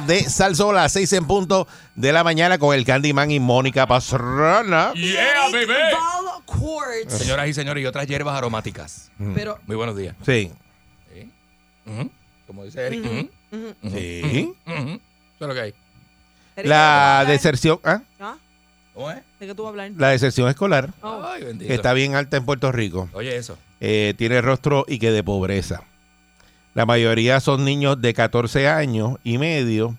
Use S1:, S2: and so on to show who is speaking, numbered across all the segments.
S1: De
S2: Salsol a las 6 en punto de la mañana con el Candyman y Mónica Pastrana.
S3: Yeah, baby. Señoras y señores, y otras hierbas aromáticas.
S4: Pero
S3: Muy buenos días.
S2: Sí.
S3: Ujú. Como dice Eric. ujú,
S2: Sí.
S3: ujú. Eso es lo que hay.
S2: La
S4: ¿de qué
S2: deserción, ¿ah?
S4: tú vas a hablar?
S3: ¿Cómo es?
S4: ¿Ah? ¿De qué tú vas a hablar?
S2: la deserción escolar,
S4: Oh.
S3: Ay, bendito.
S2: que está bien alta en Puerto Rico,
S3: Oye, eso.
S2: eh, tiene rostro y que de pobreza. La mayoría son niños de 14 años y medio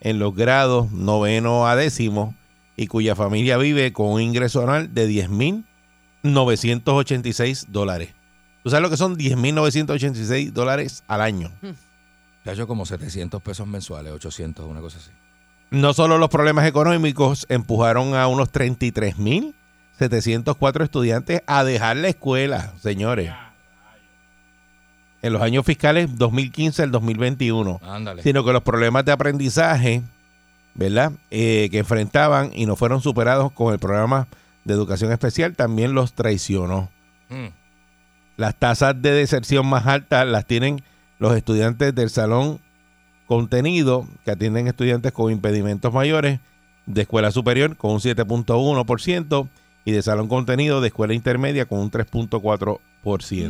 S2: en los grados noveno a décimo y cuya familia vive con un ingreso anual de 10.986 dólares. ¿Tú sabes lo que son 10.986 dólares al año?
S3: Ya hecho como 700 pesos mensuales, 800, una cosa así.
S2: No solo los problemas económicos empujaron a unos 33.704 estudiantes a dejar la escuela, señores. En los años fiscales 2015 al 2021.
S3: Ándale.
S2: Sino que los problemas de aprendizaje, ¿verdad? Eh, que enfrentaban y no fueron superados con el programa de educación especial también los traicionó.
S3: Mm.
S2: Las tasas de deserción más altas las tienen los estudiantes del salón contenido, que atienden estudiantes con impedimentos mayores, de escuela superior con un 7.1% y de salón contenido de escuela intermedia con un 3.4%.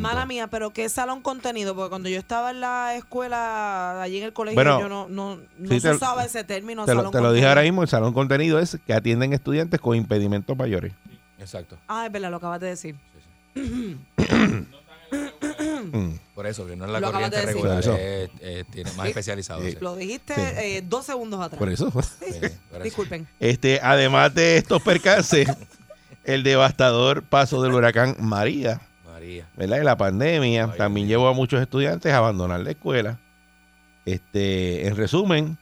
S4: Mala mía, pero ¿qué salón contenido? Porque cuando yo estaba en la escuela, allí en el colegio,
S2: Bueno,
S4: yo no, no, no
S2: sí,
S4: se
S2: te-
S4: usaba ese término.
S2: Te lo,
S4: salón
S2: te lo dije ahora mismo, el salón contenido es que atienden estudiantes con impedimentos mayores.
S3: Exacto.
S4: Ah, es verdad, lo acabas de decir.
S3: Por eso, que no es la
S4: Lo acabas
S3: corriente
S4: de decir.
S3: regular,
S2: Por eso.
S3: es, es- tiene más especializado.
S4: Lo dijiste
S2: Sí.
S4: eh, dos segundos atrás.
S2: Por eso.
S3: Por eso.
S4: Disculpen.
S2: Este, además de estos percances, el devastador paso del huracán María
S3: María.
S2: ¿verdad? La pandemia
S3: Ay,
S2: también
S3: Dios.
S2: llevó a muchos estudiantes a abandonar la escuela. Este, en resumen,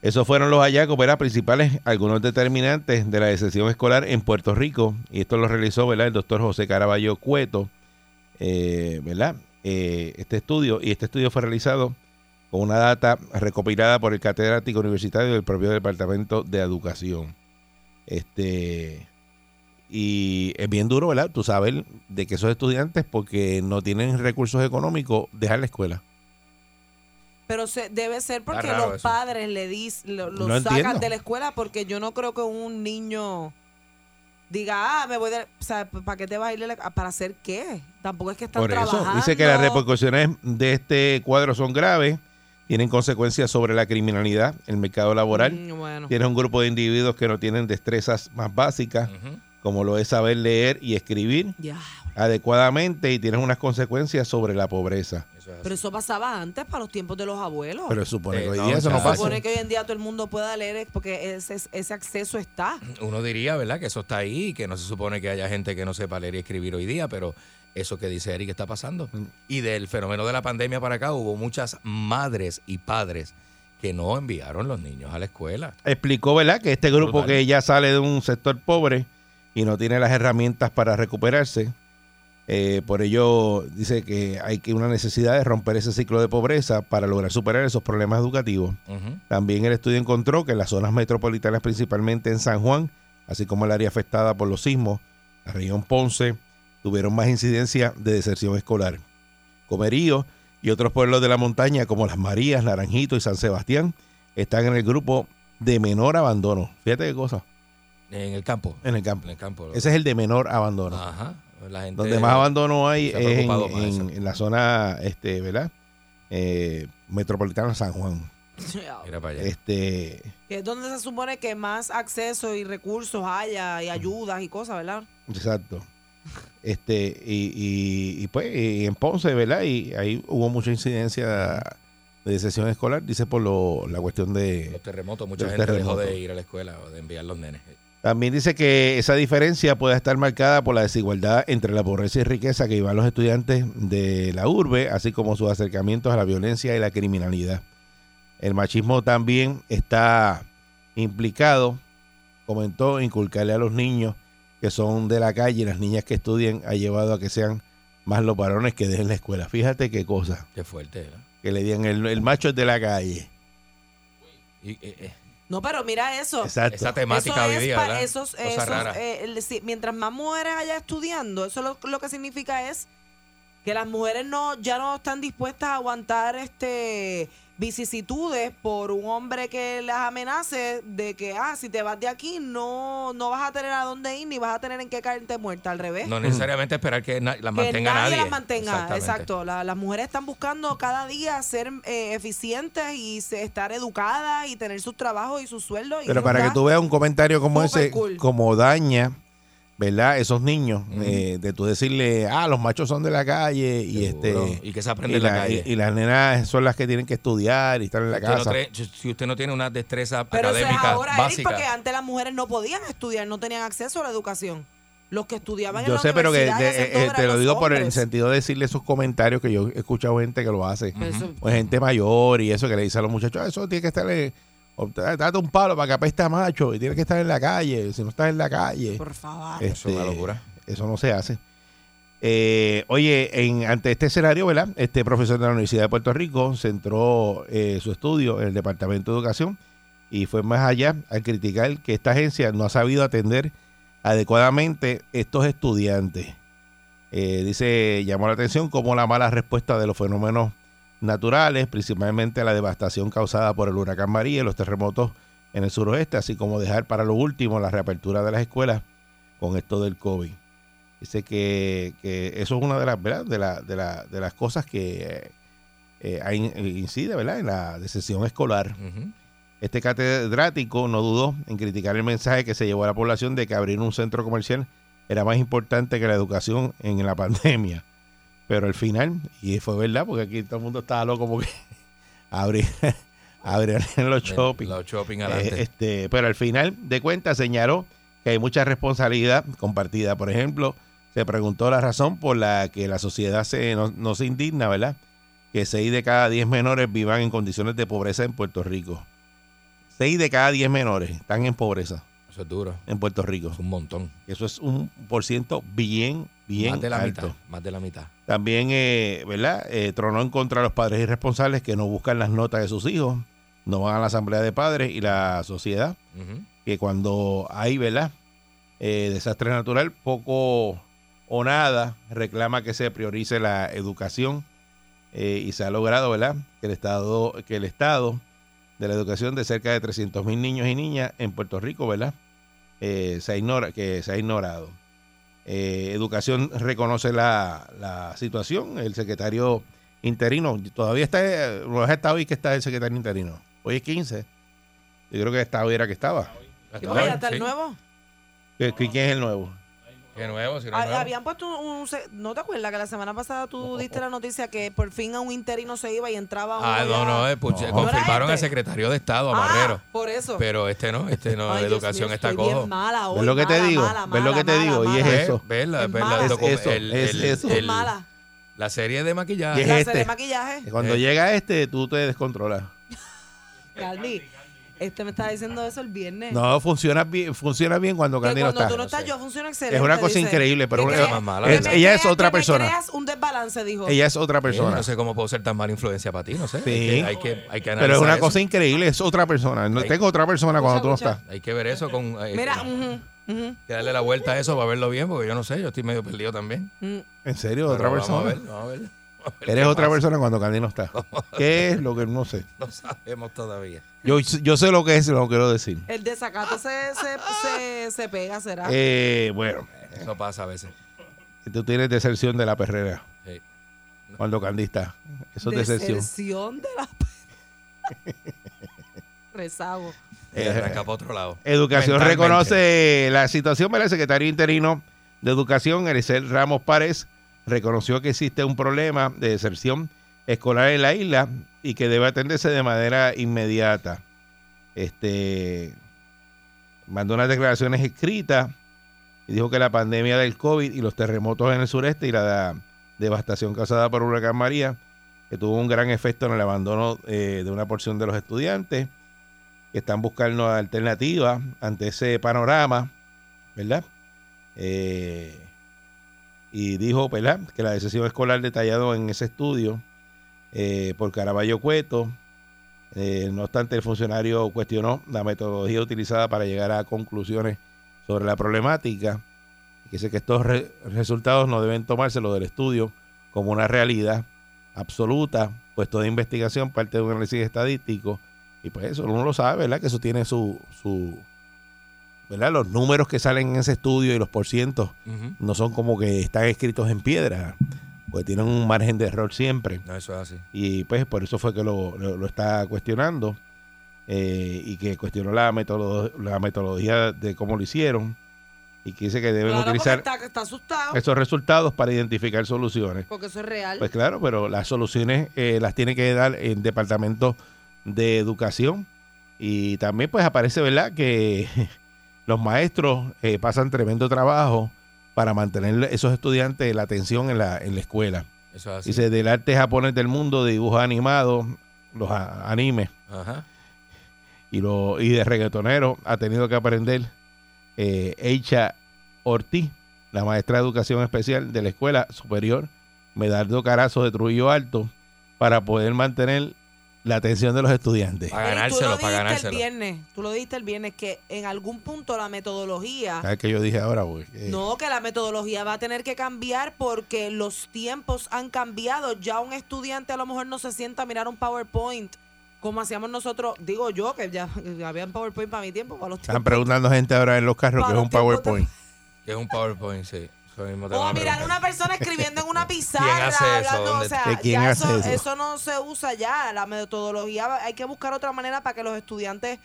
S2: esos fueron los hallazgos ¿verdad? principales, algunos determinantes de la deserción escolar en Puerto Rico. Y esto lo realizó ¿verdad? el doctor José Caraballo Cueto, eh, ¿verdad? Eh, este estudio, y este estudio fue realizado con una data recopilada por el catedrático universitario del propio Departamento de Educación. Este, y es bien duro, ¿verdad? Tú sabes de que esos estudiantes, porque no tienen recursos económicos, dejar la escuela.
S4: Pero se, debe ser porque los
S3: eso.
S4: padres le dis, lo, lo
S2: No
S4: sacan
S2: entiendo.
S4: de la escuela porque yo no creo que un niño diga, ah, me voy de, o sea, ¿para qué te vas a ir para hacer qué? Tampoco es que están
S2: Por eso,
S4: trabajando.
S2: dice que las repercusiones de este cuadro son graves, tienen consecuencias sobre la criminalidad, el mercado laboral.
S4: Mm, bueno.
S2: Tienes un grupo de individuos que no tienen destrezas más básicas,
S3: Ujú.
S2: Como lo es saber leer y escribir adecuadamente, y tienes unas consecuencias sobre la pobreza.
S4: Pero eso pasaba antes para los tiempos de los abuelos.
S2: Pero se supone
S3: Eh,
S2: que hoy
S3: no,
S2: día eso no pasa.
S4: supone que hoy en día todo el mundo pueda leer es porque ese, ese acceso está.
S3: Uno diría, ¿verdad? Que eso está ahí y que no se supone que haya gente que no sepa leer y escribir hoy día, pero eso que dice Eric está pasando.
S2: Mm.
S3: Y del fenómeno de la pandemia para acá hubo muchas madres y padres que no enviaron los niños a la escuela.
S2: explicó, ¿verdad? Que este grupo
S3: Brutal.
S2: que ya sale de un sector pobre y no tiene las herramientas para recuperarse, eh, por ello dice que hay que una necesidad de romper ese ciclo de pobreza para lograr superar esos problemas educativos. También el estudio encontró que en las zonas metropolitanas, principalmente en San Juan, así como el área afectada por los sismos, la región Ponce, tuvieron más incidencia de deserción escolar. Comerío y otros pueblos de la montaña como Las Marías, Naranjito y San Sebastián están en el grupo de menor abandono. Fíjate qué cosa,
S3: En el campo.
S2: en el campo.
S3: En el campo.
S2: Ese es el de menor abandono.
S3: Ajá. La gente,
S2: Donde más abandono hay es en, en- la zona, este, ¿verdad? Eh, metropolitana San Juan.
S3: Mira para allá.
S2: Este,
S4: Que es donde se supone que más acceso y recursos haya y ayudas y cosas, ¿verdad?
S2: exacto. Este, y, y, y, pues y en Ponce, ¿verdad? Y ahí hubo mucha incidencia de sesión escolar, dice por lo, la cuestión de...
S3: Los terremotos, mucha gente dejó
S2: terremotos.
S3: de ir a la escuela o de enviar los nenes.
S2: También dice que esa diferencia puede estar marcada por la desigualdad entre la pobreza y riqueza que vivan los estudiantes de la urbe, así como sus acercamientos a la violencia y la criminalidad. El machismo también está implicado, comentó, inculcarle a los niños que son de la calle y las niñas que estudian ha llevado a que sean más los varones que dejen la escuela. Fíjate qué cosa,
S3: Qué fuerte, ¿verdad?
S2: que le digan el, el macho es de la calle.
S3: Y, eh, eh,
S4: No, pero mira eso.
S2: Exacto.
S3: esa temática
S4: eso
S3: hoy
S4: es
S3: día, ¿verdad?
S4: esos- esos,
S3: rara.
S4: eh, el- si- mientras más mujeres haya estudiando, eso lo, lo que significa es que las mujeres no ya no están dispuestas a aguantar este vicisitudes por un hombre que las amenace de que ah si te vas de aquí no no vas a tener a dónde ir ni vas a tener en qué caerte muerta al revés
S3: no necesariamente esperar que na- la
S4: que
S3: mantenga
S4: nadie
S3: nadie.
S4: las mantenga exacto La- las mujeres están buscando cada día ser eh, eficientes y se- estar educadas y tener sus trabajos y sus sueldos y
S2: Pero para que tú veas un comentario como ese,
S4: cool.
S2: como daña, ¿verdad? Esos niños, eh, de tú decirle, ah, los machos son de la calle y
S3: Seguro.
S2: este
S3: Y que se aprende
S2: y,
S3: en la
S2: la-
S3: calle.
S2: y- y las nenas son las que tienen que estudiar y estar en la
S3: Usted no
S2: casa.
S3: trae- si usted no tiene una destreza
S4: Pero eso es
S3: académica
S4: ahora, Eric,
S3: básica,
S4: porque antes las mujeres no podían estudiar, no tenían acceso a la educación. Los que estudiaban en
S2: Yo
S4: la
S2: sé, pero que eh, eh, te lo digo por el sentido de decirle esos comentarios que yo he escuchado gente que lo hace. Pues gente mayor y eso que le dice a los muchachos, "Ah, eso tiene que estar, eh, o- date un palo para que apesta macho y tiene que estar en la calle. Si no estás en la calle,
S4: Por favor.
S3: Eso es una
S2: Este,
S3: locura.
S2: Eso no se hace. Eh, oye, en, ante este escenario, ¿verdad? Este profesor de la Universidad de Puerto Rico centró eh, su estudio en el Departamento de Educación y fue más allá al criticar que esta agencia no ha sabido atender adecuadamente estos estudiantes. Eh, dice, llamó la atención como la mala respuesta de los fenómenos naturales, principalmente la devastación causada por el huracán María y los terremotos en el suroeste, así como dejar para lo último la reapertura de las escuelas con esto del COVID. Dice que, que eso es una de las, ¿verdad? De, la- de, la- de las cosas que eh, hay- incide ¿verdad? en la decisión escolar. Este catedrático no dudó en criticar el mensaje que se llevó a la población de que abrir un centro comercial era más importante que la educación en la pandemia. Pero al final, y fue verdad, porque aquí todo el mundo estaba loco porque abrir, abrir los shopping.
S3: Los shopping
S2: Eh, este, pero al final de cuentas señaló que hay mucha responsabilidad compartida. Por ejemplo, se preguntó la razón por la que la sociedad se, no, no se indigna, ¿verdad? Que 6 de cada 10 menores vivan en condiciones de pobreza en Puerto Rico. 6 de cada 10 menores están en pobreza
S3: Eso es duro.
S2: en Puerto Rico.
S3: Es un montón.
S2: Eso es un por ciento bien, bien
S3: más de la
S2: alto.
S3: mitad. Más de la mitad.
S2: También, eh, ¿verdad? Eh, tronó en contra de los padres irresponsables que no buscan las notas de sus hijos, no van a la asamblea de padres y la sociedad que cuando hay, ¿verdad? Eh, desastre natural, poco o nada reclama que se priorice la educación eh, y se ha logrado, ¿verdad? Que el Estado, que el Estado de la educación de cerca de 300 mil niños y niñas en Puerto Rico, ¿verdad? Eh, se ha ignora, que se ha ignorado. Eh, educación reconoce la, la situación. El secretario interino, todavía está, no es hasta hoy que está el secretario interino. Hoy es 15. Yo creo que hasta hoy era que estaba.
S4: ¿Qué vaya, ¿Hasta el
S3: Sí.
S4: nuevo?
S2: ¿Qué- qué- ¿Quién es el nuevo?
S3: Qué nuevo, si no
S4: Ah,
S3: es nuevo.
S4: Habían puesto un, ¿No te acuerdas que la semana pasada tú diste la noticia que por fin a un interino se iba y entraba
S3: Ah, no, no, eh, pues,
S2: No.
S3: confirmaron
S4: ¿No
S3: al
S4: este?
S3: secretario de Estado, a
S4: Ah,
S3: Marrero.
S4: por eso.
S3: Pero este no, este no,
S4: Ay,
S3: la educación
S4: mío,
S3: está
S4: estoy
S3: cojo.
S4: mala hoy,
S2: ¿Ves lo que te
S4: mala,
S2: digo?
S4: mala,
S2: ¿Ves lo
S4: mala,
S2: que te
S4: mala,
S2: digo? Y
S4: mala.
S2: es
S3: ¿Ves?
S2: eso.
S3: ¿Ves la,
S4: Es
S3: la
S2: Es eso,
S3: el-
S2: es
S3: el-
S2: eso.
S4: Es
S3: el-
S4: mala.
S3: La serie de
S2: Y
S3: maquillaje.
S2: es
S4: La
S2: este.
S4: de maquillaje.
S2: Cuando llega este, tú te descontrolas.
S4: Candy, este me estaba diciendo eso el viernes.
S2: No, funciona bien, funciona bien cuando Candy no
S4: cuando tú no estás,
S3: sé.
S4: yo funciona excelente.
S2: Es una cosa
S4: dice.
S2: increíble, pero una-
S3: más mala.
S2: Es- ella es
S4: creas-
S2: otra
S4: que me
S2: persona.
S4: creas un desbalance, dijo.
S2: Ella es otra
S3: Eh,
S2: persona.
S3: no sé cómo puedo ser tan mala influencia para ti, no sé.
S2: Sí.
S3: Hay que, hay que, hay que
S2: Pero es una
S3: eso.
S2: cosa increíble, es otra persona. No tengo otra persona cuando tú no estás.
S3: Hay que ver eso con. hay
S4: Mira, ujú,
S3: que darle la vuelta a eso para verlo bien, porque yo no sé, yo estoy medio perdido también.
S4: mm.
S2: En serio, otra persona.
S3: Vamos a ver. Vamos a ver
S2: Eres otra
S3: pasa.
S2: persona cuando Candy no está. ¿Qué es lo que no sé?
S3: No sabemos todavía.
S2: Yo, yo sé lo que es y lo quiero decir.
S4: El desacato se, se, se, se pega, será.
S2: Eh, bueno,
S3: Eso pasa a veces.
S2: tú tienes deserción de la perrera
S3: Sí.
S2: cuando Candy está. Eso es deserción.
S4: Deserción de la. Rezago.
S3: Y
S2: Eh,
S3: otro lado.
S2: Educación reconoce la situación, ¿verdad? El secretario interino de Educación, Ericel Ramos Párez, reconoció que existe un problema de deserción escolar en la isla y que debe atenderse de manera inmediata. Este mandó unas declaraciones escritas y dijo que la pandemia del COVID y los terremotos en el sureste y la devastación causada por Huracán María, que tuvo un gran efecto en el abandono eh, de una porción de los estudiantes, que están buscando alternativas ante ese panorama, ¿verdad? Eh, y dijo, ¿verdad?, que la decisión escolar detallado en ese estudio eh, por Caraballo Cueto, eh, no obstante, el funcionario cuestionó la metodología utilizada para llegar a conclusiones sobre la problemática. Dice que estos re- resultados no deben tomarse lo del estudio como una realidad absoluta, pues toda investigación parte de un análisis estadístico. Y pues eso uno lo sabe, ¿verdad? Que eso tiene su, su ¿verdad? Los números que salen en ese estudio y los porcientos
S3: Ujú.
S2: no son como que están escritos en piedra, pues tienen un margen de error siempre.
S3: No, eso es así.
S2: Y pues por eso fue que lo, lo- lo está cuestionando eh, y que cuestionó la, metodolo- la metodología de cómo lo hicieron y que dice que deben
S4: Claro, porque
S2: utilizar
S4: está,
S2: esos resultados para identificar soluciones.
S4: Porque eso es real.
S2: Pues claro, pero las soluciones eh, las tiene que dar el Departamento de Educación y también pues aparece, ¿verdad? Que los maestros eh, pasan tremendo trabajo para mantener esos estudiantes la atención en la, en la escuela.
S3: Eso es así.
S2: Dice, del arte japonés del mundo, de dibujos animados, los animes
S3: Ajá.
S2: y, lo, y de reggaetonero, ha tenido que aprender eh, Eicha Ortiz, la maestra de educación especial de la Escuela Superior Medardo Carazo de Trujillo Alto, para poder mantener la atención de los estudiantes.
S3: Para ganárselo,
S4: tú lo
S3: para
S4: dijiste
S3: ganárselo.
S4: el viernes, tú lo dijiste el viernes que en algún punto la metodología
S2: ¿Sabes qué yo dije ahora? Pues, que-
S4: No, que la metodología va a tener que cambiar porque los tiempos han cambiado. Ya un estudiante a lo mejor no se sienta a mirar un PowerPoint como hacíamos nosotros, digo yo, que ya, había un PowerPoint para mi tiempo, para los
S2: Están
S4: tiempos.
S2: preguntando gente ahora en los carros que es un PowerPoint.
S3: Que es un PowerPoint, sí. Eso mismo te
S4: O mirar a una persona escribiendo en una pizarra,
S3: hace eso?
S4: hablando, o
S3: ¿Dónde-
S4: sea,
S2: ¿De quién
S4: ya
S2: hace
S4: eso,
S2: eso?
S4: eso no se usa ya. La metodología, hay que buscar otra manera para que los estudiantes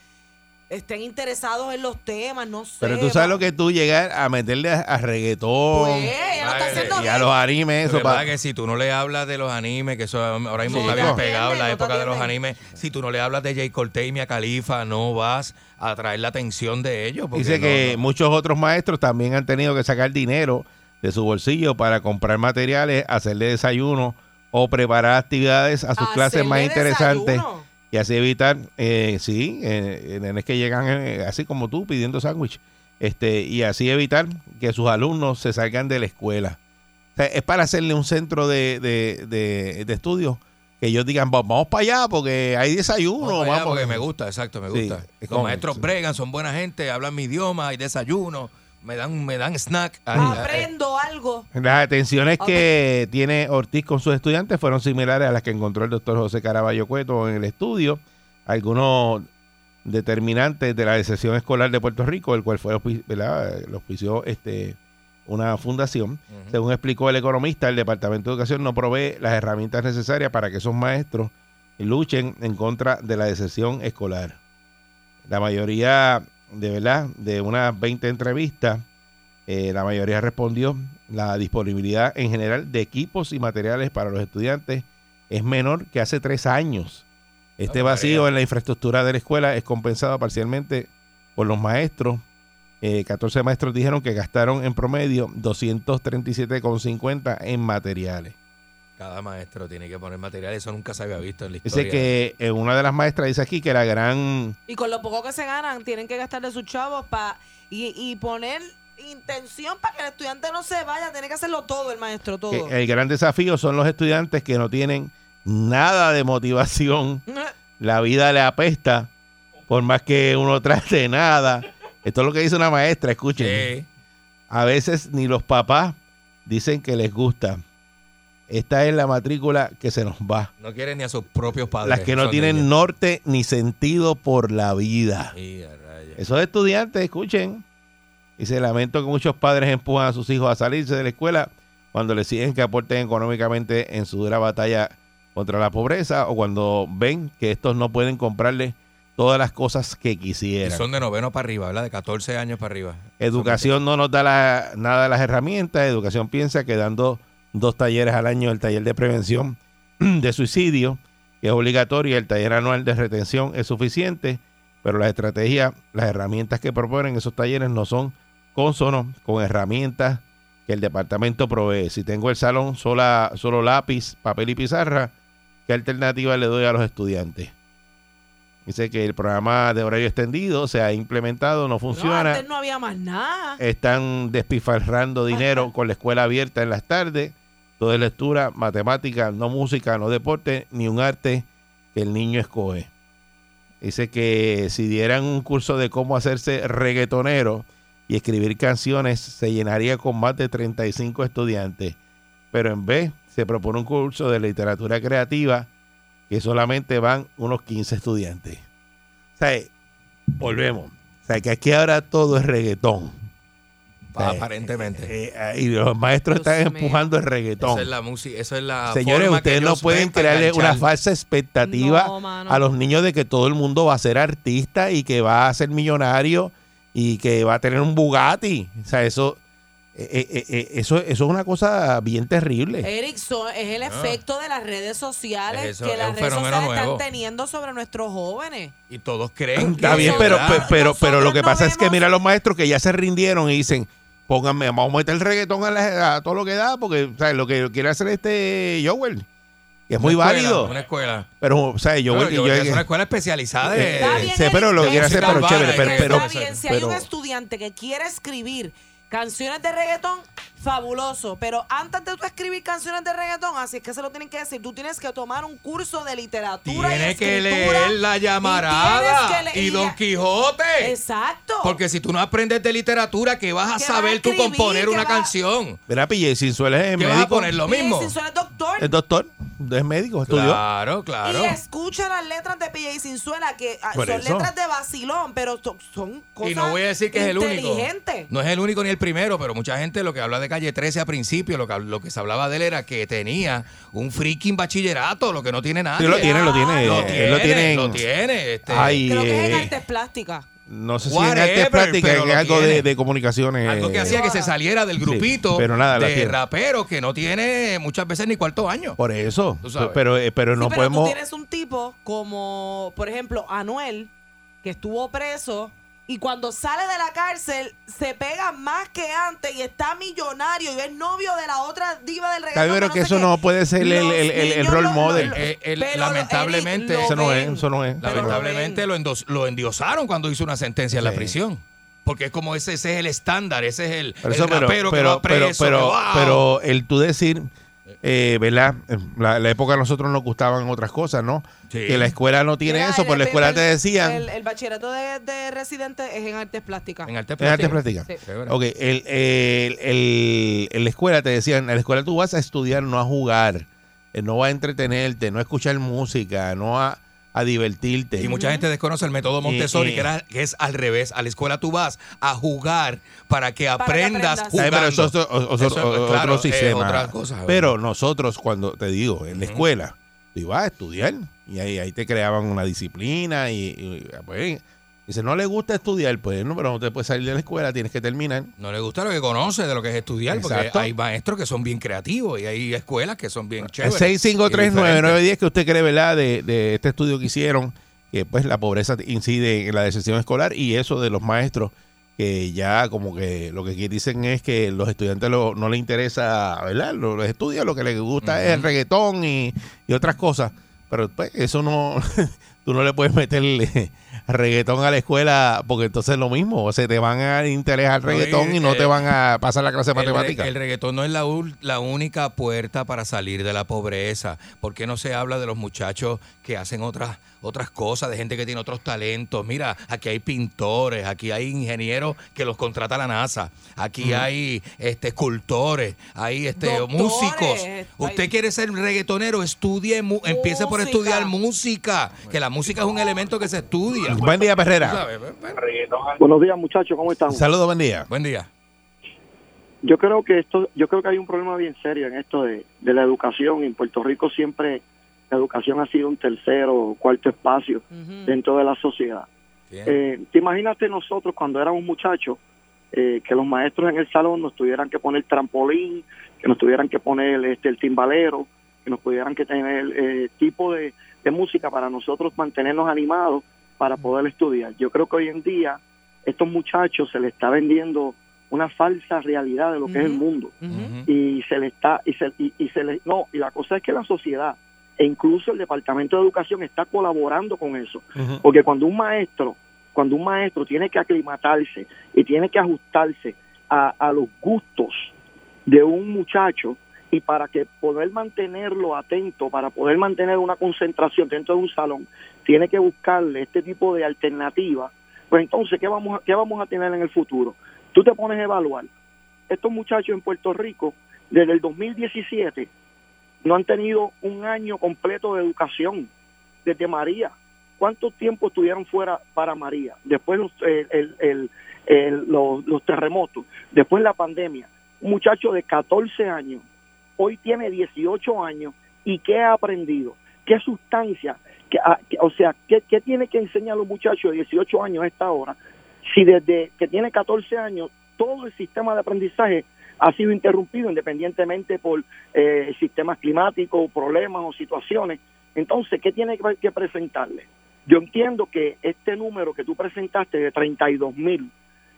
S4: estén interesados en los temas, no sé.
S2: Pero tú sabes lo que tú llegar a meterle a, a reggaetón
S4: Pues, no está
S2: y a los animes, eso
S3: que
S2: para...
S3: si tú no le hablas de los animes, que eso ahora mismo
S2: Sí,
S3: está bien pegado en la
S4: No
S3: época de los animes, si tú no le hablas de J. Cortez y Mia Khalifa, no vas a atraer la atención de ellos.
S2: Dice
S3: no-
S2: que
S3: no-
S2: muchos otros maestros también han tenido que sacar dinero de su bolsillo para comprar materiales, hacerle desayuno o preparar actividades a sus clases más interesantes
S4: desayuno.
S2: y así evitar, eh, sí, eh, nenes que llegan eh, así como tú pidiendo sándwich, este y así evitar que sus alumnos se salgan de la escuela. O sea, es para hacerle un centro de, de, de, de estudio que ellos digan, "Va- vamos para allá porque hay desayuno.
S3: Vamos para allá
S2: vamos".
S3: porque me gusta, exacto, me
S2: Sí,
S3: gusta.
S2: es
S3: Los
S2: como-
S3: maestros
S2: sí.
S3: bregan, son buena gente, hablan mi idioma, hay desayuno, me dan, me dan snack.
S4: Aprendo algo.
S2: Las atenciones que tiene Ortiz con sus estudiantes fueron similares a las que encontró el doctor José Caraballo Cueto en el estudio. Algunos determinantes de la decepción escolar de Puerto Rico, el cual fue lo auspició este, una fundación. Según explicó el economista, el Departamento de Educación no provee las herramientas necesarias para que esos maestros luchen en contra de la decepción escolar. La mayoría, de verdad, de unas 20 entrevistas, eh, la mayoría respondió la disponibilidad en general de equipos y materiales para los estudiantes es menor que hace tres años. Este
S3: Ah,
S2: vacío
S3: María.
S2: en la infraestructura de la escuela es compensado parcialmente por los maestros. Eh, 14 maestros dijeron que gastaron en promedio 237,50 en materiales.
S3: Cada maestro tiene que poner material, eso nunca se había visto en la
S2: Dice
S3: historia.
S2: que eh, una de las maestras dice aquí que la gran
S4: Y con lo poco que se ganan, tienen que gastar de sus chavos para y, y poner intención para que el estudiante no se vaya. Tiene que hacerlo todo el maestro, todo.
S2: el gran desafío son los estudiantes que no tienen nada de motivación la vida le apesta, por más que uno trate nada. Esto es lo que dice una maestra, escuchen.
S3: Sí.
S2: A veces ni los papás dicen que les gusta. Esta es la matrícula que se nos va.
S3: no quieren ni a sus propios padres.
S2: Las que no tienen
S3: niños.
S2: norte ni sentido por la vida. Esos estudiantes, escuchen, y se lamento que muchos padres empujan a sus hijos a salirse de la escuela cuando les exigen que aporten económicamente en su dura batalla contra la pobreza o cuando ven que estos no pueden comprarle todas las cosas que
S3: Y
S2: quisieran.
S3: son de noveno para arriba, ¿verdad? De 14 años para arriba.
S2: Educación no nos da la- nada de las herramientas. Educación piensa que dando dos talleres al año, el taller de prevención de suicidio, que es obligatorio, y el taller anual de retención es suficiente, pero las estrategias, las herramientas que proponen esos talleres no son con herramientas que el departamento provee. Si tengo el salón sola, solo lápiz, papel y pizarra, ¿qué alternativa le doy a los estudiantes? Dice que el programa de horario extendido se ha implementado, no
S4: No,
S2: funciona.
S4: antes no había más nada.
S2: Están despifarrando dinero con la escuela abierta en las tardes. Todo es lectura, matemática, no música, no deporte, ni un arte que el niño escoge. Dice que si dieran un curso de cómo hacerse reggaetonero y escribir canciones, se llenaría con más de 35 estudiantes. Pero en vez, se propone un curso de literatura creativa que solamente van unos 15 estudiantes. O sea, volvemos. O sea, que aquí ahora todo es reggaetón.
S3: Pa- aparentemente.
S2: Eh, eh, y los maestros
S4: Dios
S2: están
S4: mío.
S2: empujando el reggaetón.
S3: Esa es la música, eso es la
S2: Señores,
S3: forma que
S2: ustedes no pueden crearle una falsa expectativa
S4: No,
S2: a los niños de que todo el mundo va a ser artista y que va a ser millonario y que va a tener un Bugatti. O sea, eso, eh, eh, eh, eso, eso es una cosa bien terrible.
S4: Eric, so- es el efecto de las redes sociales
S3: Ah. Eso
S4: que las redes sociales
S3: nuevo.
S4: están teniendo sobre nuestros jóvenes.
S3: Y todos creen
S2: Está
S3: que
S2: bien,
S3: es
S2: pero,
S3: verdad.
S2: pe- pero, pero lo que
S4: no
S2: pasa es que mira los maestros que ya se rindieron y dicen, pónganme, vamos a meter el reggaetón a, la- a todo lo que da, porque ¿sabes? lo que quiere hacer este Joel, que es muy
S3: escuela,
S2: válido.
S3: Una escuela.
S2: Pero, o sea,
S3: Yo,
S2: Joel,
S3: yo,
S2: yo-
S3: es una escuela especializada de,
S2: Eh,
S4: Está
S2: eh,
S4: bien,
S2: sé, pero lo
S4: Eric,
S2: quiere hacer, pero chévere, pero,
S3: bien,
S2: pero,
S4: está bien, si hay
S2: pero-
S4: un estudiante que quiere escribir canciones de reggaetón, fabuloso. Pero antes de tú escribir canciones de reggaetón, así es que se lo tienen que decir, tú tienes que tomar un curso de literatura
S3: Tiene
S4: y
S3: que
S4: escritura,
S3: leer la
S4: y
S3: llamarada
S4: tienes que
S3: y, Don Quijote.
S4: Exacto.
S3: Porque si tú no aprendes de literatura, ¿qué vas a
S4: ¿Qué vas a
S3: saber tú componer
S4: ¿Qué
S3: una canción?
S2: Mira, Pille, Sinzuela es
S3: ¿Qué vas a
S2: médico.
S3: poner lo mismo?
S4: P.J. Sinzuela es doctor.
S2: Es doctor, es médico, estudió.
S3: Claro, claro.
S4: Y escucha las letras de P.J. Sinzuela, que ah,
S2: Por
S4: son
S2: eso.
S4: letras de vacilón, pero son, cosas
S3: Y no voy a decir que es el único. No es el único ni el primero, pero mucha gente lo que habla de Calle 13 a principio, lo que, lo que se hablaba de él era que tenía un freaking bachillerato, lo que no tiene nadie.
S2: Sí, lo tiene, lo tiene.
S3: Lo
S2: Él
S3: tiene,
S2: lo tiene. en-
S3: lo tiene, este,
S2: Ay,
S4: Creo que es en
S2: eh,
S4: artes plásticas.
S2: no sé si en
S3: Whatever,
S2: artes plásticas,
S3: lo
S2: algo de, comunicaciones.
S3: Algo que hacía que se saliera del
S2: Sí,
S3: grupito
S2: pero nada,
S3: de
S2: tiene.
S3: raperos que no tiene muchas veces ni cuarto año.
S2: Por eso. Pero, eh, pero
S4: Sí,
S2: no
S4: pero
S2: podemos.
S4: tú tienes un tipo como, por ejemplo, Anuel, que estuvo preso y cuando sale de la cárcel se pega más que antes y está millonario y es novio de la otra diva del
S2: Está
S4: reggaetón.
S2: bien, pero
S4: no
S2: que eso
S4: qué.
S2: no puede ser el, el, el- el role
S4: lo-
S2: model.
S4: lo-
S3: Eh, el-
S4: pero lo-
S3: lamentablemente-
S4: Eric,
S2: eso no es, eso no es.
S4: Pero lo
S3: Lamentablemente lo, endos- lo endiosaron cuando hizo una sentencia en la prisión. Porque es como ese, ese es el estándar, ese es el, el
S2: eso, pero,
S3: que
S2: pero,
S3: va preso.
S2: pero,
S3: que,
S2: pero,
S3: wow.
S2: pero el tú decir, eh, ¿verdad? La, la época a nosotros nos gustaban otras cosas, ¿no?
S3: Sí.
S2: Que la escuela no tiene
S4: Mira,
S2: eso,
S4: el-
S2: por la
S4: el-
S2: escuela
S4: el-
S2: te decían.
S4: El, el bachillerato de, de residente es en artes plásticas.
S3: en arte
S2: en artes
S3: plásticas.
S2: plásticas.
S4: Sí.
S2: Ok, el, el- el- en la escuela te decían, en la escuela tú vas a estudiar, no a jugar, eh, no a entretenerte, no a escuchar música, no a, a divertirte.
S3: Y mucha gente desconoce el método Montessori, que, era, que es al revés. A la escuela tú vas a jugar para que
S4: que
S3: aprendas.
S2: Ay,
S3: jugando.
S2: pero eso es o- o-
S3: Eso,
S2: o-
S3: claro,
S2: otro
S3: es
S2: sistema.
S3: otra cosa,
S2: pero nosotros, cuando te digo, en la escuela, tú ibas a estudiar y ahí, ahí te creaban una disciplina y, y, pues, si no le gusta estudiar, pues no, pero no te puedes salir de la escuela, tienes que terminar.
S3: No le gusta lo que conoce de lo que es estudiar,
S2: Exacto.
S3: porque hay maestros que son bien creativos y hay escuelas que son bien chéveres.
S2: 6539910 que usted cree, ¿verdad? De, de este estudio que hicieron, que pues la pobreza incide en la deserción escolar y eso de los maestros que ya como que lo que aquí dicen es que los estudiantes lo- no les interesa, ¿verdad? Los, los estudios, lo que les gusta es el reggaetón y, y otras cosas. Pero pues eso no, tú no le puedes meterle reggaetón a la escuela porque entonces es lo mismo, o sea, te van a interés al reggaetón y no te van a pasar la clase de
S3: El, reggaetón no es la, ul- la única puerta para salir de la pobreza. ¿Por qué no se habla de los muchachos que hacen otras, otras cosas, de gente que tiene otros talentos? Mira, aquí hay pintores, aquí hay ingenieros que los contrata la NASA, aquí hay este, escultores, hay este,
S4: Doctores.
S3: músicos. Usted quiere ser reggaetonero, estudie, mu- empiece por estudiar música, que la música es un elemento que se estudia.
S2: Buen día,
S3: ¿Tú
S2: Perrera.
S3: Bueno,
S5: Buenos días, muchachos, ¿cómo están?
S2: Saludos, buen día.
S3: Buen día.
S5: Yo creo que esto, yo creo que hay un problema bien serio en esto de, de la educación. En Puerto Rico siempre la educación ha sido un tercero o cuarto espacio dentro de la sociedad. Eh, te imagínate nosotros cuando éramos muchachos, eh, que los maestros en el salón nos tuvieran que poner trampolín, que nos tuvieran que poner este el timbalero, que nos pudieran que tener eh, tipo de, de música para nosotros mantenernos animados para poder estudiar. Yo creo que hoy en día estos muchachos se les está vendiendo una falsa realidad de lo que es el mundo. Y se le está y se, y, y se le no y la cosa es que la sociedad e incluso el departamento de educación está colaborando con eso. Porque cuando un maestro cuando un maestro tiene que aclimatarse y tiene que ajustarse a, a los gustos de un muchacho y para que poder mantenerlo atento, para poder mantener una concentración dentro de un salón, tiene que buscarle este tipo de alternativa, pues entonces, ¿qué vamos a, qué vamos a tener en el futuro? Tú te pones a evaluar. Estos muchachos en Puerto Rico, desde el 2017, no han tenido un año completo de educación desde María. ¿Cuánto tiempo estuvieron fuera para María? Después los, los terremotos, después la pandemia. Un muchacho de 14 años, hoy tiene 18 años, ¿y qué ha aprendido? ¿Qué sustancia? ¿Qué- a- qué- o sea, ¿qué, ¿qué tiene que enseñar a los muchachos de 18 años a esta hora? Si desde que tiene 14 años todo el sistema de aprendizaje ha sido interrumpido independientemente por eh, sistemas climáticos, problemas o situaciones. Entonces, ¿qué tiene que, que presentarle? Yo entiendo que este número que tú presentaste de 32 mil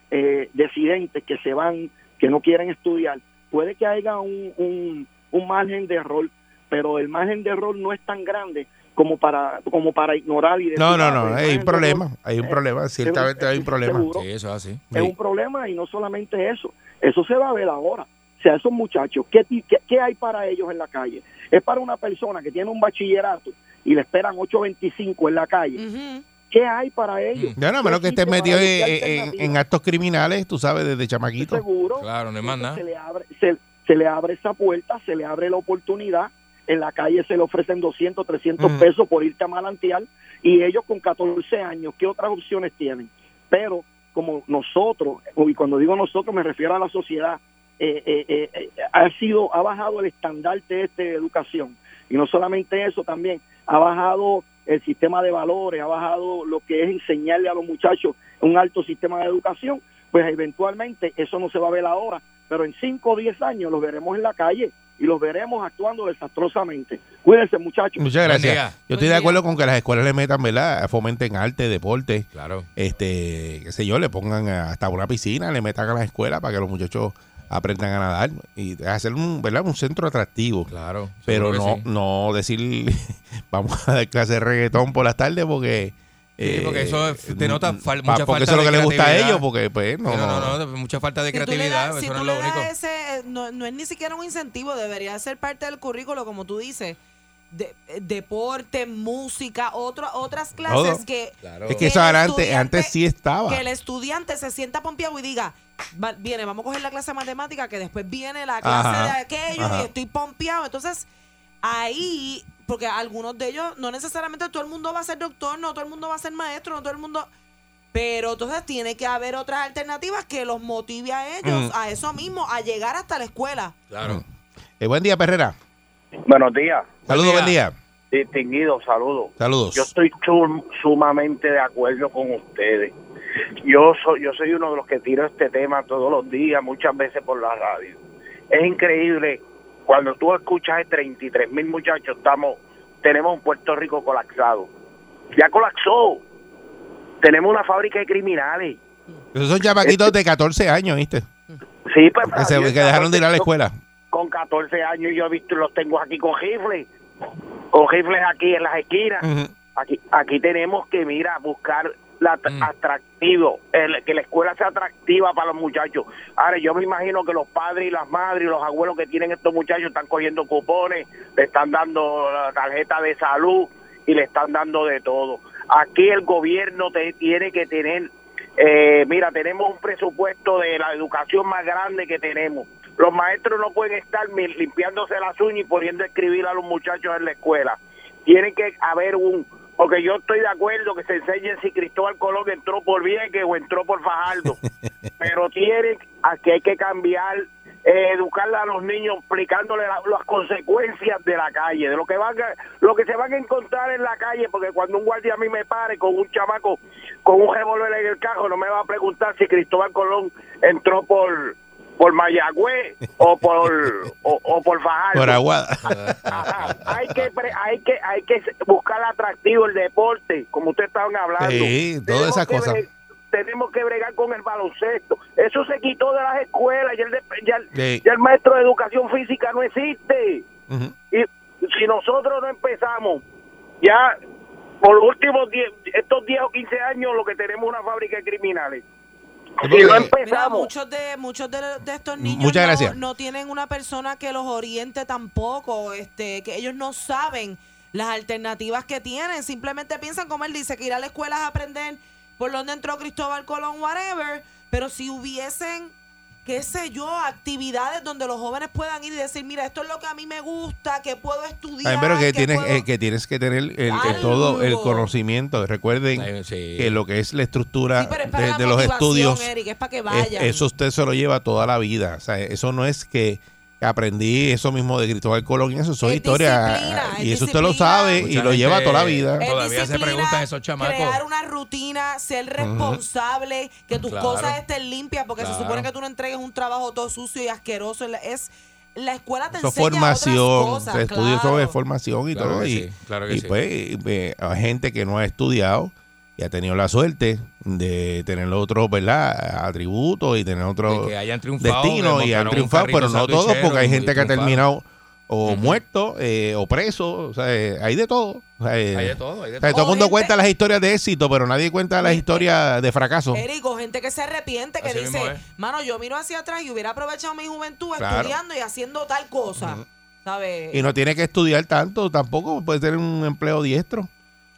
S5: eh, decidentes que se van, que no quieren estudiar, puede que haya un margen de error, pero el margen de error no es tan grande como para como para ignorar y decir,
S2: No, no,
S5: ah,
S2: no,
S5: pues,
S2: hay un problema,
S5: error
S2: hay un
S5: es-
S2: problema, ciertamente hay un problema.
S5: seguro.
S3: Sí, eso es así.
S5: es un problema y no solamente eso, eso se va a ver ahora. O sea, esos muchachos, ¿qué, ti- qué, qué hay para ellos en la calle? Es para una persona que tiene un bachillerato y le esperan 8.25 en la calle. ¿Qué hay para ellos?
S2: Ya no, a menos que
S5: ¿Qué
S2: estés metido en, en- actos criminales, tú sabes, desde chamaquito.
S5: Seguro.
S3: Claro, no hay más nada.
S5: Se le abre, se, se le abre esa puerta, se le abre la oportunidad. En la calle se le ofrecen 200, 300
S2: Ujú.
S5: pesos por irte a malantear y ellos con 14 años, ¿qué otras opciones tienen? Pero como nosotros, y cuando digo nosotros me refiero a la sociedad, eh, eh, eh, eh, ha sido, ha bajado el estandarte este de educación. Y no solamente eso, también ha bajado el sistema de valores, ha bajado lo que es enseñarle a los muchachos un alto sistema de educación, pues eventualmente eso no se va a ver ahora, pero en 5 o 10 años los veremos en la calle y los veremos actuando desastrosamente. Cuídense muchachos.
S2: Muchas gracias. Yo estoy de acuerdo con que las escuelas le metan, ¿verdad? Fomenten arte, deporte,
S3: Claro.
S2: este, qué sé yo, le pongan hasta una piscina, le metan a las escuelas para que los muchachos aprendan a nadar y hacer un, ¿verdad? un centro atractivo.
S3: Claro.
S2: Pero no,
S3: sí.
S2: no decir vamos a dar clase de reggaetón por las tardes porque
S3: Sí, porque eso es- denota fal-
S2: pa-
S3: mucha
S2: porque
S3: falta
S2: eso es lo que les gusta a ellos porque pues no,
S3: no,
S2: no,
S3: no, mucha falta de
S4: Si le
S3: creatividad,
S4: si
S3: eso no
S4: tú
S3: es
S4: le
S3: lo
S4: das
S3: único.
S4: ese, eh, no, no es ni siquiera un incentivo, debería ser parte del currículo, como tú dices. De- eh, deporte, música, otro, otras clases
S2: Todo.
S4: que,
S3: Claro.
S2: es que
S4: que
S2: eso antes, antes sí estaba.
S4: que el estudiante se sienta pompeado y diga, "Va- viene, vamos a coger la clase de matemática, que después viene la clase
S2: Ajá,
S4: de aquello
S2: ajá.
S4: y estoy pompeado. Entonces, ahí, porque algunos de ellos, no necesariamente todo el mundo va a ser doctor, no todo el mundo va a ser maestro, no todo el mundo... Pero entonces tiene que haber otras alternativas que los motive a ellos,
S2: Mm.
S4: a eso mismo, a llegar hasta la escuela.
S3: Claro.
S2: Eh, buen día, Perrera.
S6: Buenos días,
S2: Saludos, buen día.
S6: distinguidos, saludos.
S2: Saludos.
S6: Yo estoy sum- sumamente de acuerdo con ustedes. Yo soy, yo soy uno de los que tiro este tema todos los días, muchas veces por la radio. Es increíble cuando tú escuchas de 33 mil muchachos, estamos, tenemos un Puerto Rico colapsado. Ya colapsó. Tenemos una fábrica de criminales.
S2: Esos son chamaquitos de 14 años, ¿viste?
S6: Sí, pues,
S2: Que, se- que dejaron de ir a la escuela.
S6: Con 14 años yo he visto, los tengo aquí con rifles, con rifles aquí en las esquinas. Aquí, aquí tenemos que, mira, buscar la
S3: Mm.
S6: atractivo, el- que la escuela sea atractiva para los muchachos. Ahora, yo me imagino que los padres y las madres y los abuelos que tienen estos muchachos están cogiendo cupones, le están dando la tarjeta de salud y le están dando de todo. Aquí el gobierno te, tiene que tener, eh, mira, tenemos un presupuesto de la educación más grande que tenemos. Los maestros no pueden estar limpiándose las uñas y poniendo a escribir a los muchachos en la escuela. Tiene que haber un, porque yo estoy de acuerdo que se enseñe si Cristóbal Colón entró por Vieques o entró por Fajardo, pero tiene, aquí hay que cambiar eh, educar a los niños explicándole la- las consecuencias de la calle, de lo que van a- lo que se van a encontrar en la calle, porque cuando un guardia a mí me pare con un chamaco con un revólver en el carro, no me va a preguntar si Cristóbal Colón entró por por Mayagüez o por o, o por Fajardo.
S2: Por Aguada.
S6: Ajá. hay que hay que hay que buscar atractivo el deporte como ustedes estaban hablando
S2: Sí, todas esas cosas.
S6: tenemos que bregar con el baloncesto eso se quitó de las escuelas ya el, de- ya el-
S2: Sí.
S6: ya el maestro de educación física no existe y si nosotros no empezamos ya por los últimos 10 estos 10 o 15 años lo que tenemos es una fábrica de criminales si no
S2: porque-
S4: Mira,
S6: empezamos.
S4: muchos de muchos de, de estos niños
S2: Muchas
S4: no,
S2: gracias.
S4: no tienen una persona que los oriente tampoco, este, que ellos no saben las alternativas que tienen, simplemente piensan como él dice que ir a la escuela es aprender por dónde entró Cristóbal Colón, whatever, pero si hubiesen qué sé yo, actividades donde los jóvenes puedan ir y decir, mira, esto es lo que a mí me gusta, que puedo estudiar.
S2: Ay, pero que
S4: que
S2: tienes,
S4: puedo-
S2: eh, que tienes que tener el, el
S4: Algo.
S2: todo el conocimiento. Recuerden
S7: sí.
S2: que lo que es la estructura
S4: Sí, pero es para
S2: de,
S4: la
S2: de los estudios,
S4: Eric, es para que
S2: es-
S4: vayan.
S2: eso usted se lo lleva toda la vida. O sea, eso no es que aprendí eso mismo de Cristóbal Colón y eso, eso es historia.
S4: es
S2: y eso usted lo sabe y lo lleva toda la vida.
S7: Todavía se preguntan esos chamacos.
S4: Crear una rutina, ser responsable, que tus
S7: Claro.
S4: cosas estén limpias, porque
S7: Claro.
S4: se supone que tú no entregues un trabajo todo sucio y asqueroso. Es la escuela te
S2: Eso es
S4: enseña
S2: formación,
S4: otras cosas, claro.
S2: sobre formación y
S7: Claro
S2: todo.
S7: que
S2: y
S7: sí, claro que
S2: y
S7: sí.
S2: pues eh, hay gente que no ha estudiado y ha tenido la suerte de tener otros, ¿verdad? Atributos y tener otros
S7: De
S2: destinos y han triunfado, pero no todos, porque hay gente que ha terminado o muerto eh, o preso, o sea, eh, hay de todo. O sea, eh,
S7: Hay de todo, hay de
S2: o sea,
S7: todo.
S2: todo el mundo
S4: O gente-
S2: cuenta las historias de éxito, pero nadie cuenta las historias de fracaso.
S4: Eric, o gente que se arrepiente, que
S7: Así
S4: dice, mano, yo miro hacia atrás y hubiera aprovechado mi juventud
S2: Claro.
S4: estudiando y haciendo tal cosa. ¿Sabes?
S2: Y no tiene que estudiar tanto, tampoco puede tener un empleo diestro.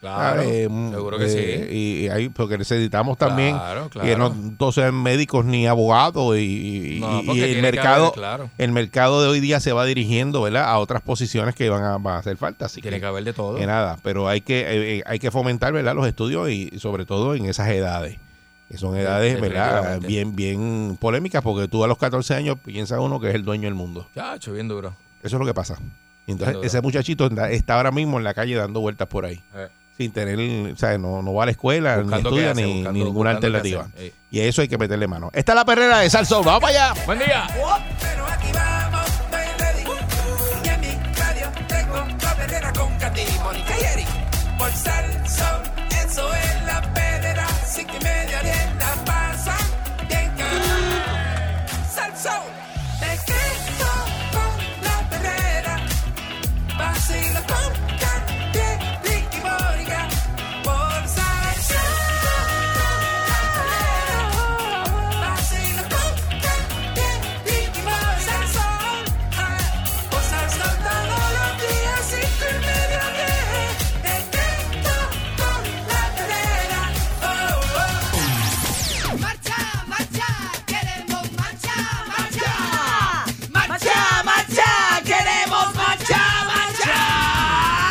S7: Claro,
S2: Eh, mm,
S7: seguro que
S2: eh,
S7: sí.
S2: Y, y ahí, porque necesitamos también
S7: Claro, claro.
S2: que no todos sean médicos ni abogados y,
S7: No,
S2: el mercado
S7: haber, claro.
S2: el mercado de hoy día se va dirigiendo ¿verdad? a otras posiciones que van a, van a hacer falta así
S7: Tiene
S2: que,
S7: que haber de todo.
S2: que nada pero hay que eh, eh, hay que fomentar ¿verdad? los estudios y sobre todo en esas edades que son edades ¿verdad? bien bien polémicas porque tú a los 14 años piensas uno que es el dueño del mundo
S7: Chacho, bien duro.
S2: eso es lo que pasa entonces ese muchachito está ahora mismo en la calle dando vueltas por ahí
S7: Eh.
S2: Sin tener, o sea, no, no va a la escuela,
S7: Buscando
S2: ni estudia,
S7: hacer,
S2: ni,
S7: buscando-
S2: ni ninguna alternativa. Y a eso hay que meterle mano. Esta es la perrera de Salsón. ¡Vamos para allá!
S7: Buen día.
S3: Pero aquí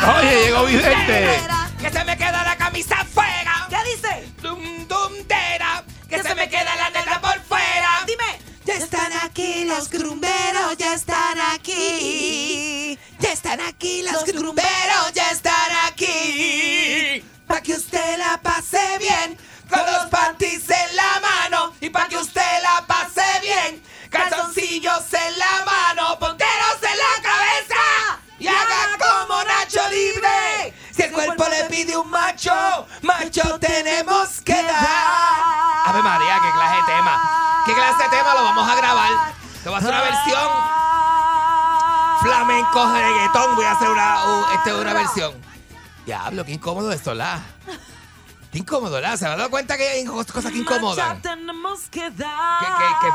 S2: Oye, llegó Vidente.
S3: Que se me queda la camisa afuera.
S4: ¿Qué dice?
S3: Dum, dum, tera. Que se me queda la neta por fuera.
S4: Dime.
S3: Ya están aquí los grumberos, ya están aquí. Ya están aquí los grumberos, ya están aquí. Pa' que usted la pase bien, con los panties en la mano. Y pa' que usted la pase bien, calzoncillos en la mano, macho, macho tenemos que dar. Ave María, qué clase de tema. ¿Qué clase de tema lo vamos a grabar? Te voy a hacer una versión flamenco reggaetón. Voy a hacer una, este, una versión. Diablo, qué incómodo esto, la. Qué incómodo, la. ¿Se me ha dado cuenta que hay cosas que incomodan?
S4: Marcha tenemos que dar.
S3: ¿Qué, qué, qué?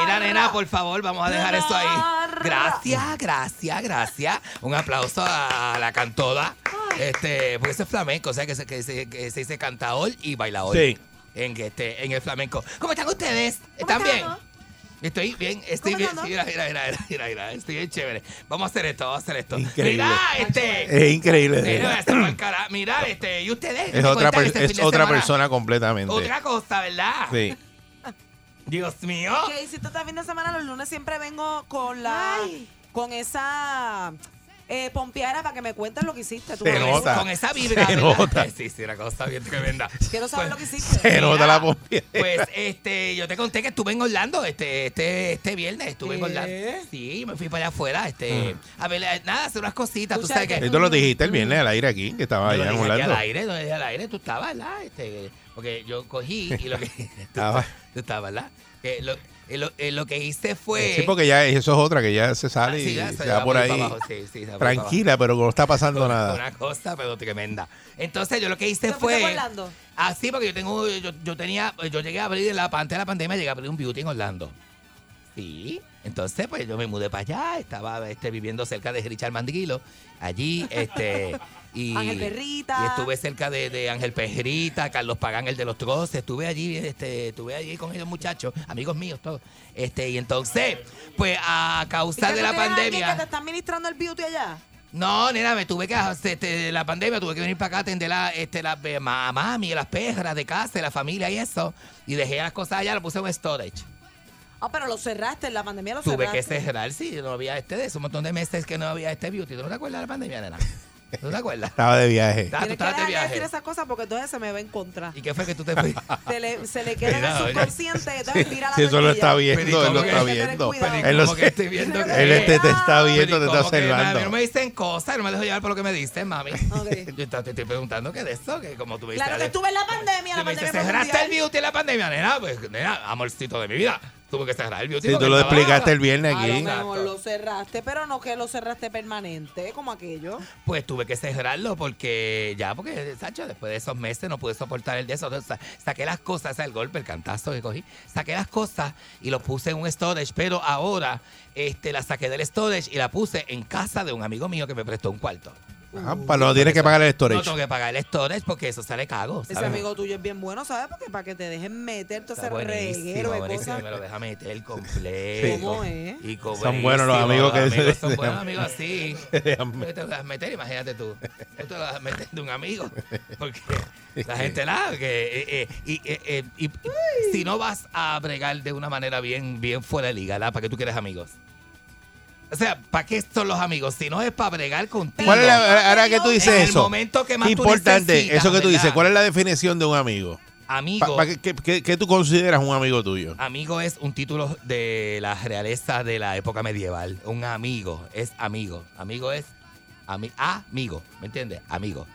S3: Mira, nena, por favor, vamos a dejar esto ahí. Gracias, gracias, gracias. Un aplauso a la cantora. Este, porque eso es flamenco, o sea que se, que se, que se dice cantador y bailador.
S2: Sí.
S3: En, este, en el flamenco. ¿Cómo están ustedes? ¿Están bien? Estoy bien, estoy
S4: ¿Cómo
S3: bien. Sí, mira, mira, mira, mira, mira, estoy bien chévere. Vamos a hacer esto, vamos a hacer esto.
S2: Increíble.
S3: Mira, este.
S2: Es increíble.
S3: Mira, mira, este, y ustedes.
S2: Es otra, per-
S3: este
S2: es otra
S3: semana?
S2: persona completamente.
S3: Otra cosa, ¿verdad?
S2: Sí.
S3: Dios mío.
S4: ¿Qué hiciste este fin de semana? Los lunes siempre vengo con la con esa eh, pompeadera para que me cuentes lo que hiciste. Tú
S2: Se nota.
S3: Con esa vibra,
S2: Se
S3: ¿verdad?
S2: nota.
S3: Sí, sí, una cosa bien tremenda.
S4: Quiero saber
S3: Pues,
S4: lo que hiciste.
S2: Se nota la pompiera.
S3: Pues este, yo te conté que estuve en Orlando este, este, este viernes, estuve en. Orlando. Sí, me fui para allá afuera, este, a ver, eh, nada, hacer unas cositas, tú
S4: Escucha
S3: sabes
S4: que-
S3: que.
S2: Esto lo dijiste el viernes al aire aquí, que estaba
S3: Yo
S2: allá
S3: lo
S2: en
S3: dije aquí
S2: Orlando.
S3: al aire, lo dije al aire, tú estabas, ¿verdad? Este, porque yo cogí y lo que. tú,
S2: Estaba.
S3: tú estabas, ¿verdad? Que lo, lo, eh, lo que hice fue.
S2: Sí, porque ya eso es otra, que ya se
S3: Ah,
S2: sale y
S3: ya
S2: se va
S3: va
S2: por ahí
S3: para abajo, sí, sí, se va por
S2: tranquila, pero no está pasando nada.
S3: Una cosa, pero tremenda. Entonces, yo lo que hice
S4: ¿Te fuiste
S3: fue.
S4: Orlando?
S3: Así, porque yo tengo, yo, yo tenía, yo llegué a abrir en la antes de la pandemia, llegué a abrir un beauty en Orlando. Sí. Entonces, pues yo me mudé para allá, estaba este, viviendo cerca de Richard Mandiguilo, allí, este, y,
S4: Ángel Perrita.
S3: y estuve cerca de, de Ángel Perrita, Carlos Pagán, el de los troces, estuve allí, este, estuve allí con ellos muchachos, amigos míos, todos. Este, y entonces, pues a
S4: ¿Y
S3: causa de la pandemia.
S4: que te está administrando el beauty allá?
S3: No, nena, me tuve que este, la pandemia, tuve que venir para acá a atender la, este, la, eh, a mami, las perras de casa, de la familia y eso. Y dejé las cosas allá, lo puse en storage.
S4: Ah, pero lo cerraste, en la pandemia lo
S3: Tuve
S4: cerraste.
S3: que cerrar, sí, no había este de un montón de meses que no había este beauty. ¿Tú no te acuerdas de la pandemia, nena? ¿Tú no te acuerdas?
S2: Estaba de viaje.
S3: Ah, tú
S4: Tienes que
S3: estabas de
S4: dejar de decir
S3: viaje.
S4: esas cosas porque entonces se me va en contra.
S3: ¿Y qué fue que tú te fuiste?
S4: Se le, se le queda en el
S3: oye.
S4: subconsciente, entonces tira la
S2: Si eso lo está
S4: tortilla.
S2: viendo,
S3: Pero ¿y
S2: él lo está
S3: que-
S2: viendo.
S4: Pero ¿y
S2: Él lo-
S3: ¿Cómo que estoy viendo
S2: Él
S3: qué?
S2: este te está viendo, te
S3: Pero ¿y
S2: está
S3: cómo que, mami,
S2: observando.
S3: no me dicen cosas, no me dejo llevar por lo que me dicen, mami.
S4: Ok.
S3: Yo te te estoy preguntando qué de eso, que como tú me dices.
S4: Claro que estuve en la pandemia, la
S3: Tú me dices,
S4: pandemia fue
S3: cerraste el
S4: mundial.
S3: beauty en la pandemia, nena. Pues, nena, amorcito de mi vida. Tuve que cerrar el beauty.
S2: Sí,
S3: porque
S2: tú lo explicaste el viernes
S4: A lo
S2: aquí.
S4: mejor lo cerraste, pero no que lo cerraste permanente, como aquello.
S3: Pues tuve que cerrarlo porque ya, porque, Sacho, después de esos meses no pude soportar el de eso. Entonces, saqué las cosas, ese es el golpe, el cantazo que cogí. Saqué las cosas y lo puse en un storage, pero ahora este, la saqué del storage y la puse en casa de un amigo mío que me prestó un cuarto.
S2: Ah, no tienes que pagar el
S3: No
S2: storage.
S3: tengo que pagar el storage porque eso sale cago.
S4: Ese
S3: ¿sabes?
S4: amigo tuyo es bien bueno, ¿sabes? Porque para que te dejen meter todo ese reguero de cosas.
S3: me lo deja meter completo.
S4: ¿Cómo es?
S3: Y
S2: Son buenos los amigos que se-
S3: Son buenos amigos así.
S2: Dejan
S3: ¿Tú te lo vas a meter? Imagínate tú. Tú te lo vas a meter de un amigo. Porque la gente la que eh, eh, y, eh, eh, y- y si no vas a bregar de una manera bien, bien fuera de liga, ¿la? ¿para qué tú quieres amigos? O sea, ¿para qué son los amigos? Si no es para bregar contigo.
S2: ¿Cuál es la, ahora que tú dices
S3: En el
S2: eso?
S3: momento que más
S2: Importante, eso que tú dices. ¿cuál es la definición de un amigo?
S3: Amigo.
S2: Pa- pa- ¿qué, qué- qué- qué tú consideras un amigo tuyo?
S3: Amigo es un título de la realeza de la época medieval. Un amigo es amigo. Amigo es ami- amigo. ¿Me entiendes? Amigo.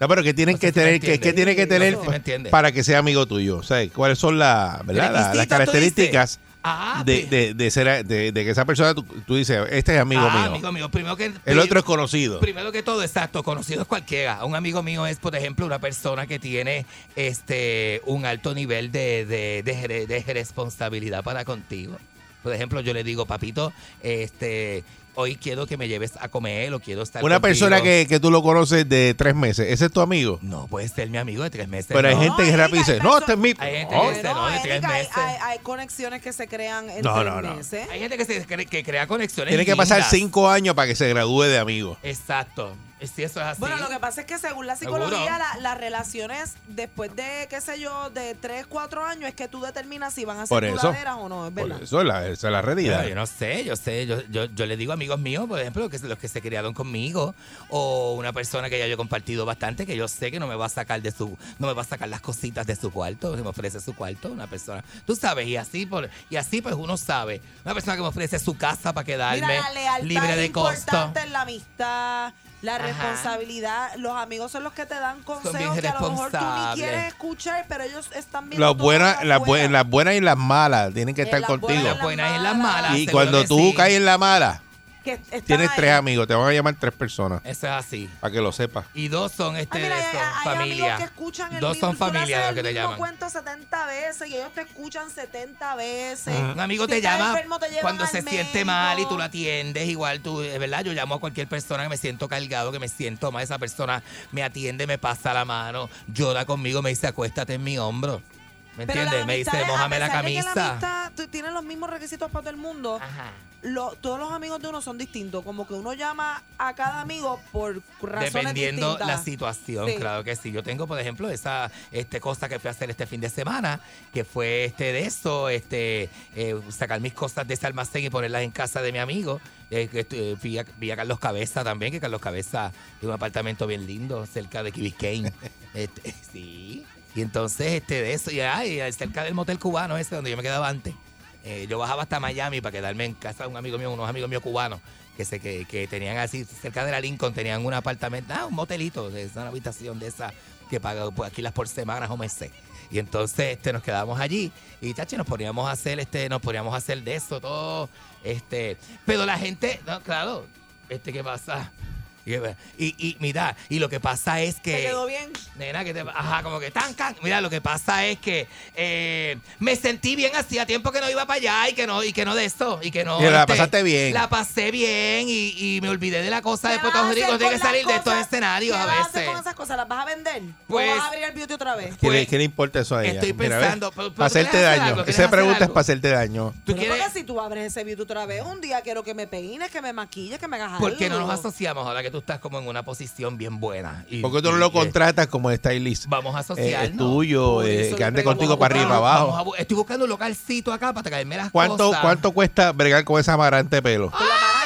S2: No, pero ¿qué tienen
S3: No sé
S2: que
S3: si
S2: tener, ¿qué,
S3: entiende.
S2: qué tiene que
S3: No
S2: tener
S3: entiende.
S2: para que sea amigo tuyo? O sea, ¿cuáles son la, ¿verdad? la- las características
S3: Ah,
S2: de,
S3: pues.
S2: de, de ser, de, de que esa persona, tú, tú dices, este es amigo
S3: Ah,
S2: mío?
S3: amigo mío. Primero que,
S2: El otro es conocido.
S3: Primero que todo, exacto, conocido es cualquiera. Un amigo mío es, por ejemplo, una persona que tiene este un alto nivel de, de responsabilidad para contigo. Por ejemplo, yo le digo, papito, este, hoy quiero que me lleves a comer o quiero estar
S2: Una
S3: contigo".
S2: persona que, que tú lo conoces de tres meses, ¿ese es tu amigo?
S3: No puede ser mi amigo de tres meses.
S2: Pero hay
S3: no.
S2: gente que
S4: Erika,
S2: rápido dice, no, este es mi...
S3: Hay gente
S2: Oh,
S3: que dice, no, de tres meses.
S4: hay- hay conexiones que se crean en
S2: No,
S4: tres
S2: no, no.
S4: meses.
S3: Hay gente que, se, cre- que crea conexiones.
S2: Tiene que pasar cinco años para que se gradúe de amigo.
S3: Exacto. Si eso es así.
S4: Bueno, lo que pasa es que según la psicología, la- las relaciones después de, qué sé yo, de 3, 4 años es que tú determinas si van a ser
S2: Por eso.
S4: duraderas o no, es
S2: Por
S4: verdad.
S2: eso es la, esa es la realidad.
S3: Yo no sé, yo sé, yo, yo, yo le digo a amigos míos, por ejemplo, que los que se criaron conmigo, o una persona que ya yo he compartido bastante, que yo sé que no me va a sacar de su, no me va a sacar las cositas de su cuarto, que me ofrece su cuarto, una persona, tú sabes, y así por, y así pues uno sabe, una persona que me ofrece su casa para quedarme
S4: Mira, la lealtad
S3: libre
S4: es
S3: de costo.
S4: importante en la amistad, la
S3: Ajá.
S4: responsabilidad. Los amigos son los que te dan consejos
S3: bien
S4: que a lo mejor tú ni quieres escuchar, pero ellos están viendo
S2: Las buenas, las, las y las malas tienen que
S4: En
S2: estar
S4: las
S2: contigo.
S4: buenas,
S3: Las buenas y las malas.
S2: Y cuando tú
S3: sí.
S2: caes en la mala,
S4: Que
S2: tienes
S4: ahí.
S2: tres amigos, te van a llamar tres personas,
S3: Eso es así.
S2: para que lo sepas.
S3: Y dos son este
S4: Ay, mira,
S3: son
S4: hay
S3: familia.
S4: que escuchan el
S3: dos
S4: mismo,
S3: son
S4: tú haces
S3: familia los
S4: el
S3: que te
S4: mismo
S3: llaman.
S4: cuento 70 veces y ellos te escuchan 70 veces.
S3: Un amigo
S4: Si
S3: te
S4: estás
S3: llama
S4: enfermo, te llevan
S3: cuando
S4: al
S3: se siente
S4: médico.
S3: mal y tú lo atiendes. Igual tú, es verdad, yo llamo a cualquier persona que me siento cargado, que me siento mal. Esa persona me atiende, me pasa la mano, llora conmigo, me dice acuéstate en mi hombro. ¿Me
S4: Pero
S3: entiendes? Me dice
S4: amistades, a
S3: mójame la
S4: pesar de que
S3: camisa.
S4: amistad tú- tiene los mismos requisitos para todo el mundo.
S3: Ajá.
S4: Lo- todos los amigos de uno son distintos. Como que uno llama a cada amigo por razones
S3: Dependiendo
S4: distintas.
S3: la situación,
S4: Sí.
S3: claro que sí. Yo tengo, por ejemplo, esa este cosa que fui a hacer este fin de semana, que fue este de eso, este eh, sacar mis cosas de ese almacén y ponerlas en casa de mi amigo. Eh, que, eh, fui, a, vi a Carlos Cabeza también, que Carlos Cabeza tiene un apartamento bien lindo cerca de Key Biscayne. Este, sí. Y entonces, este de eso, y ay, cerca del motel cubano ese donde yo me quedaba antes. Eh, yo bajaba hasta Miami para quedarme en casa de un amigo mío, unos amigos míos cubanos, que se que, que tenían así, cerca de la Lincoln, tenían un apartamento, ah, un motelito, esa, una habitación de esa que paga pues, aquí las por semanas o meses. Y entonces este, nos quedábamos allí y chachi, nos poníamos a hacer, este, nos poníamos a hacer de eso todo. Este, pero la gente, claro, este, ¿qué pasa? Y, mira, y lo que pasa es que.
S4: ¿Te quedó bien?
S3: Nena, que te. Ajá, como que tan, can. Mira, lo que pasa es que eh, me sentí bien, hacía tiempo que no iba para allá y que no, y que no de esto. Y que no.
S2: Y la
S3: este,
S2: pasaste bien.
S3: La pasé bien y, y me olvidé de la cosa de
S4: ¿Qué
S3: Puerto Rico. Tiene que salir de estos escenarios
S4: ¿Qué
S3: a
S4: vas a hacer
S3: veces.
S4: con esas cosas? ¿Las vas a vender?
S3: Pues-
S4: ¿O vas a abrir el beauty otra vez?
S2: ¿Qué, le,
S3: Pues,
S2: qué le importa eso a ella?
S3: estoy
S2: Mira,
S3: pensando, pero- pero
S2: para hacerte
S3: hacer
S2: daño.
S3: algo,
S2: Esa pregunta es
S3: algo.
S2: para hacerte daño.
S3: ¿Tú
S4: Pero
S3: quieres?
S4: porque si tú abres ese beauty otra vez, un día quiero que me peines, que me maquilles, que me hagas
S3: ¿Por qué no
S4: algo.
S3: nos asociamos ahora que tú estás como en una posición bien buena? Y-
S2: ¿Por qué tú no lo contratas como stylist?
S3: Vamos a
S2: Eh,
S3: asociarnos.
S2: es tuyo, eh, que ande contigo para arriba y para
S4: buscar.
S2: abajo.
S3: Estoy buscando un localcito acá para traerme las
S2: ¿Cuánto,
S3: cosas.
S2: ¿Cuánto cuesta bregar con esa amarante de pelo?
S4: Con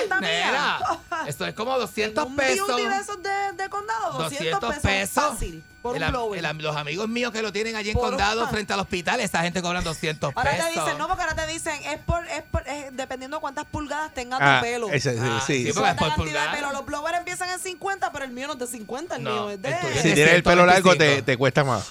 S4: la mía.
S3: Esto es como 200
S4: un
S3: pesos.
S4: beauty de esos de, de condado, 200,
S3: 200
S4: pesos,
S3: pesos.
S4: fácil, por
S3: El
S4: un blower.
S3: el los amigos míos que lo tienen allí en
S4: Por un-
S3: condado frente al hospital, esa gente cobran 200
S4: Ahora
S3: pesos.
S4: te dicen, no, porque ahora te dicen, es por, es por, es dependiendo cuántas pulgadas tenga tu
S2: Ah,
S4: pelo.
S2: ese- sí,
S3: Ah,
S2: sí,
S3: sí,
S2: sí.
S3: porque-
S4: Cuánta
S3: por
S4: cantidad de
S3: pulgada.
S4: pelo. Los blowers empiezan en 50, pero el mío no es de 50, el
S3: No,
S4: mío es de...
S3: el tuyo es
S2: Si tienes el pelo largo, te,
S3: 125.
S2: te cuesta más.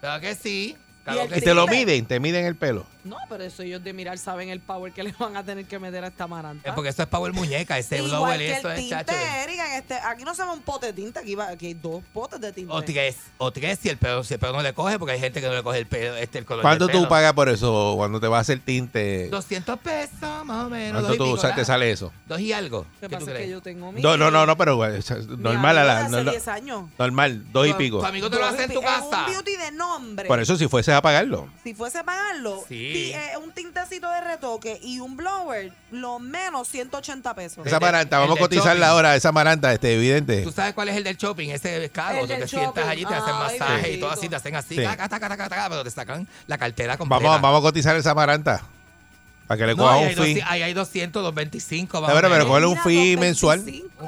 S3: Claro que sí.
S4: Y
S3: Claro
S4: el
S3: que
S2: Y te lo miden, te miden el pelo.
S4: No, pero eso ellos de mirar saben el power que le van a tener que meter a esta maranta.
S3: Es porque eso es power muñeca, ese
S4: Igual
S3: blower eso
S4: el
S3: es
S4: tinte,
S3: chacho.
S4: Erika, en este, aquí no se ve un pote de tinta, aquí, va, aquí hay dos potes de tinta.
S3: O tres, o tres si el pelo, si el pelo no le coge, porque hay gente que no le coge el pelo, este el color
S2: ¿Cuánto
S3: del
S2: tú
S3: pelo.
S2: pagas por eso cuando te vas a hacer tinte?
S3: 200 pesos, más o menos.
S2: ¿Cuánto
S3: dos y
S2: tú,
S3: pico,
S2: o sea, te sale eso?
S3: Dos y algo.
S4: Lo que
S3: ¿Qué tú
S4: pasa es que yo tengo mi...
S2: No, no, no, no, pero o sea,
S4: mi
S2: normal, a la,
S4: hace
S2: no,
S4: 10 años.
S2: normal, dos y pico.
S3: Tu amigo te lo hace en tu
S4: Es
S3: casa.
S4: un beauty de nombre.
S2: Por eso si fueses a pagarlo.
S4: Si fuese a pagarlo,
S3: Sí.
S4: Ti- eh, un tintecito de retoque y un blower, lo menos 180 pesos.
S2: Esa
S3: de-
S2: maranta, vamos a
S3: del
S2: cotizarla
S3: shopping.
S2: ahora, esa maranta, este, evidente.
S3: ¿Tú sabes cuál es el del shopping? Ese.
S4: El
S3: Tú
S4: del
S3: te sientas
S4: shopping.
S3: allí, te hacen
S4: Ay,
S3: masaje y todo así, te hacen así,
S2: Sí.
S3: taca, taca, taca, taca, pero te sacan la cartera completa.
S2: Vamos, vamos a cotizar esa maranta. Para que le coja
S3: ahí
S2: un
S3: hay,
S2: fee.
S3: 200, ahí hay 200, 225. más
S2: pero, pero coge un fee
S4: 225.
S2: mensual.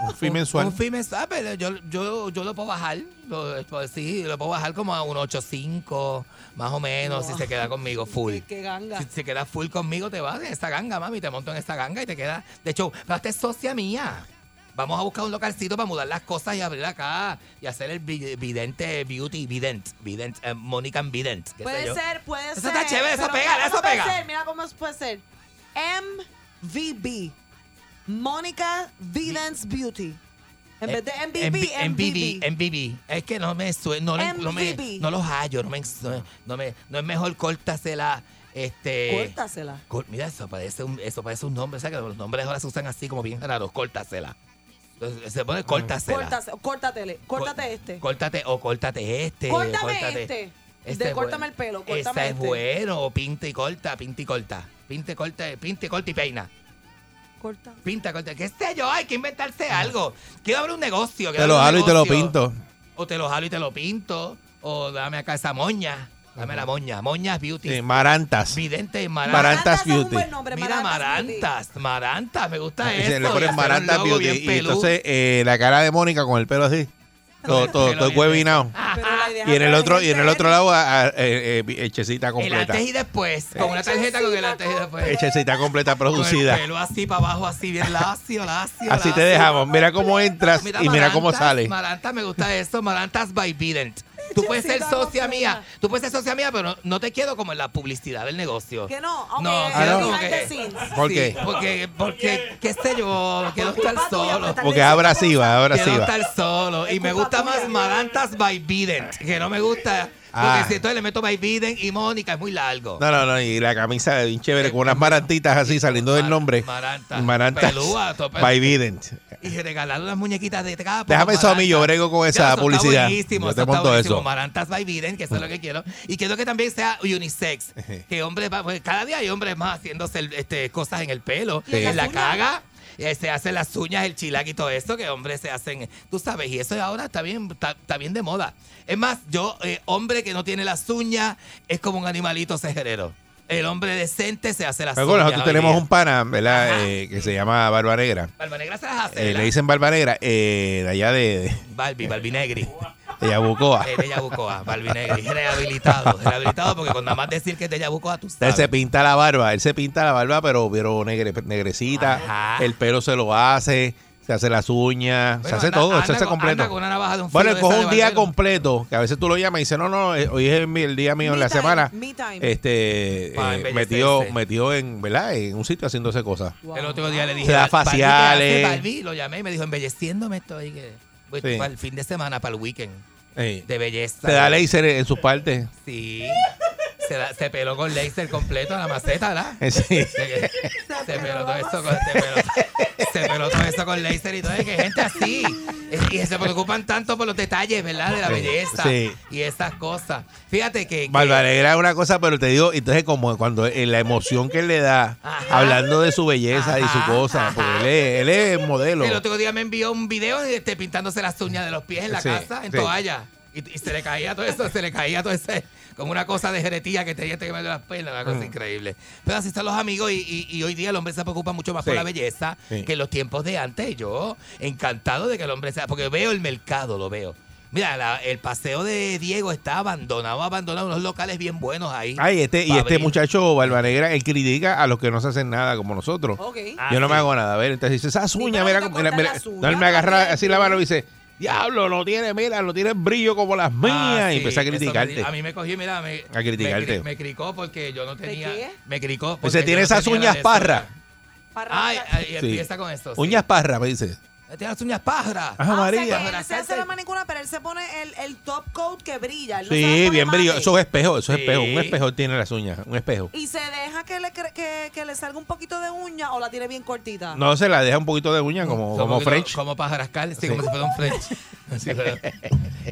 S2: Un fee mensual.
S3: Un fee mensual, pero yo, yo, yo lo puedo bajar. Lo, pues sí, lo puedo bajar como a 1.85, más o menos, si
S4: No.
S3: se queda conmigo full.
S4: Qué, qué ganga.
S3: Si se queda full conmigo, te vas en esta ganga, mami. Te monto en esta ganga y te queda. De hecho, esta es socia mía. Vamos a buscar un localcito para mudar las cosas y abrir acá y hacer el vi- vidente beauty, vident, vident, eh, Mónica Vident. qué sé
S4: Puede
S3: yo.
S4: ser, puede
S3: Eso
S4: ser.
S3: está chévere, eso pega, eso pega.
S4: Ser, mira cómo puede ser. MVB. Mónica Vidance Beauty. En vez de MVB,
S3: En
S4: MVB.
S3: BB, BB. Es que no me suena, no, le- no, me,
S4: MVB.
S3: no los hallo, no me, no me, no es mejor córtasela, este.
S4: Córtasela.
S3: Cor- Mira, eso parece un, eso parece un nombre, o sea que los nombres ahora se usan así como bien raros, córtasela. Entonces, se pone córtasela.
S4: Córtase, córtatele. Córtate este.
S3: Córtate o córtate este.
S4: Córtame
S3: córtate-
S4: este.
S3: Este
S4: de
S3: es
S4: córtame
S3: bueno.
S4: el pelo, córtame
S3: es
S4: este.
S3: bueno, o pinta y corta, pinta y corta. Pinta y corta, pinta y corta y peina.
S4: Corta.
S3: Pinta, corta. ¿Qué sé yo? Hay que inventarse algo. Quiero abrir un negocio.
S2: Te lo jalo y te lo pinto.
S3: O te lo jalo y te lo pinto. O dame acá esa moña. Dame la moña. Moñas Beauty.
S2: Sí, marantas.
S3: Vidente y Marantas.
S2: Marantas
S4: es un
S2: Beauty.
S4: buen nombre,
S3: Mira,
S4: Marantas Beauty.
S3: Marantas. Marantas. Me gusta
S2: Y
S3: eso.
S2: se le
S3: y
S2: ponen Marantas Beauty. Y entonces eh, la cara de Mónica con el pelo así. Todo,
S3: el
S2: todo, todo huevinado. Y en el otro, y en el otro lado, a- a- eh, eh, hechecita
S3: El
S2: completa.
S3: antes y después. Con una tarjeta con el antes y después.
S2: Hechecita completa
S3: Con el
S2: producida.
S3: pelo así para abajo, así bien lacio, lacio.
S2: Así te
S3: lacio.
S2: dejamos. Mira cómo entras y mira cómo
S3: Marantas,
S2: sale.
S3: Marantas, me gusta eso. Marantas by Vident. Tú puedes ser socia mía. Tú puedes ser socia mía, pero no, te quedo como en la publicidad del negocio.
S4: Que no, ok,
S3: No,
S4: eh,
S2: como
S4: behind
S3: que-.
S2: ¿Por
S3: Sí,
S2: qué?
S3: Porque, porque, qué sé yo, quiero estar solo.
S4: porque
S2: abrasiva, es
S3: Quiero
S2: abrasiva.
S3: estar solo. Y me gusta más Marantas by Vident. Que no me gusta
S2: Ah.
S3: si entonces le meto By Biden y Mónica, es muy largo.
S2: No, no, no, y la camisa bien chévere con unas marantitas así saliendo del nombre.
S3: Marantas.
S2: Marantas.
S3: Pelúa,
S2: By Biden.
S3: Y regalar unas muñequitas de cada
S2: Déjame eso a mí, yo brego con esa
S3: eso
S2: publicidad.
S3: Está buenísimo,
S2: Yo te
S3: eso
S2: monto eso.
S3: Marantas by Biden, que eso es lo que quiero. Y quiero que también sea unisex. que hombres, va- pues, cada día hay hombres más haciéndose este, cosas en el pelo.
S4: ¿Y en las
S3: la caga. Se hacen las uñas, el chilac y todo eso, que hombres se hacen, tú sabes, y eso ahora está bien, está, está bien de moda. Es más, yo, eh, hombre que no tiene las uñas, es como un animalito cejerero. El hombre decente se hace las
S2: Pero bueno, nosotros tenemos
S3: día.
S2: un pana, ¿verdad? Eh, que se llama Barba Negra.
S3: Barba Negra se las hace.
S2: Eh, le dicen Barba Negra, eh, de allá de,
S3: Barbie, Barbie Negri.
S2: De, Yabucoa.
S3: De Yabucoa, Barbie Negri. Rehabilitado. Rehabilitado porque con nada más decir que es de Yabucoa, tú
S2: Él
S3: sabes.
S2: se pinta la barba, él se pinta la barba, pero, pero negre, negrecita.
S3: Ajá.
S2: El pelo se lo hace, se hace las uñas, se hace
S3: anda-
S2: todo, se
S3: anda
S2: hace
S3: con-
S2: completo.
S3: con una navaja de un
S2: Bueno, él
S3: esa
S2: un día completo, que a veces tú lo llamas y dices, no, no, eh, hoy es el día mío en la
S4: time,
S2: semana.
S4: me time.
S2: Este, eh, metido, metido en, ¿verdad? En un sitio haciéndose cosas.
S3: El otro día le dije,
S2: Se da
S3: "Barbie, ¿qué
S2: faciales.
S3: hace, Barbie? Lo llamé y me dijo, embelleciéndome estoy que voy
S2: Sí.
S3: para el fin de semana, para el weekend de belleza.
S2: se da laser en sus partes.
S3: Sí. Se, peló con laser completo a la maceta, ¿verdad?
S2: Eh, sí.
S3: Se, se peló todo eso con, se peló, se peló todo eso con laser y todo. Es que gente así. Y se preocupan tanto por los detalles, ¿verdad? De la belleza
S2: sí.
S3: y esas cosas. Fíjate que.
S2: Negra es una cosa, pero te digo, entonces como cuando eh, la emoción que él le da,
S3: Ajá.
S2: hablando de su belleza y su cosa,
S3: ajá.
S2: porque él es, él es modelo.
S3: El otro día me envió un video de este, pintándose las uñas de los pies en la
S2: Sí,
S3: casa, en
S2: sí.
S3: toalla. Y, y se le caía todo eso, se le caía todo ese, como una cosa de jeretía que tenía que meter las piernas, una
S2: Mm.
S3: cosa increíble. Pero así están los amigos y, y- y hoy día el hombre se preocupa mucho más por la belleza
S2: Sí.
S3: que en los tiempos de antes. Yo, encantado de que el hombre sea, porque veo el mercado, lo veo. Mira, la- el paseo de Diego está abandonado, abandonado, unos locales bien buenos ahí.
S2: Ay, este, y este
S3: abrir.
S2: muchacho Barba Negra, él critica a los que no se hacen nada como nosotros.
S3: Ah,
S2: Yo no me
S3: sí.
S2: hago nada. A ver, entonces dice, esas
S4: Sí,
S2: uñas,
S4: pero
S2: mira,
S4: te
S2: mira, mira. No, él me agarra así la mano y dice, diablo, no tiene, mira, no tiene brillo como las mías.
S3: Ah,
S2: y
S3: sí,
S2: empecé a
S3: me
S2: criticarte.
S3: a mí me cogió, mira, me,
S2: A criticarte.
S3: me, cri- me cricó porque yo no tenía.
S4: qué?
S3: Me cricó.
S2: Dice,
S3: porque
S2: tiene
S3: no
S2: esas uñas parras.
S3: Ay, ay,
S2: Sí.
S3: empieza con sí.
S2: Uñas parras, me dice.
S3: Tiene las uñas.
S2: Ajá,
S4: Ah, o sea
S2: María.
S4: que él se hace la manicura, pero él se pone el, el top coat que brilla. él no se
S2: Sí, bien
S4: mate.
S2: brillo. Eso es espejo, eso es
S3: Sí.
S2: espejo. Un espejo tiene las uñas, un espejo.
S4: Y se deja que le, cre- que, que le salga un poquito de uña o la tiene bien cortita.
S2: No se la deja un poquito de uña como, como
S3: poquito-
S2: French.
S3: Como para rascar, sí, como si fuera un French. Sí, pero-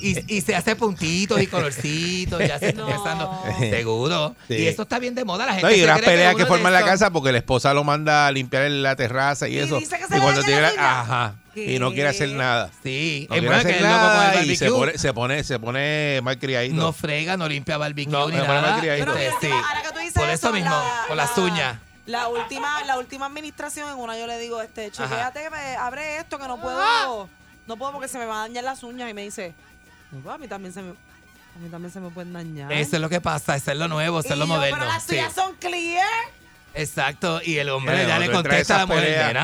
S3: y, y se hace puntitos y colorcitos, ya se está
S4: No.
S3: empezando. Seguro.
S2: Sí.
S3: Y eso está bien de moda. La gente
S2: No, y
S3: se
S2: unas
S3: cree
S2: peleas
S3: uno
S2: que
S3: de
S2: forman la casa porque la esposa lo manda a limpiar en la terraza y,
S4: Y
S2: eso.
S4: dice que se
S2: y
S4: le
S2: cuando
S4: daña
S2: tiene
S4: la
S2: la-
S4: uña.
S2: ajá.
S4: ¿Qué?
S2: Y no quiere hacer nada.
S3: Sí,
S2: No
S3: es
S2: quiere hacer nada y se pone, se pone, se pone mal criadito.
S3: No frega, no limpia barbecue
S2: No,
S3: ni
S2: se pone.
S4: Pero
S3: Este,
S4: mira,
S3: sí.
S4: ahora que tú dices
S3: Por eso mismo,
S4: la-
S3: con las
S4: la-
S3: uñas.
S4: La última, la última administración, en una yo le digo, este, chequéate, abre esto que no puedo, no puedo porque se me van a dañar las uñas. Y me dice, "No, a mí también se me, a mí también se me pueden dañar.
S3: Eso es lo que pasa, eso es lo nuevo, eso
S4: Y
S3: es lo
S4: yo,
S3: moderno.
S4: Pero las
S3: sí.
S4: tuyas son clear.
S3: Exacto, y el hombre
S2: Mira,
S3: ya le contesta a la mujer.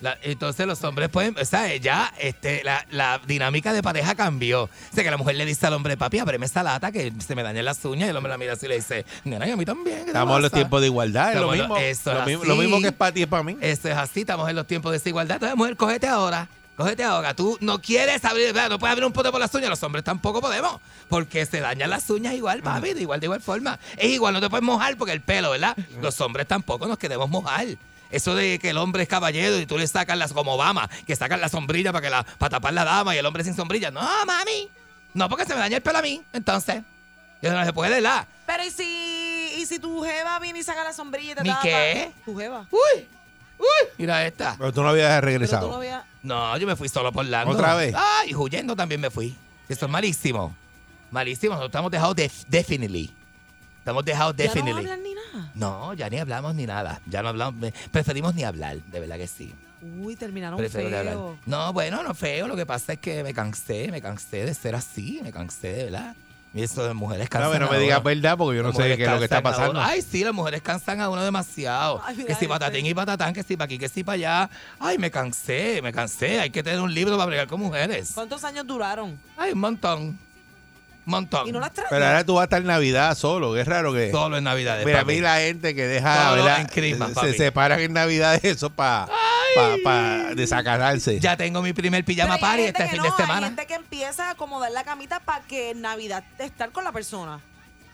S3: La- entonces los hombres pueden, o sea, ya este, la, la dinámica de pareja cambió. O sea, que la mujer le dice al hombre, papi, ábreme esa lata que se me dañan las uñas. Y el hombre la mira así y le dice, nena, y a mí también. ¿qué te
S2: Estamos en los
S3: pasa?".
S2: tiempos de igualdad, es lo mismo.
S3: lo- eso
S2: lo,
S3: es
S2: mismo lo mismo que es para ti es para mí.
S3: Eso es así, estamos en los tiempos de desigualdad. Entonces, mujer, cógete ahora. Cógete ahora. Tú no quieres abrir, ¿verdad? no puedes abrir un pote por las uñas. Los hombres tampoco podemos. Porque se dañan las uñas igual, papi, de igual, de igual forma. Es igual, no te puedes mojar porque el pelo, ¿verdad? Los hombres tampoco nos queremos mojar. Eso de que el hombre es caballero y tú le sacas las, como Obama, que sacan la sombrilla para, que la, para tapar la dama y el hombre sin sombrilla. No, mami. No, porque se me daña el pelo a mí. Entonces, eso no se puede, ¿verdad?
S4: Pero ¿y si, y si tu jeva viene y saca la sombrilla y te
S3: ¿Mi
S4: tapa?
S3: qué?
S4: Tu jeva.
S3: Uy, uy, mira esta.
S2: Pero tú no habías
S4: Pero tú
S2: regresado.
S4: no habías-
S3: No, yo me fui solo por Lando.
S2: ¿Otra vez?
S3: Ay, huyendo también me fui. Eso es malísimo. Malísimo. Nosotros estamos dejados def- definitely. Estamos dejados
S4: Ya no
S3: No, ya ni hablamos ni nada. Ya no hablamos. Preferimos ni hablar, de verdad que sí.
S4: Uy, terminaron
S3: Prefiero hablar.
S4: feo.
S3: No, bueno, no feo. Lo que pasa es que me cansé, me cansé de ser así. Me cansé, de verdad. Y eso de mujeres
S2: No,
S3: cansan
S2: pero no me digas verdad porque yo no sé qué es lo que está pasando.
S3: Ay, sí, las mujeres cansan a uno demasiado.
S4: Ay, mira
S3: que si
S4: este.
S3: patatín y patatán, que si para aquí, que si para allá. Ay, me cansé, me cansé. Hay que tener un libro para bregar con mujeres.
S4: ¿Cuántos años duraron?
S3: Ay, un montón. Montón.
S4: Y no las traes.
S2: Pero ahora tú vas a estar en Navidad solo, que es raro que.
S3: Solo en Navidad.
S2: Mira, a mí la gente que deja,
S3: Solo en Christmas,
S2: se
S3: papi.
S2: separan en Navidad de eso para para desacatarse.
S3: Ya tengo mi primer pijama
S4: Pero hay
S3: party
S4: gente
S3: este
S4: que
S3: fin
S4: no,
S3: de
S4: Hay
S3: semana.
S4: gente que empieza a acomodar la camita para que en Navidad estar con la persona.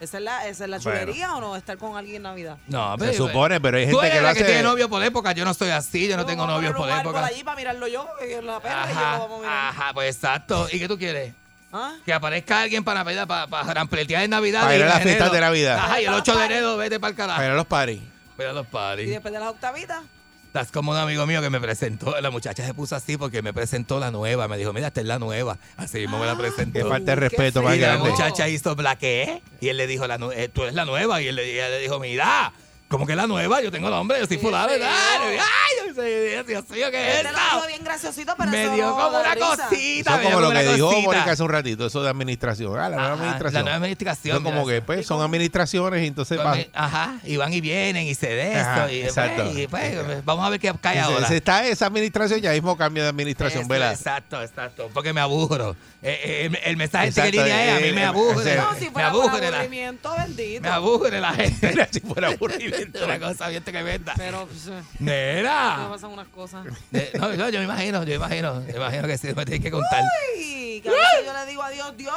S4: ¿Esa es la, esa es la
S2: Bueno.
S4: chulería o no? Estar con alguien en Navidad.
S3: No,
S2: Se supone, pero hay
S3: Tú
S2: gente
S3: eres
S2: que lo
S3: la que
S2: hace.
S3: tiene novio por época. Yo no soy así, yo no tengo novio por época.
S4: allí para mirarlo yo, que la pena y yo
S3: Ajá,
S4: lo vamos a mirar.
S3: ajá, pues exacto. ¿Y qué tú quieres?
S4: ¿Ah?
S3: Que aparezca alguien para Navidad, para, para rampletear en Navidad.
S2: Para
S3: y
S2: ir a las fiestas de Navidad.
S3: Ajá, y el 8 de enero vete para el carajo.
S2: Para ir a los paris.
S3: Voy a los
S4: Y
S3: parties.
S4: después de las octavitas.
S3: Estás como un amigo mío que me presentó. La muchacha se puso así porque me presentó la nueva. Me dijo, mira, esta es la nueva. Así mismo me la presentó.
S2: Que falta de
S4: qué
S2: respeto más
S3: Y la muchacha hizo la que y él le dijo, la eh, tú eres la nueva. Y él y le dijo, mira, ¿cómo que la nueva? Yo tengo nombre, yo soy
S4: Qué
S3: fulano.
S4: feo.
S3: ¿verdad? Ay, yo soy- Dios mío, ¿qué es
S4: Este
S3: esto?
S4: bien graciosito, pero
S3: Me
S4: eso
S3: dio como una
S4: risa.
S2: Eso
S3: cosita.
S2: es
S3: me dio
S2: como lo que dijo. Mónica hace un ratito, eso de administración. Ah, la nueva administración.
S3: La nueva administración.
S2: Eso como que pues son administraciones y entonces
S3: Pues,
S2: va.
S3: me- Ajá, y van y vienen y se de esto.
S2: Ajá,
S3: y, pues,
S2: exacto.
S3: y, pues, vamos a ver qué cae
S2: Se-
S3: ahora.
S2: se está esa administración, ya mismo cambio de administración,
S3: Eso,
S2: ¿verdad?
S3: Exacto, exacto. Porque me aburro. Eh, eh, el, el mensaje este que
S2: Exacto,
S3: línea es, a mí
S2: eh,
S3: me
S2: eh,
S3: aburre.
S2: ese-
S4: No, si
S3: me
S4: fuera por
S3: aburre la,
S4: aburrimiento, bendito.
S3: me aburre la gente.
S2: Si fuera aburrimiento.
S3: Una cosa bien tremenda.
S4: Pero eh, me pasan unas cosas.
S3: Eh, No, no, yo me imagino, yo me imagino, yo me imagino que sí, me tienes que contar.
S4: Ay, que a veces yo le digo a Dios, Dios,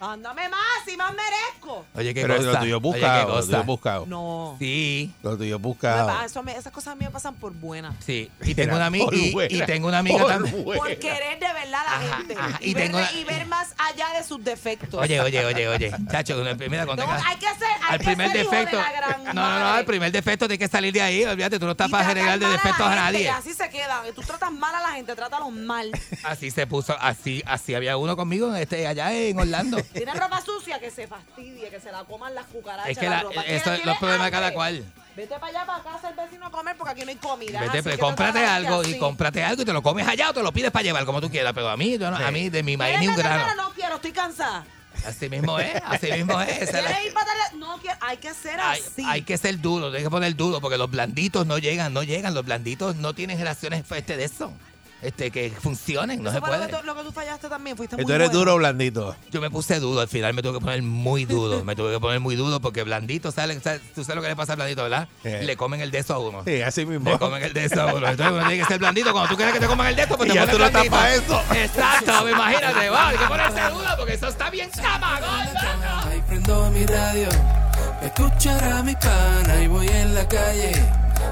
S4: ándame más y más merezco.
S3: Oye, qué
S2: Pero
S3: cosa.
S2: lo tuyo
S3: Oye, qué
S2: buscado, lo tuyo buscado.
S4: No.
S3: Sí,
S2: Lo tuyo buscado.
S4: pa- eso me- esas cosas a mí me pasan por buenas.
S3: sí. Y tengo una amiga
S2: Por
S3: y,
S2: buena,
S3: y tengo una amiga
S2: por
S3: también.
S2: buena.
S4: Por querer de verdad a la
S3: Ajá,
S4: gente.
S3: ajá,
S4: y,
S3: y
S4: ver,
S3: tengo una-
S4: y ver más allá de sus defectos.
S3: Oye, oye, oye, oye. Chacho, mira, cuando
S4: No,
S3: tengas-
S4: hay que ser, hay
S3: al
S4: que
S3: primer
S4: ser hijo de
S3: defecto.
S4: la gran
S3: No, no, no,
S4: madre.
S3: al primer defecto tienes que salir de ahí. Olvídate, tú no estás
S4: Y
S3: para
S4: tratar
S3: regar de
S4: mal
S3: defectos a
S4: gente,
S3: nadie.
S4: así se queda. Tú tratas mal a la gente, trátalos mal.
S3: Así se puso, así, así había uno conmigo este, allá en Orlando.
S4: Tiene ropa sucia que se fastidie, que se la coman las cucarachas.
S3: Es que
S4: la
S3: la-
S4: ropa.
S3: eso
S4: ¿Quieres-
S3: es los problemas de cada cual.
S4: Vete para allá, para casa el vecino a comer porque aquí no hay comida.
S3: Vete,
S4: Así
S3: pues, cómprate algo y cómprate algo y te lo comes allá o te lo pides para llevar como tú quieras. Pero a mí, yo no- a mí de mi maíz
S4: ¿Quieres
S3: ni un grano.
S4: No quiero, estoy cansada.
S3: Así mismo es, así mismo es. Esa es la-
S4: ¿Quieres ir para? No quiero, hay que ser
S3: hay,
S4: así.
S3: hay que ser duro, hay que poner duro porque los blanditos no llegan, no llegan. Los blanditos no tienen relaciones este, de eso. Este, que funcionen, no
S4: Eso
S3: se
S4: fue lo
S3: puede.
S4: que, tú, lo que tú fallaste también, fuiste
S2: ¿Tú
S4: muy
S2: eres
S4: bueno.
S2: duro o blandito?
S3: Yo me puse duro, al final me tuve que poner muy duro. Me tuve que poner muy duro porque blandito, ¿sabes? ¿sabes? Tú sabes lo que le pasa al blandito, ¿verdad?
S2: Eh.
S3: Le comen el de eso a uno.
S2: Sí, así mismo.
S3: Le comen el de eso a uno. Entonces uno tiene que ser blandito. Cuando tú quieres que te coman el de eso, pues
S2: Y
S3: te
S2: ya
S3: pones
S2: tú no estás
S3: blandito.
S2: pa' eso.
S3: Exacto, imagínate, va, hay que ponerse duro porque eso está bien camagón.
S7: Ahí prendo mi radio, escuchar a mi pana y voy en la calle,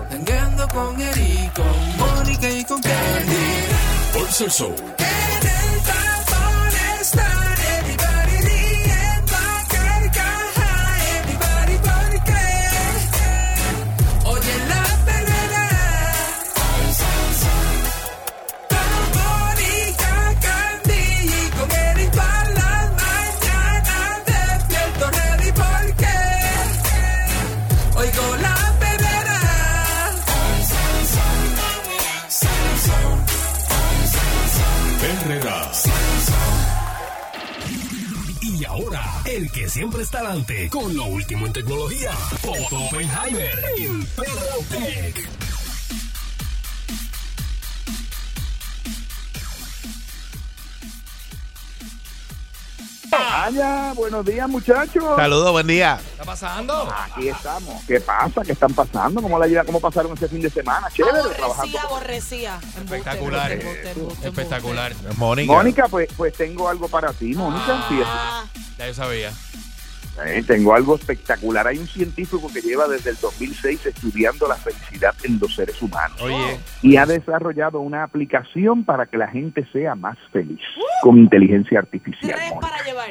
S7: tangando con Eric, con Mónica y con Candy.
S8: Pulse Show.
S7: El
S8: que siempre está adelante con lo último en tecnología, Otto Oppenheimer en
S9: Vaya, buenos días muchachos.
S2: Saludos, buen día.
S3: ¿Qué está pasando?
S9: Aquí estamos. ¿Qué pasa? ¿Qué están pasando? ¿Cómo la lleva? ¿Cómo pasaron ese fin de semana? Chévere, trabajando.
S4: Aborrecía, aborrecía. Embuste,
S3: Espectacular.
S4: embuste, embuste, embuste,
S3: Espectacular.
S2: Mónica.
S9: Mónica, pues, pues tengo algo para ti, Mónica. Sí,
S4: Ah,
S3: Ya yo sabía.
S9: Eh, tengo algo espectacular. Hay un científico que lleva desde el 2006 estudiando la felicidad en los seres humanos
S2: Oye,
S9: y ha desarrollado una aplicación para que la gente sea más feliz con inteligencia artificial.
S4: tres
S9: Mónica.
S4: para llevar.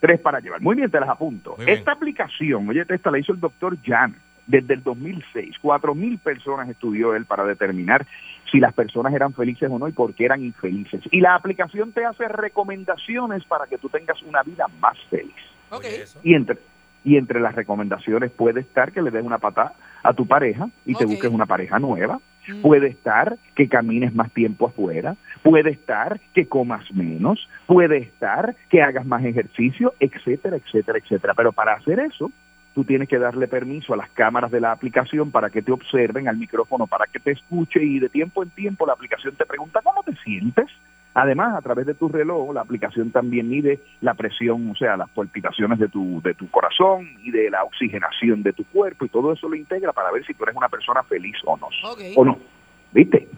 S9: Tres para llevar. Muy bien, te las apunto.
S3: Muy bien.
S9: Esta aplicación, oye, esta la hizo el doctor Jan desde el 2006. Cuatro mil personas estudió él para determinar si las personas eran felices o no y por qué eran infelices. Y la aplicación te hace recomendaciones para que tú tengas una vida más feliz. Y entre, y entre las recomendaciones puede estar que le des una patada a tu pareja y te busques una pareja nueva.
S4: Mm.
S9: Puede estar que camines más tiempo afuera, puede estar que comas menos, puede estar que hagas más ejercicio, etcétera, etcétera, etcétera. Pero para hacer eso, tú tienes que darle permiso a las cámaras de la aplicación para que te observen, al micrófono para que te escuche y de tiempo en tiempo la aplicación te pregunta cómo te sientes. Además, a través de tu reloj, la aplicación también mide la presión, o sea, las palpitaciones de tu, de tu corazón y de la oxigenación de tu cuerpo y todo eso lo integra para ver si tú eres una persona feliz o no. O no. ¿viste?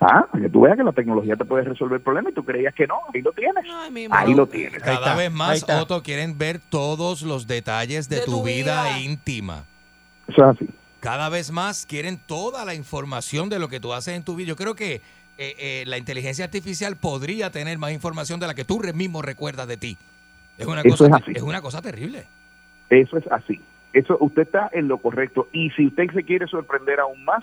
S9: Ah, para que tú veas que la tecnología te puede resolver problemas y tú creías que no, ahí lo tienes.
S4: Ay,
S9: Ahí lo tienes.
S3: Cada
S2: está,
S3: vez más. Otto, quieren ver todos los detalles de,
S4: De
S3: tu,
S4: tu
S3: vida,
S4: vida.
S3: íntima.
S9: Eso es así.
S3: Cada vez más quieren toda la información de lo que tú haces en tu vida. Yo creo que eh, eh, la inteligencia artificial podría tener más información de la que tú re- mismo recuerdas de ti. Es una,
S9: Eso
S3: cosa,
S9: es así.
S3: es una cosa terrible.
S9: Eso es así. Eso usted está en lo correcto. Y si usted se quiere sorprender aún más,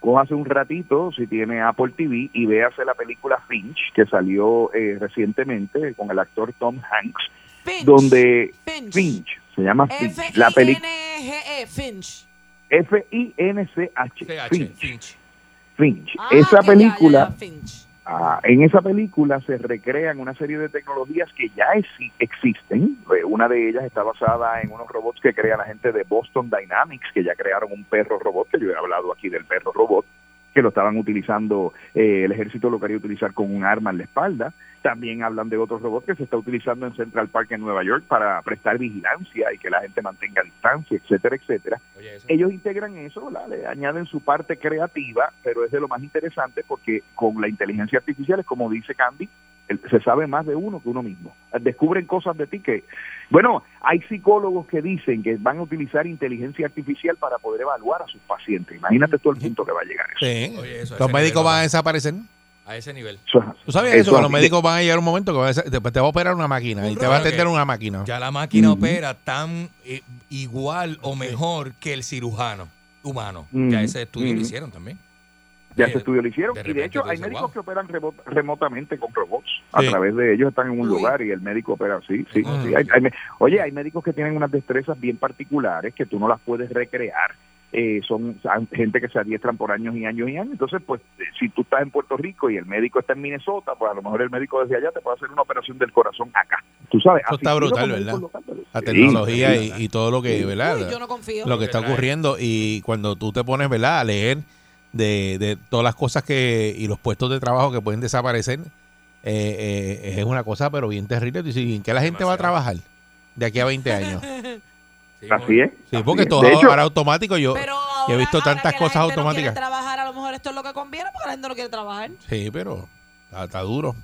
S9: cójase un ratito, si tiene Apple TV, y véase la película Finch, que salió eh, recientemente con el actor Tom Hanks,
S4: Finch.
S9: donde
S4: Finch.
S9: Finch, se llama Finch, la película
S4: F-I-N-G-E, Finch.
S9: F-I-N-C-H,
S3: TH,
S9: Finch,
S3: Finch.
S4: Ah,
S9: Esa película,
S4: ya, ya, Finch.
S9: Ah, en esa película se recrean una serie de tecnologías que ya exi- existen. Eh, Una de ellas está basada en unos robots que crea la gente de Boston Dynamics, que ya crearon un perro robot, que yo he hablado aquí del perro robot, que lo estaban utilizando, eh, el ejército lo quería utilizar con un arma en la espalda. También hablan de otros robots que se está utilizando en Central Park en Nueva York para prestar vigilancia y que la gente mantenga distancia, etcétera, etcétera
S3: Oye,
S9: ellos integran eso, ¿verdad? le añaden su parte creativa, pero es de lo más interesante porque con la inteligencia artificial es como dice Candy, se sabe más de uno que uno mismo. Descubren cosas de ti que, bueno, hay psicólogos que dicen que van a utilizar inteligencia artificial para poder evaluar a sus pacientes. Imagínate todo el punto que va a llegar eso.
S2: Sí.
S3: Oye, eso,
S2: Los médicos
S3: nivel,
S2: van a desaparecer.
S3: A ese nivel.
S2: ¿Tú sabías
S9: Eso
S2: eso? Que los médicos van a llegar un momento que te va a operar una máquina y te va a atender una máquina.
S3: Ya la máquina opera tan eh, igual o mejor que el cirujano humano. Ya ese estudio lo
S9: Ujú.
S3: hicieron también.
S9: Ya ese estudio lo hicieron
S3: de
S9: y de hecho hay médicos
S3: wow.
S9: que operan remo- remotamente con robots. A
S2: Sí.
S9: través de ellos están en un
S4: Uy.
S9: lugar y el médico opera así. Sí,
S3: Ah.
S9: sí. Hay- hay me- oye, hay médicos que tienen unas destrezas bien particulares que tú no las puedes recrear. Eh, son gente que se adiestran por años y años y años. Entonces, pues, eh, si tú estás en Puerto Rico y el médico está en Minnesota, pues a lo mejor el médico desde allá te puede hacer una operación del corazón acá. Tú sabes.
S2: Eso está brutal, ¿verdad? La tecnología
S9: sí.
S2: y, y todo lo que, ¿verdad?
S4: Uy, yo no confío.
S2: lo que está ocurriendo y cuando tú te pones, ¿verdad? A leer de, de todas las cosas que y los puestos de trabajo que pueden desaparecer, eh, eh, es una cosa pero bien terrible. Tú dices, ¿y ¿En qué la gente va a
S3: Demasiado.
S2: trabajar de aquí a 20 años?
S3: Sí,
S9: Así es.
S2: Sí,
S9: así
S2: porque
S9: es.
S2: todo ahora automático. Yo,
S4: Pero
S2: he visto tantas
S4: ahora que la
S2: cosas
S4: gente no
S2: automáticas.
S4: quiere trabajar, a lo mejor esto es lo que conviene porque la gente no quiere trabajar.
S2: Sí, pero está, está duro.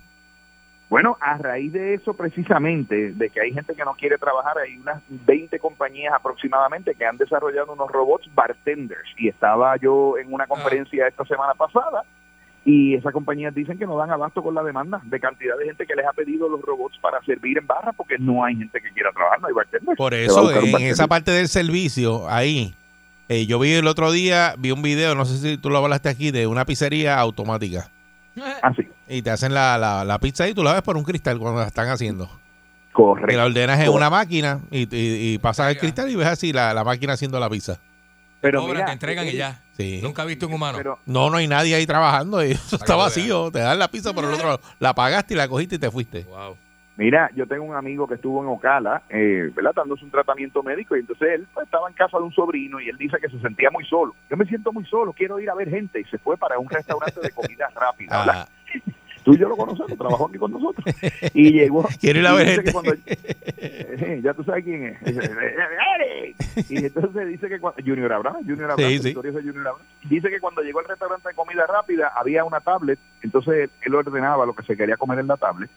S9: Bueno, a raíz de eso precisamente, de que hay gente que no quiere trabajar, hay unas 20 compañías aproximadamente que han desarrollado unos robots bartenders. Y estaba yo en una conferencia esta semana pasada y esas compañías dicen que no dan abasto con la demanda de cantidad de gente que les ha pedido los robots para servir en barra porque no hay gente que quiera trabajar, no hay bartenders.
S2: Por eso, en esa parte del servicio, ahí, eh, yo vi el otro día, vi un video, no sé si tú lo hablaste aquí, de una pizzería automática.
S9: Así,
S2: Y te hacen la, la, la pizza y tú la ves por un cristal cuando la están haciendo. Y la
S9: correcto.
S2: ordenas en
S9: Correcto.
S2: una máquina y, y, y pasas el cristal y ves así la, la máquina haciendo la pizza.
S9: Pero mira,
S3: te entregan y ya.
S2: Sí.
S3: Nunca he visto un humano.
S9: Pero,
S2: No, no hay nadie ahí trabajando. y eso está vacío. Te dan la pizza por el otro lado. La pagaste y la cogiste y te fuiste.
S3: Wow.
S9: Mira, yo tengo un amigo que estuvo en Ocala, eh, ¿verdad? Dándose un tratamiento médico y entonces él pues, estaba en casa de un sobrino y él dice que se sentía muy solo. Yo me siento muy solo, quiero ir a ver gente y se fue para un restaurante de comida rápida. ¿verdad?
S2: Ah,
S9: Tú y yo lo conocemos, trabajó aquí con nosotros. Y llegó.
S2: Quiero ir a ver gente.
S9: cuando- eh, ya tú sabes quién es. Eric. Y entonces dice que cuando, Junior Abraham, Junior Abraham,
S2: Sí, sí.
S9: Junior Abraham, dice que cuando llegó al restaurante de comida rápida había una tablet, entonces él ordenaba lo que se quería comer en la tablet.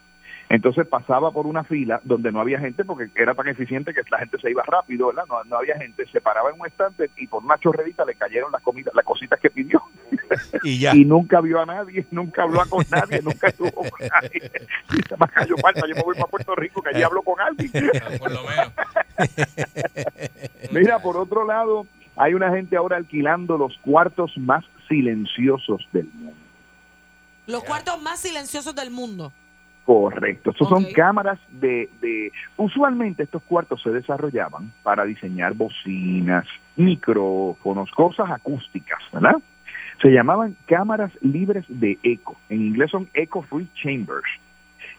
S9: Entonces pasaba por una fila donde no había gente porque era tan eficiente que la gente se iba rápido, ¿verdad? No, no había gente, se paraba en un estante y por una chorrerita le cayeron las comidas, las cositas que pidió
S2: y ya.
S9: y nunca vio a nadie, nunca habló con nadie, nunca estuvo con nadie. Y se me cayó falta, yo me voy para Puerto Rico que allí hablo con alguien.
S3: Por lo menos.
S9: Mira, por otro lado, hay una gente ahora alquilando los cuartos más silenciosos del mundo.
S4: Los cuartos más silenciosos del mundo.
S9: Correcto. Estos son cámaras de, de... Usualmente estos cuartos se desarrollaban para diseñar bocinas, micrófonos, cosas acústicas, ¿verdad? Se llamaban cámaras libres de eco. En inglés son Echo Free Chambers.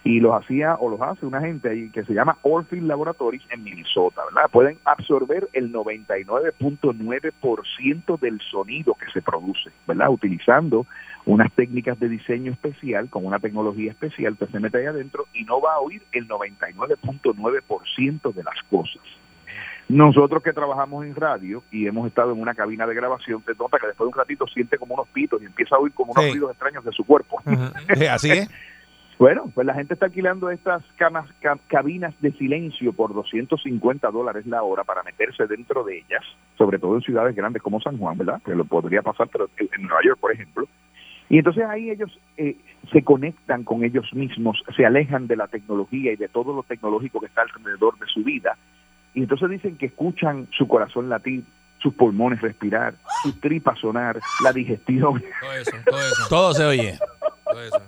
S9: Y los hacía o los hace una gente ahí que se llama Orfield Laboratories en Minnesota, ¿verdad? Pueden absorber el 99.9% del sonido que se produce, ¿verdad? Utilizando unas técnicas de diseño especial, con una tecnología especial, que se mete ahí adentro y no va a oír el 99.9% de las cosas. Nosotros que trabajamos en radio y hemos estado en una cabina de grabación, te nota que después de un ratito siente como unos pitos y empieza a oír como unos
S2: Sí.
S9: ruidos extraños de su cuerpo.
S2: Sí, Así es.
S9: Bueno, pues la gente está alquilando estas camas, ca- cabinas de silencio por 250 dólares la hora para meterse dentro de ellas, sobre todo en ciudades grandes como San Juan, ¿verdad? Que lo podría pasar, pero en en Nueva York, por ejemplo. Y entonces ahí ellos eh, se conectan con ellos mismos, se alejan de la tecnología y de todo lo tecnológico que está alrededor de su vida. Y entonces dicen que escuchan su corazón latir, sus pulmones respirar, sus tripas sonar, la digestión.
S3: Todo eso, todo eso.
S10: Todo se oye.
S3: todo eso.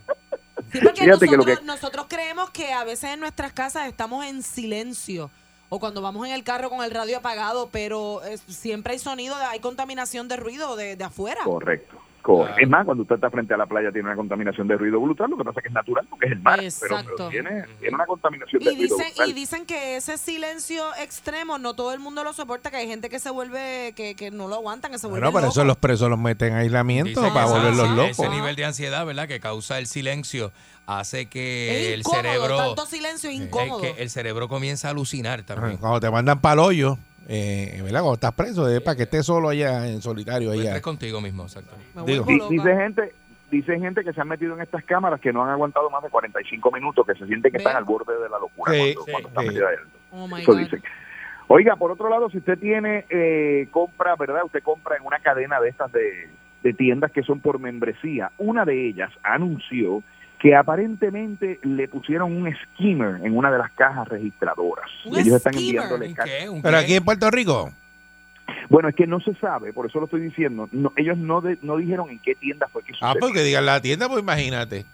S4: Sí, porque
S9: Fíjate que lo
S4: nosotros,
S9: que-
S4: nosotros creemos que a veces en nuestras casas estamos en silencio o cuando vamos en el carro con el radio apagado, pero eh, siempre hay sonido, hay contaminación de ruido de, de afuera.
S9: Correcto.
S3: Claro.
S9: Es más, cuando usted está frente a la playa tiene una contaminación de ruido brutal, lo que pasa es que es natural porque es el mar, pero- tiene, tiene una contaminación de
S4: Y
S9: ruido
S4: dicen,
S9: brutal.
S4: y dicen que ese silencio extremo no todo el mundo lo soporta, que hay gente que se vuelve, que, que no lo aguantan, que se vuelve
S10: Bueno, por eso los presos los meten en aislamiento
S3: Dicen
S10: para volverlos locos.
S3: Ese nivel de ansiedad, ¿verdad? Que causa el silencio hace que
S4: Es
S3: el
S4: incómodo,
S3: cerebro.
S4: tanto silencio es incómodo.
S3: que el cerebro comienza a alucinar también.
S10: Cuando te mandan para el hoyo, eh, ¿verdad? Cuando estás preso, es para que estés solo allá en solitario allá.
S3: contigo mismo, exacto.
S10: Digo.
S9: dice gente dice gente que se han metido en estas cámaras que no han aguantado más de 45 minutos, que se sienten que están al borde de la locura
S2: Sí,
S9: cuando,
S2: sí,
S9: cuando están
S2: sí.
S9: metidos ahí adentro.
S4: Oh
S9: Eso dicen. Oiga, por otro lado, si usted tiene eh, compra, ¿verdad? Usted compra en una cadena de estas de, de tiendas que son por membresía. Una de ellas anunció que aparentemente le pusieron un skimmer en una de las cajas registradoras.
S4: ¿Un
S9: Ellos están
S4: skimmer?
S9: enviándole
S3: ¿Un
S9: ca-
S3: qué? ¿Un
S10: Pero aquí en Puerto Rico,
S9: Bueno, es que no se sabe, por eso lo estoy diciendo. No, ellos no, de- no dijeron en qué tienda fue que
S10: ah,
S9: sucedió.
S10: porque digan la tienda, pues imagínate.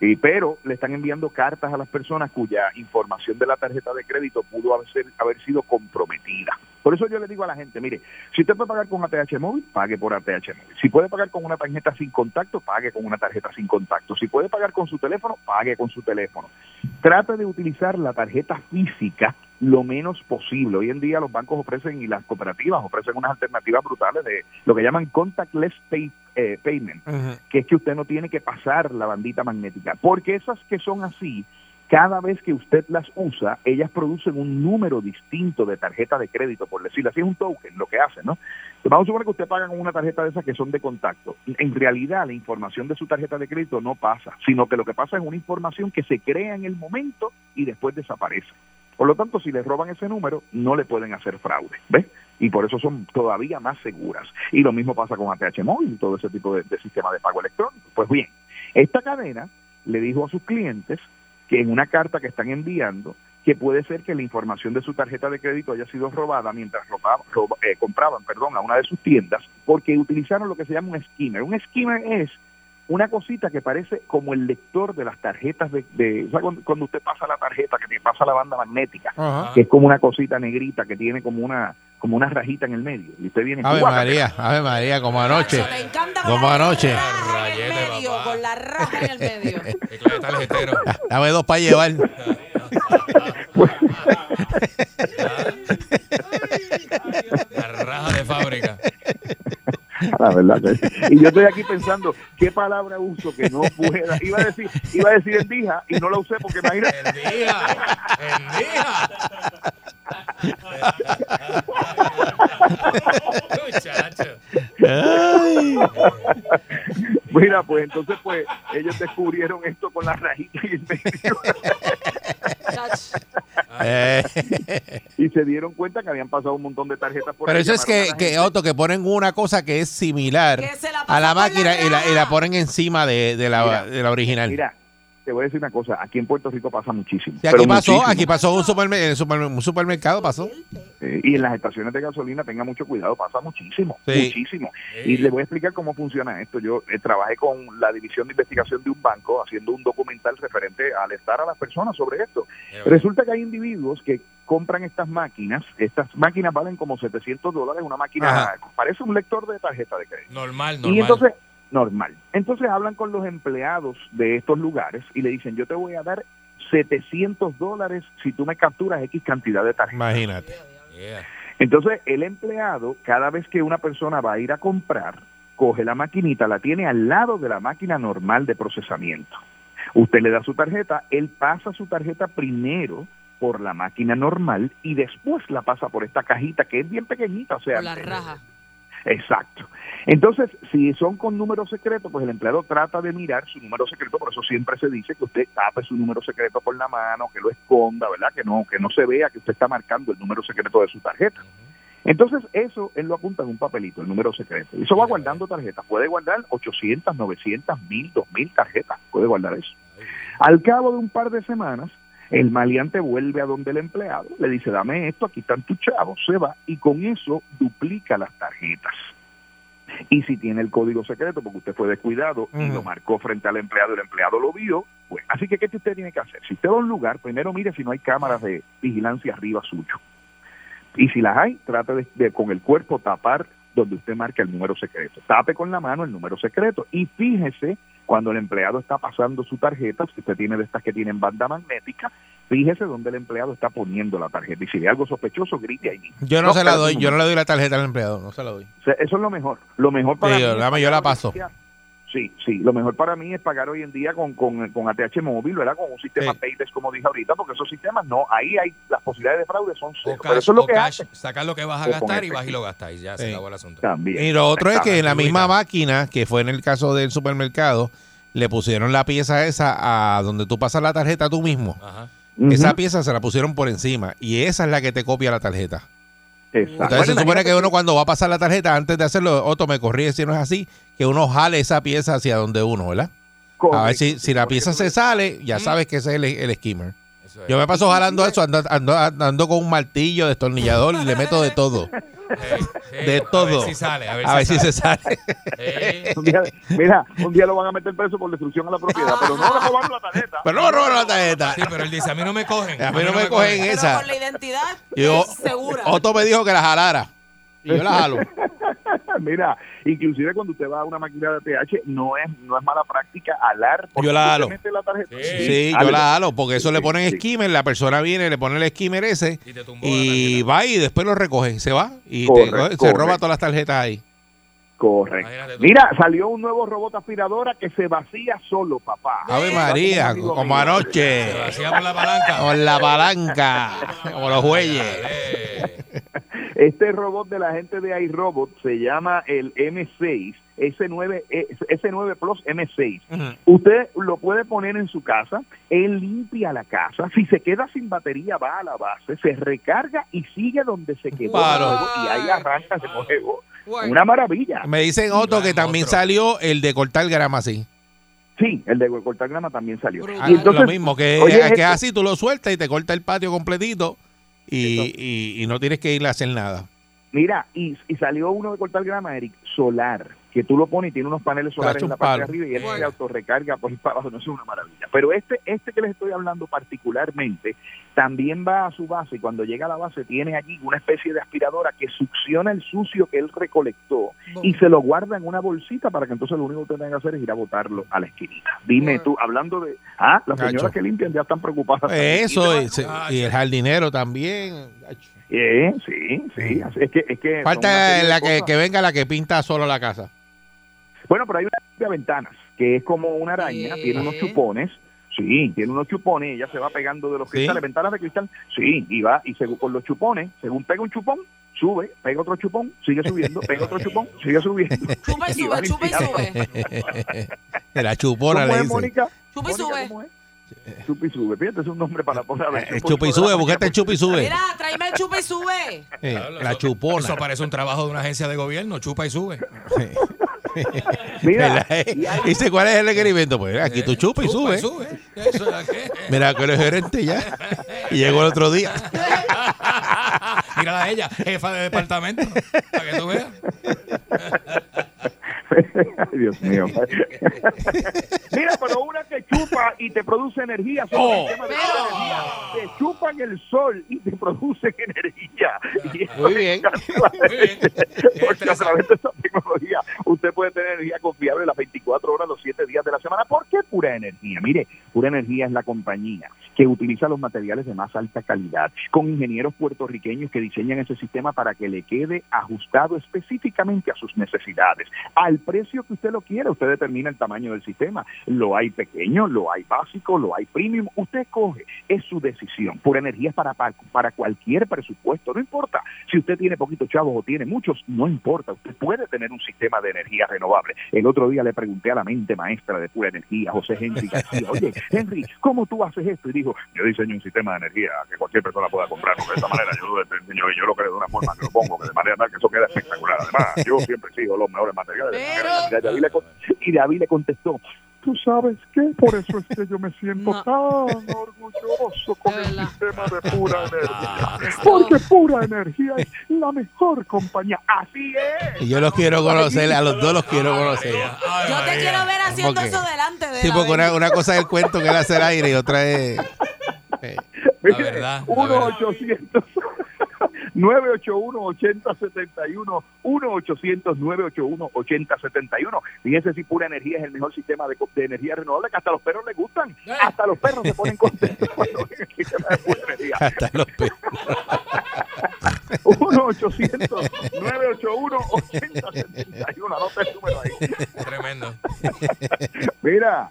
S9: Sí, pero le están enviando cartas a las personas cuya información de la tarjeta de crédito pudo haber, haber sido comprometida. Por eso yo le digo a la gente, mire, si usted puede pagar con ATH móvil, pague por ATH móvil. Si puede pagar con una tarjeta sin contacto, pague con una tarjeta sin contacto. Si puede pagar con su teléfono, pague con su teléfono. Trate de utilizar la tarjeta física lo menos posible. Hoy en día los bancos ofrecen y las cooperativas ofrecen unas alternativas brutales de lo que llaman contactless pay- eh, payment que es que usted no tiene que pasar la bandita magnética, porque esas que son así, cada vez que usted las usa, ellas producen un número distinto de tarjeta de crédito, por decirlo así, es un token lo que hace, ¿no? Vamos a suponer que usted paga con una tarjeta de esas que son de contacto. En realidad, la información de su tarjeta de crédito no pasa, sino que lo que pasa es una información que se crea en el momento y después desaparece. Por lo tanto, si le roban ese número, no le pueden hacer fraude, ¿ves? Y por eso son todavía más seguras. Y lo mismo pasa con ATH móvil y todo ese tipo de, de sistema de pago electrónico. Pues bien, esta cadena le dijo a sus clientes que en una carta que están enviando, que puede ser que la información de su tarjeta de crédito haya sido robada mientras roba- eh, compraban perdón, a una de sus tiendas, porque utilizaron lo que se llama un skimmer. Un skimmer es una cosita que parece como el lector de las tarjetas de, de o sea, cuando, cuando usted pasa la tarjeta, que te pasa la banda magnética,
S10: Ajá.
S9: que es como una cosita negrita que tiene como una como una rajita en el medio. Y usted viene
S10: Ave. María, Ave María, como anoche.
S4: Me encanta con
S10: Como
S4: la
S10: anoche.
S4: raja en el
S3: Rayete,
S4: medio,
S3: papá.
S4: con la raja en el medio.
S10: Dame dos para llevar.
S3: La raja de fábrica.
S9: La verdad y yo estoy aquí pensando qué palabra uso que no pueda. Iba a decir, iba a decir endija y no la usé porque imagínate.
S3: El día.
S9: Mira, pues entonces pues ellos descubrieron esto con la rajita en el medio
S4: Chach.
S10: Eh,
S9: y se dieron cuenta que habían pasado un montón de tarjetas por
S10: Pero eso es que, que. Otto, que ponen una cosa que es similar
S4: Que se la
S10: a la máquina y la, y ponen encima de, de la,
S9: Mira,
S10: de la original.
S9: Mira, te voy a decir una cosa, aquí en Puerto Rico pasa muchísimo.
S10: Sí, aquí
S9: pero
S10: pasó,
S9: muchísimo.
S10: aquí pasó un, supermer- un supermercado, pasó.
S9: Eh, y en las estaciones de gasolina tenga mucho cuidado, pasa muchísimo,
S10: Sí.
S9: muchísimo. Y le voy a explicar cómo funciona esto. Yo eh, trabajé con la división de investigación de un banco haciendo un documental referente a alertar a las personas sobre esto. Resulta que hay individuos que compran estas máquinas, estas máquinas valen como 700 dólares, una máquina,
S10: Ajá.
S9: parece un lector de tarjeta de crédito.
S3: Normal, normal.
S9: Y entonces, normal. Entonces hablan con los empleados de estos lugares y le dicen, yo te voy a dar 700 dólares si tú me capturas X cantidad de tarjetas.
S10: Imagínate.
S3: Yeah.
S9: Entonces, el empleado, cada vez que una persona va a ir a comprar, coge la maquinita, la tiene al lado de la máquina normal de procesamiento. Usted le da su tarjeta, él pasa su tarjeta primero por la máquina normal y después la pasa por esta cajita que es bien pequeñita, o sea,
S4: Por la raja.
S9: Exacto. Entonces, si son con número secreto, pues el empleado trata de mirar su número secreto, por eso siempre se dice que usted tape su número secreto con la mano, que lo esconda, ¿verdad? Que no, que no se vea que usted está marcando el número secreto de su tarjeta. Entonces, eso él lo apunta en un papelito, el número secreto. Y eso va guardando tarjetas. Puede guardar 800, 900, 1000, 2000 tarjetas. Puede guardar eso. Al cabo de un par de semanas, el maleante vuelve a donde el empleado, le dice, dame esto, aquí están tus chavos, se va y con eso duplica las tarjetas. Y si tiene el código secreto, porque usted fue descuidado y lo marcó frente al empleado el empleado lo vio, pues así que ¿qué que usted tiene que hacer? Si usted va a un lugar, primero mire si no hay cámaras de vigilancia arriba suyo. Y si las hay, trate de, de con el cuerpo tapar donde usted marca el número secreto. Tape con la mano el número secreto y fíjese cuando el empleado está pasando su tarjeta, si usted tiene de estas que tienen banda magnética, fíjese donde el empleado está poniendo la tarjeta. Y si ve algo sospechoso, grite ahí.
S2: Yo no, se la doy, yo no le doy la tarjeta al empleado, no se la doy.
S9: Eso es lo mejor. Lo mejor para
S2: Sí,
S9: mí.
S2: dame, yo la paso.
S9: Sí, sí. Lo mejor para mí es pagar hoy en día con, con, con ATH móvil, ¿verdad? Con un sistema
S2: Sí.
S9: payless, como dije ahorita, porque esos sistemas no, ahí hay las posibilidades de fraude son cero.
S3: O
S9: Pero
S3: cash,
S9: eso es lo que
S3: cash,
S9: hace
S3: sacar lo que vas a
S9: O
S3: gastar y vas y lo gastas y ya se acabó el asunto.
S9: también.
S2: Y lo otro es que en la misma máquina, que fue en el caso del supermercado, le pusieron la pieza esa a donde tú pasas la tarjeta tú mismo.
S3: Ajá.
S2: Esa pieza se la pusieron por encima y esa es la que te copia la tarjeta.
S9: Exacto.
S2: Entonces se supone que uno cuando va a pasar la tarjeta, antes de hacerlo, Otto me corrige si no es así, que uno jale esa pieza hacia donde uno, ¿verdad? A ver si, si la pieza se sale, ya sabes que ese es el, el skimmer.
S3: Es.
S2: Yo me paso jalando eso, ando, ando- ando con un martillo, destornillador y le meto de todo. De todo.
S3: A ver si sale. A ver,
S2: A ver si se sale.
S3: Ey,
S9: Un día- mira, un día lo van a meter preso por destrucción a la propiedad, pero no le robaron la tarjeta.
S2: Pero no me robaron la tarjeta.
S3: Sí, pero él dice, a mí no me cogen.
S2: A mí no me cogen
S4: Pero
S2: esa.
S4: con la identidad
S2: yo-
S4: segura.
S2: Otto me dijo que la jalara. Y yo la jalo.
S9: Mira, inclusive cuando usted va a una máquina de TH, no es no es mala práctica alar. porque
S2: Yo la
S9: mete la tarjeta.
S3: Sí.
S2: Sí, yo la jalo, porque eso le ponen
S9: sí.
S2: skimmer, la persona viene, le pone el skimmer ese
S3: Y
S2: y va y después lo recoge, se va y te- se roba todas las tarjetas ahí.
S9: Correcto. Mira, salió un nuevo robot aspiradora que se vacía solo, papá.
S2: Ave María, como.
S3: Se
S2: anoche,
S3: lo hacía por la palanca.
S2: con la palanca, como los bueyes.
S9: Este robot de la gente de iRobot se llama el M6, S9, eh, S9 Plus M6. Usted lo puede poner en su casa, él limpia la casa, si se queda sin batería va a la base, se recarga y sigue donde se quedó y ahí arranca de nuevo.
S4: Work.
S9: Una maravilla.
S2: Me dicen Otto que también
S3: Otro.
S2: salió el de cortar grama así.
S9: Sí, el de cortar grama también salió.
S4: Brutal.
S9: Y entonces,
S2: lo mismo, que,
S9: oye,
S2: que así, tú lo sueltas y te corta el patio completito y, y- y no tienes que ir a hacer nada.
S9: Mira, y, y salió uno de cortar grama, Eric, solar, que tú lo pones y tiene unos paneles solares en la parte de arriba y él
S4: Bueno.
S9: se autorrecarga por ahí para abajo, no es una maravilla. Pero este, este que les estoy hablando particularmente, también va a su base y cuando llega a la base tiene allí una especie de aspiradora que succiona el sucio que él recolectó y se lo guarda en una bolsita para que entonces lo único que tenga que hacer es ir a botarlo a la esquinita. Dime
S4: Bueno.
S9: tú, hablando de... Ah, las señoras que limpian ya están preocupadas.
S2: Eso,
S9: Y
S2: se- y el jardinero también.
S9: Eh, sí, sí, es que... Es que
S2: Falta la que, venga la que pinta solo la casa.
S9: Bueno, pero hay una de ventanas que es como una araña, tiene unos chupones. Sí, tiene unos chupones y ella se va pegando de los
S2: ¿Sí?
S9: cristales, ventanas de cristal. Sí, y va, y según, con los chupones, según pega un chupón, sube, pega otro chupón, sigue subiendo, pega otro chupón, sigue subiendo.
S4: Chupa y sube, chupa y sube.
S2: la chupona
S9: ¿Cómo
S2: le
S9: es,
S2: dice.
S9: Mónica?
S4: Chupa y
S9: Mónica,
S4: sube.
S9: y sube. Fíjate, es un nombre para poner ver.
S2: Eh, chupa y sube, buscate el chupa y sube.
S4: Mira, tráeme el chupa y sube.
S2: Eh, la chupona.
S3: Eso parece un trabajo de una agencia de gobierno, chupa y sube.
S9: Mira,
S2: ¿Verdad? Dice, ¿cuál es el requerimiento? Pues aquí tú chupa y sube.
S3: Eso es qué.
S2: Mira, que eres gerente ya. Y llegó el otro día.
S3: Mírala a ella, jefa de departamento, para que tú veas.
S9: Ay, Dios mío. Mira, pero una que chupa y te produce energía. son
S2: Oh.
S9: el tema de la energía. Te chupan el sol y te producen energía. Y
S2: Muy bien.
S3: Muy bien.
S9: Porque a través de esta tecnología usted puede tener energía confiable las 24 horas, los 7 días de la semana. ¿Por qué pura energía? Mire, Pura Energía es la compañía que utiliza los materiales de más alta calidad, con ingenieros puertorriqueños que diseñan ese sistema para que le quede ajustado específicamente a sus necesidades, al precio que usted lo quiera. Usted determina el tamaño del sistema. Lo hay pequeño, lo hay básico, lo hay premium. Usted coge, es su decisión. Pura Energía es para, para, cualquier presupuesto, no importa si usted tiene poquitos chavos o tiene muchos, no importa. Usted puede tener un sistema de energía renovable. El otro día le pregunté a la mente maestra de Pura Energía, José Henry García, oye, Henry, ¿cómo tú haces esto? Y dijo, yo diseño un sistema de energía que cualquier persona pueda comprar de esta manera. Yo y lo creo de una forma que lo pongo, que de manera tal que eso queda espectacular. Además, yo siempre sigo los mejores materiales. Le con- Y David le contestó, ¿tú sabes qué? Por eso es que yo me siento tan orgulloso con el sistema de pura energía. Porque pura energía es la mejor compañía. Así es.
S10: Y yo los quiero conocer, a los dos los quiero conocer.
S4: Yo te quiero ver haciendo
S10: Porque-
S4: eso delante de
S10: Sí,
S4: la
S10: porque una, una cosa es el cuento que él hace al aire y otra es... eh,
S3: la
S9: 1
S3: verdad.
S9: 800 981 8071 1 800 981 8071 Fíjense si pura energía es el mejor sistema de, de energía renovable que hasta los perros les gustan. Hasta los perros se ponen contentos cuando ven el sistema de pura energía.
S10: hasta los pe-
S9: 1 800 981 8071 Anota el número ahí.
S3: Tremendo.
S9: Mira.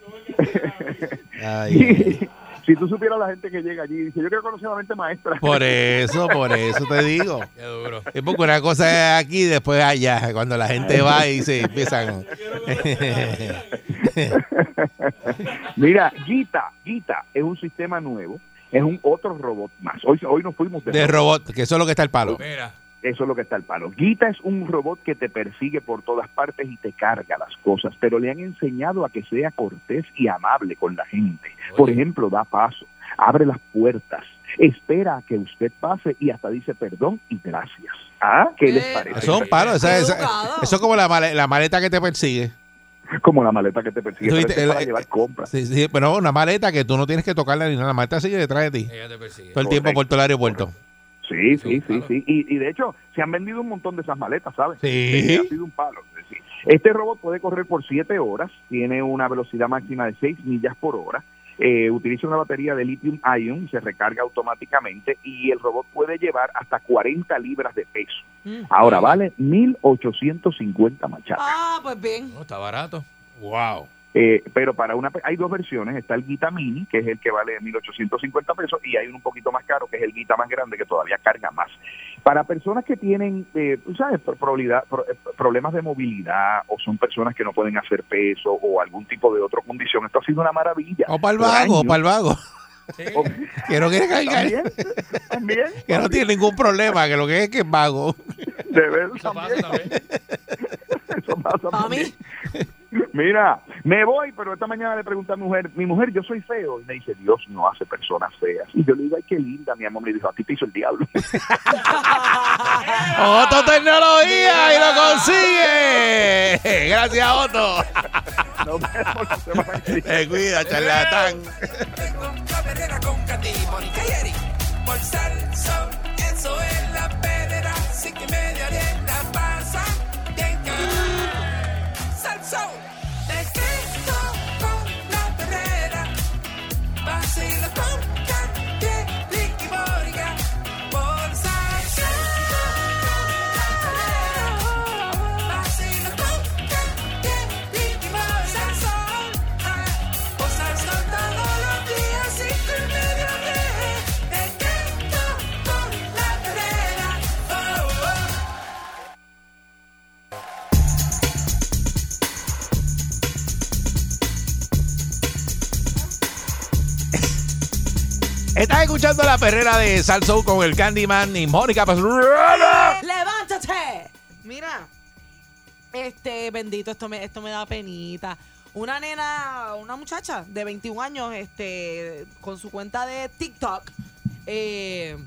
S10: Ay.
S9: si tú supieras la gente que llega allí y dice, yo quiero conocer a la mente maestra.
S10: Por eso, por eso te digo.
S3: Qué duro.
S10: Es porque una cosa es aquí y después allá. Cuando la gente va y se empiezan.
S9: Mira, Gita, Gita es un sistema nuevo, es un otro robot más. Hoy, hoy nos fuimos de,
S10: de robot, que eso es lo que está el palo.
S3: Mira.
S9: Eso es lo que está el palo. Gita es un robot que te persigue por todas partes y te carga las cosas, pero le han enseñado a que sea cortés y amable con la gente. Por ejemplo, da paso, abre las puertas, espera a que usted pase y hasta dice perdón y gracias. ¿Ah? ¿Qué les
S4: Eh,
S9: parece?
S10: Eso es un palo. esa- esa-
S4: Educado.
S10: eso es como la, male- la maleta que te persigue.
S9: Como la maleta que te persigue es para
S10: el-
S9: llevar compras.
S10: Sí, sí, pero una maleta que tú no tienes que tocarla ni nada. La maleta sigue detrás de ti.
S3: Ella te persigue.
S10: Todo el tiempo por todo el aeropuerto.
S9: Sí,
S3: Es
S9: sí, sí, sí. Y, y de hecho, se han vendido un montón de esas maletas, ¿sabes?
S10: Sí.
S9: Ha sido un palo. Este robot puede correr por 7 horas, tiene una velocidad máxima de 6 millas por hora, eh, utiliza una batería de lithium ion y se recarga automáticamente y el robot puede llevar hasta 40 libras de peso.
S4: Mm.
S9: Ahora vale 1.850 machacas.
S4: Ah, pues bien.
S3: No, está barato.
S10: Wow.
S9: Eh, pero para una hay dos versiones, está el Guita Mini, que es el que vale 1.850 pesos, y hay uno un poquito más caro, que es el Guita más grande, que todavía carga más. Para personas que tienen, eh, tú ¿sabes?, pro- probabilidad- pro- eh, problemas de movilidad, o son personas que no pueden hacer peso, o algún tipo de otra condición, esto ha sido una maravilla.
S10: O para el vago, o para el vago. Que no quiere cargar.
S9: También, también,
S10: Que no tiene ningún problema, que lo que es que es vago.
S9: de ver,
S3: Eso pasa
S9: también. Eso pasa
S4: A
S9: también. Mira, me voy, pero esta mañana le pregunté a mi mujer, mi mujer, yo soy feo. Y me dice, Dios no hace personas feas. Y yo le digo, ay, qué linda, mi amor. Me dijo, a ti te hizo el diablo.
S10: Otto Tecnología y lo consigue. Gracias, Otto.
S9: Nos vemos la semana que viene.
S10: Te cuida, charlatán.
S7: Por Salsón, eso es la media la pasa. Bien cabrón. Salsón,
S10: Estás escuchando la perrera de Salsoul con el Candyman y Mónica Pastrana.
S4: ¡Levántate! Mira, este, bendito, esto me, esto me da penita. Una nena, una muchacha de 21 años, este, con su cuenta de TikTok, eh,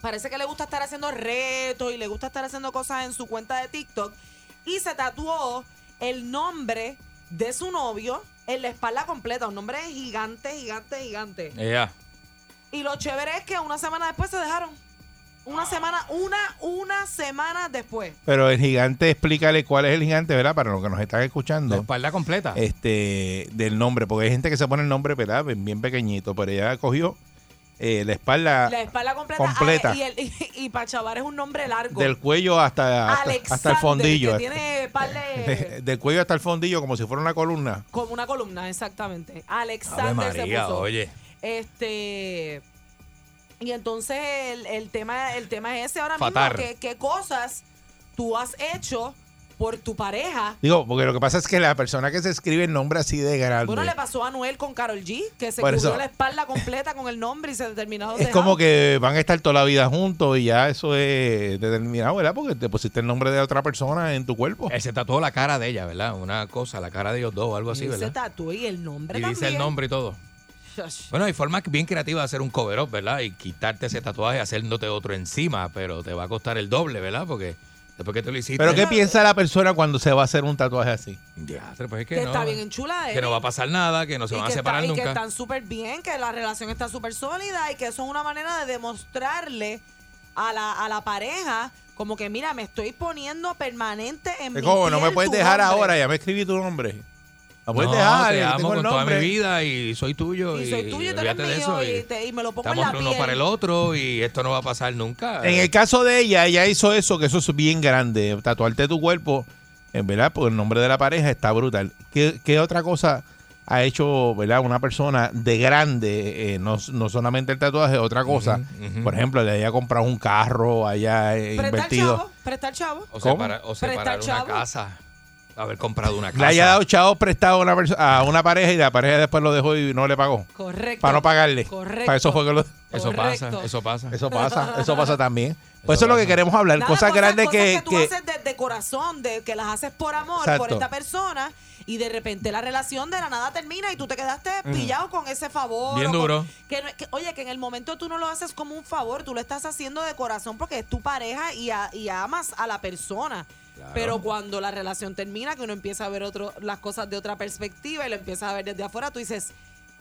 S4: parece que le gusta estar haciendo retos y le gusta estar haciendo cosas en su cuenta de TikTok y se tatuó el nombre de su novio en la espalda completa, un nombre gigante, gigante, gigante.
S3: Ella.
S4: Y lo chévere es que una semana después se dejaron. Una semana, una, una semana después.
S2: Pero el gigante, explícale cuál es el gigante, ¿verdad? Para los que nos están
S3: La
S2: escuchando.
S3: espalda completa.
S2: Este, del nombre, porque hay gente que se pone el nombre, ¿verdad? Bien, bien pequeñito, pero ella cogió eh, la espalda
S4: La espalda completa.
S2: completa.
S4: Ah, y, el, y, y Pachavar es un nombre largo.
S2: del cuello hasta, hasta,
S4: Alexander,
S2: hasta el fondillo.
S4: Que tiene par de-
S2: del cuello hasta el fondillo, como si fuera una columna.
S4: como una columna, exactamente.
S3: Ave
S4: Alexander
S3: María,
S4: se puso.
S3: oye.
S4: Este. Y entonces el, el tema, el tema es ese ahora
S3: Fatar.
S4: mismo. ¿qué, ¿Qué cosas tú has hecho por tu pareja?
S2: Digo, porque lo que pasa es que la persona que se escribe el nombre así de grande.
S4: Bueno, le pasó a Noel con Carol G, que se
S2: Por
S4: cubrió
S2: eso.
S4: la espalda completa con el nombre y se determinó
S2: Es como que van a estar toda la vida juntos y ya eso es determinado, ¿verdad? Porque te pusiste el nombre de otra persona en tu cuerpo.
S3: Él se tatuó la cara de ella, ¿verdad? Una cosa, la cara de ellos dos o algo así,
S4: se
S3: ¿verdad?
S4: tatuó y el nombre
S3: Y dice el nombre y todo. Bueno, hay formas bien creativas de hacer un cover-up, ¿verdad? Y quitarte ese tatuaje, haciéndote otro encima, pero te va a costar el doble, ¿verdad? Porque después que tú lo hiciste...
S2: Pero ¿qué piensa la persona cuando se va a hacer un tatuaje así?
S3: Ya, pues es que,
S4: Que
S3: no,
S4: está bien enchulada.
S3: que no va a pasar nada, que no se
S4: y
S3: van a
S4: que,
S3: separar
S4: está- y que
S3: nunca.
S4: están súper bien, que la relación está súper sólida y que eso es una manera de demostrarle a la, a la pareja como que mira, me estoy poniendo permanente en mi
S2: como, no me
S4: piel
S2: puedes
S4: tu
S2: dejar
S4: nombre".
S2: ahora, ya me escribí tu nombre. La puedes
S3: No,
S2: dejar,
S3: te amo
S2: tengo el
S3: con toda mi vida y soy tuyo.
S4: Y soy tuyo y tú eres
S3: olvídate de
S4: mío
S3: eso,
S4: y, te- y me lo pongo en
S3: Estamos
S4: la
S3: uno
S4: piel.
S3: para el otro y esto no va a pasar nunca.
S2: En el caso de ella, ella hizo eso, que eso es bien grande. Tatuarte tu cuerpo, en verdad, por el nombre de la pareja está brutal. ¿Qué, qué otra cosa ha hecho, verdad, una persona de grande? eh, no, no solamente el tatuaje, otra cosa.
S3: Ujú, ujú.
S2: Por ejemplo, le haya comprado un carro, haya eh,
S4: Prestar
S2: invertido.
S4: chavo, prestar chavo.
S3: O
S2: ¿Cómo?
S3: separar, o
S4: Prestar
S3: separar una
S4: chavo.
S3: casa. Haber comprado una casa.
S2: Le haya dado chavos prestado a una, a una pareja y la pareja después lo dejó y no le pagó.
S4: Correcto.
S2: Para no pagarle.
S4: Correcto.
S2: Para eso fue que lo-
S3: Eso pasa, eso pasa.
S2: Eso pasa, eso pasa también. Pues
S3: Eso
S2: eso es lo que queremos hablar.
S4: Nada,
S2: cosas grandes
S4: cosas
S2: que,
S4: tú
S2: que-
S4: haces de, de corazón, de que las haces por amor,
S2: Exacto.
S4: por esta persona, y de repente la relación de la nada termina y tú te quedaste pillado con ese favor.
S3: Bien
S4: con-
S3: duro.
S4: que, oye, que en el momento tú no lo haces como un favor, tú lo estás haciendo de corazón porque es tu pareja y, a- y amas a la persona. Pero cuando la relación termina, que uno empieza a ver otro, las cosas de otra perspectiva y lo empiezas a ver desde afuera, tú dices,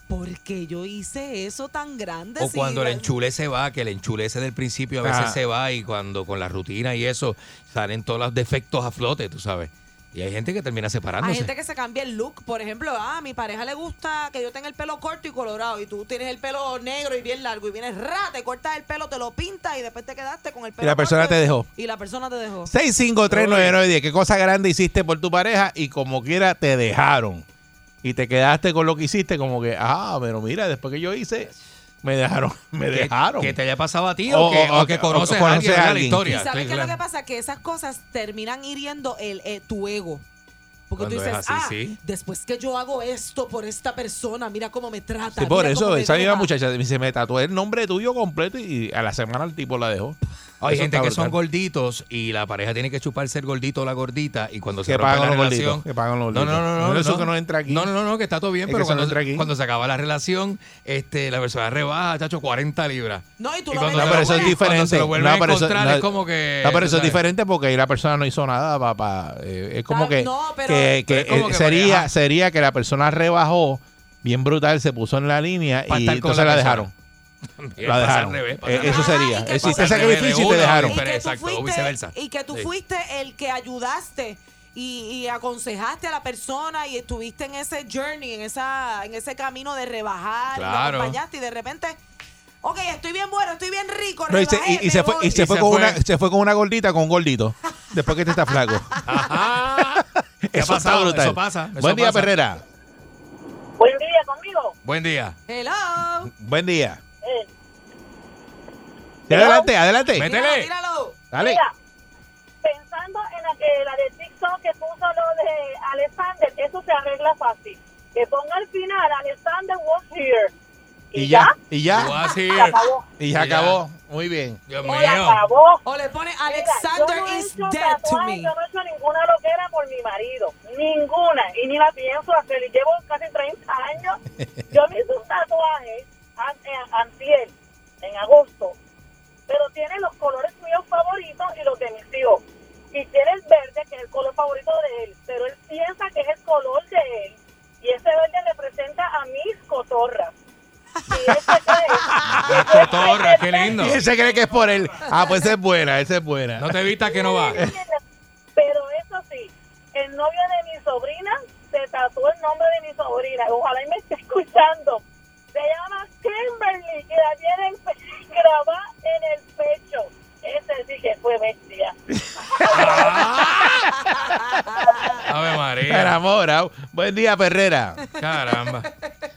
S4: ¿por qué yo hice eso tan grande?
S3: O
S4: Si
S3: cuando el
S4: la-
S3: enchule se va, que el enchule ese del principio a veces
S2: Ah.
S3: se va y cuando con la rutina y eso salen todos los defectos a flote, tú sabes. Y hay gente que termina separándose.
S4: Hay gente que se cambia el look. Por ejemplo, ah, a mi pareja le gusta que yo tenga el pelo corto y colorado. Y tú tienes el pelo negro y bien largo. Y vienes, ra, te cortas el pelo, te lo pintas y después te quedaste con el pelo
S2: la persona
S4: corto
S2: te dejó.
S4: Y la persona te dejó.
S2: 6539910. ¿Qué cosa grande hiciste por tu pareja y como quiera te dejaron? Y te quedaste con lo que hiciste como que, ah, pero mira, después que yo hice, me dejaron, me
S3: que,
S2: dejaron.
S3: que te haya pasado a ti
S2: O-
S3: o, que,
S2: o-
S3: o que
S2: o-
S3: conoces
S2: o
S3: a
S2: conoces
S3: alguien,
S2: a
S3: ¿verdad? la
S2: alguien.
S4: ¿Y
S3: historia.
S4: sabes
S3: Sí,
S4: qué es lo
S3: claro.
S4: que pasa? Que esas cosas terminan hiriendo el, eh, tu ego. Porque
S3: Cuando
S4: tú
S3: es
S4: dices,
S3: así,
S4: ah,
S3: sí.
S4: después que yo hago esto por esta persona, mira cómo me trata.
S2: Sí, por eso, esa misma
S4: deja".
S2: muchacha se me tatuó el nombre tuyo completo y a la semana el tipo la dejó.
S3: Hay
S2: Eso
S3: gente que son gorditos y la pareja tiene que chuparse el gordito o la gordita y cuando se
S2: Que
S3: rompe
S2: pagan
S3: la
S2: los
S3: relación...
S2: gorditos, que pagan los
S3: No, no,
S2: gorditos.
S3: no, no.
S2: Mira,
S3: no,
S2: eso que no entra aquí.
S3: No, no, no, no, que está todo bien,
S2: Es
S3: pero
S2: no
S3: cuando,
S2: entra aquí.
S3: cuando se acaba la relación, este, la persona rebaja, chacho, 40 libras.
S4: No, y tú
S3: Y
S4: lo
S3: cuando
S4: ves
S2: No, pero eso es diferente.
S3: se lo vuelven
S2: No,
S3: a
S2: pero eso- no,
S3: es como que...
S2: No, pero eso es diferente porque ahí la persona no hizo nada, papá. Eh, es como que,
S4: no, pero-
S2: que, que,
S3: Pero es como que
S2: sería, sería que la persona rebajó bien brutal, se puso en la línea y entonces
S3: la
S2: dejaron. La dejaron.
S3: al revés, pasa
S2: Eh, eso sería.
S4: Al revés
S2: sacrificio y te dejaron.
S4: Y
S3: Pero
S4: que,
S3: exacto,
S4: fuiste,
S3: viceversa.
S4: y que tú
S3: Sí.
S4: fuiste el que ayudaste y, y aconsejaste a la persona y estuviste en ese journey, en esa en ese camino de rebajar, y
S3: Claro.
S4: acompañaste y de repente, ok, estoy bien bueno, estoy bien rico,
S2: No, y se,
S4: rebajé,
S2: y- y
S4: me
S2: se fue,
S4: voy.
S2: y se
S3: Y
S2: fue
S3: se
S2: con
S3: fue.
S2: una, se fue con una gordita con un gordito. Después que te está flaco.
S3: Ajá. ¿Qué ha
S2: Eso está
S3: pasado?
S2: brutal.
S3: Eso pasa. eso
S2: Buen día,
S3: pasa.
S2: Perrera.
S11: Buen día conmigo.
S3: Buen día.
S4: Hello.
S2: Buen día.
S11: Eh,
S2: Sí, adelante, adelante.
S3: Métele.
S4: tíralo.
S2: Dale.
S11: Mira, pensando en la, que, la de TikTok que puso lo de Alexander, eso se arregla fácil. Que ponga al final, Alexander was here.
S2: Y ya, y ya.
S11: Se acabó.
S2: y
S3: Ya.
S2: acabó. Muy bien.
S3: Dios
S11: Se
S3: mío.
S11: acabó.
S4: O le pone
S11: Mira,
S4: Alexander
S11: no he
S4: is
S11: hecho
S4: dead to me.
S11: Yo no he hecho ninguna loquera por mi marido. Ninguna. Y ni la pienso hacer. Llevo casi 30 años. Yo me hice un tatuaje an- en- antier, en agosto. Pero tiene los colores míos favoritos y los de mis hijos. Y tiene el verde, que es el color favorito de él. Pero él piensa que es el color de él. Y ese verde representa a mis cotorras. Y él se cree
S3: La cotorra, qué lindo.
S2: Y él se cree que es por él. Ah, pues esa es buena, esa es buena.
S3: No te vistas que no va.
S11: Pero eso sí, el novio de mi sobrina se tatuó el nombre de mi sobrina. Ojalá y me esté escuchando. Se llama Kimberly y la tiene en grabada en el pecho. Ese sí que fue bestia.
S3: Ave María.
S2: Enamorado. Buen día, Perrera.
S3: Caramba.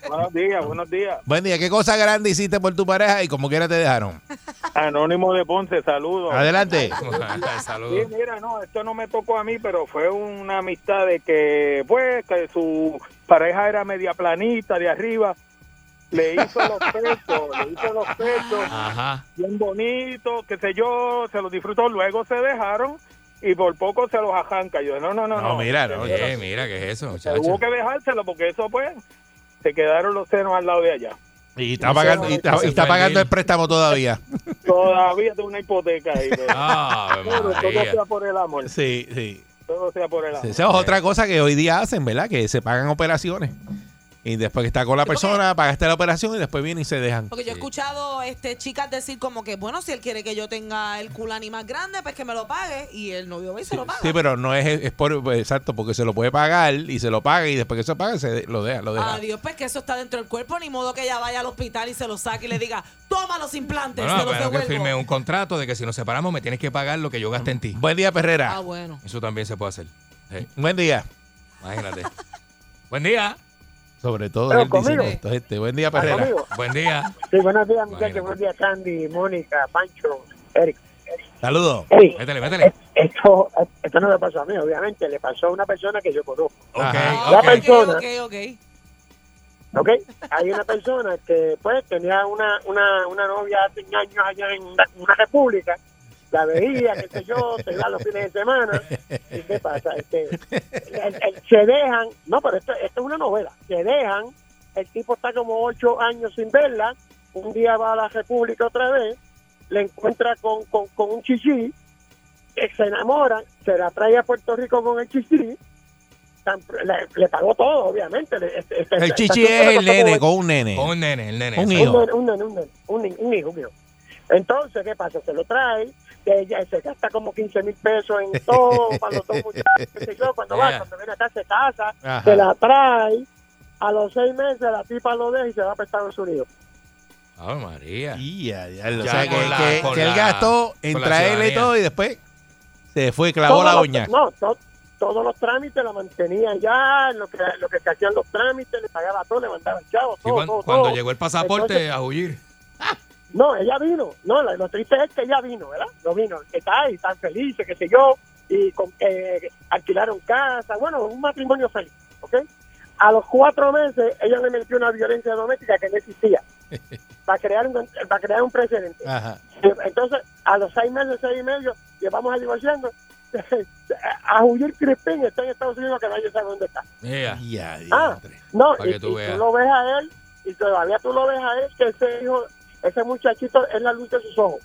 S12: Buenos días, buenos días.
S2: Buen día. ¿Qué cosa grande hiciste por tu pareja y como quiera te dejaron?
S12: Anónimo de Ponce, saludos.
S2: Adelante.
S12: Sí,
S3: Saludos.
S12: mira, no, esto no me tocó a mí, pero fue una amistad de que, pues, que su pareja era media planita de arriba. Le hizo los pechos, le hizo los pechos,
S3: Ajá.
S12: bien bonito, qué sé yo, se los disfrutó. Luego se dejaron y por poco se los arranca. Yo, no, no, no.
S2: No, mira, no,
S3: Oye, mira, ¿qué es eso, muchacho?
S12: Hubo que dejárselo porque eso, pues, se quedaron los senos al lado de allá.
S2: Y está pagando, y está, y está pagando el préstamo todavía.
S12: Todavía tengo una hipoteca ahí. pero- Pero todo sea por el amor.
S2: Sí, sí.
S12: Todo sea por el amor.
S2: Esa es otra cosa que hoy día hacen, ¿verdad? Que se pagan operaciones. Y después que está con la persona, pagaste la operación y después viene y se dejan.
S4: Porque yo he escuchado este chicas decir como que, bueno, si él quiere que yo tenga el culani más grande, pues que me lo pague. Y el novio va y se lo paga.
S2: Sí, pero no es, es por pues, exacto, porque se lo puede pagar y se lo paga y después que se paga se lo deja, lo deja.
S4: Adiós, pues que eso está dentro del cuerpo. Ni modo que ella vaya al hospital y se lo saque y le diga, toma los implantes,
S3: Bueno,
S4: se los
S3: pero que firme un contrato de que si nos separamos me tienes que pagar lo que yo gasté en ti.
S2: Buen día, Perrera.
S4: Ah, bueno.
S3: Eso también se puede hacer. Sí,
S2: Buen día.
S3: imagínate. Buen día.
S2: Sobre todo
S13: Pero
S2: él diciendo
S13: conmigo.
S2: esto, este. Buen día, Perrera.
S3: Buen día.
S13: Sí, buenos días, muchachos. Buenos días, Candy, Mónica, Pancho, Eric.
S2: Saludos.
S13: Eric,
S3: Métele, métele.
S13: esto, esto no me pasó a mí, obviamente. Le pasó a una persona que yo conozco.
S3: Ok,
S2: Ajá.
S13: La
S3: ok.
S13: persona,
S4: Ok, ok.
S13: ¿ok? Hay una persona que, pues, tenía una, una, una novia hace años allá en una república. La veía, qué sé yo, se iba los fines de semana. ¿Y qué pasa? Este, el- el- se dejan, no, pero esto, esto es una novela. Se dejan, el tipo está como ocho años sin verla. Un día va a la república otra vez, le encuentra con, con, con un chichi, eh, se enamora, se la trae a Puerto Rico con el chichi. tan- Le, le pagó todo, obviamente. Le- este- este-
S2: El chichi es el nene con un nene.
S3: Con un nene, el nene.
S2: Un hijo.
S13: un nene, un nene, un nene, un hijo mío. Entonces, ¿qué pasa? Se lo trae, que ella se gasta como 15 mil pesos en todo, para los dos muchachos, yo, cuando va,
S3: Yeah.
S13: cuando viene acá se casa,
S2: Ajá.
S13: se la trae, a los seis meses la tipa lo deja y se va para Estados Unidos.
S3: Ave María.
S2: Y ya, ya, o
S3: Ya
S2: sea, que,
S3: la-
S2: que- que él
S3: la-
S2: gastó en traerle y todo y después se fue, clavó
S13: Todos
S2: la
S13: los-
S2: uña.
S13: No, to- todos los trámites la mantenía ya, lo que, lo que se hacían los trámites, le pagaba todo, le mandaba el chavo,
S3: Y
S13: todo,
S3: cuan-
S13: todo,
S3: cuando
S13: todo.
S3: llegó el pasaporte,
S13: Entonces-
S3: a huir.
S13: No, ella vino. No, lo, lo triste es que ella vino, ¿verdad? No vino. Que está ahí, están felices, qué sé yo. Y con, eh, alquilaron casa. Bueno, un matrimonio feliz, ¿ok? A los cuatro meses, ella le metió una violencia doméstica que no existía. Para crear un, para crear un precedente.
S2: Ajá.
S13: Entonces, a los seis meses, seis y medio, llevamos a divorciando. A huir Crispín está en Estados Unidos que nadie sabe dónde está.
S3: Yeah.
S2: Ya, ya,
S13: Ah, no, y,
S3: tú
S13: lo ves a él y todavía tú lo ves a él que ese hijo, ese muchachito es la luz de sus ojos.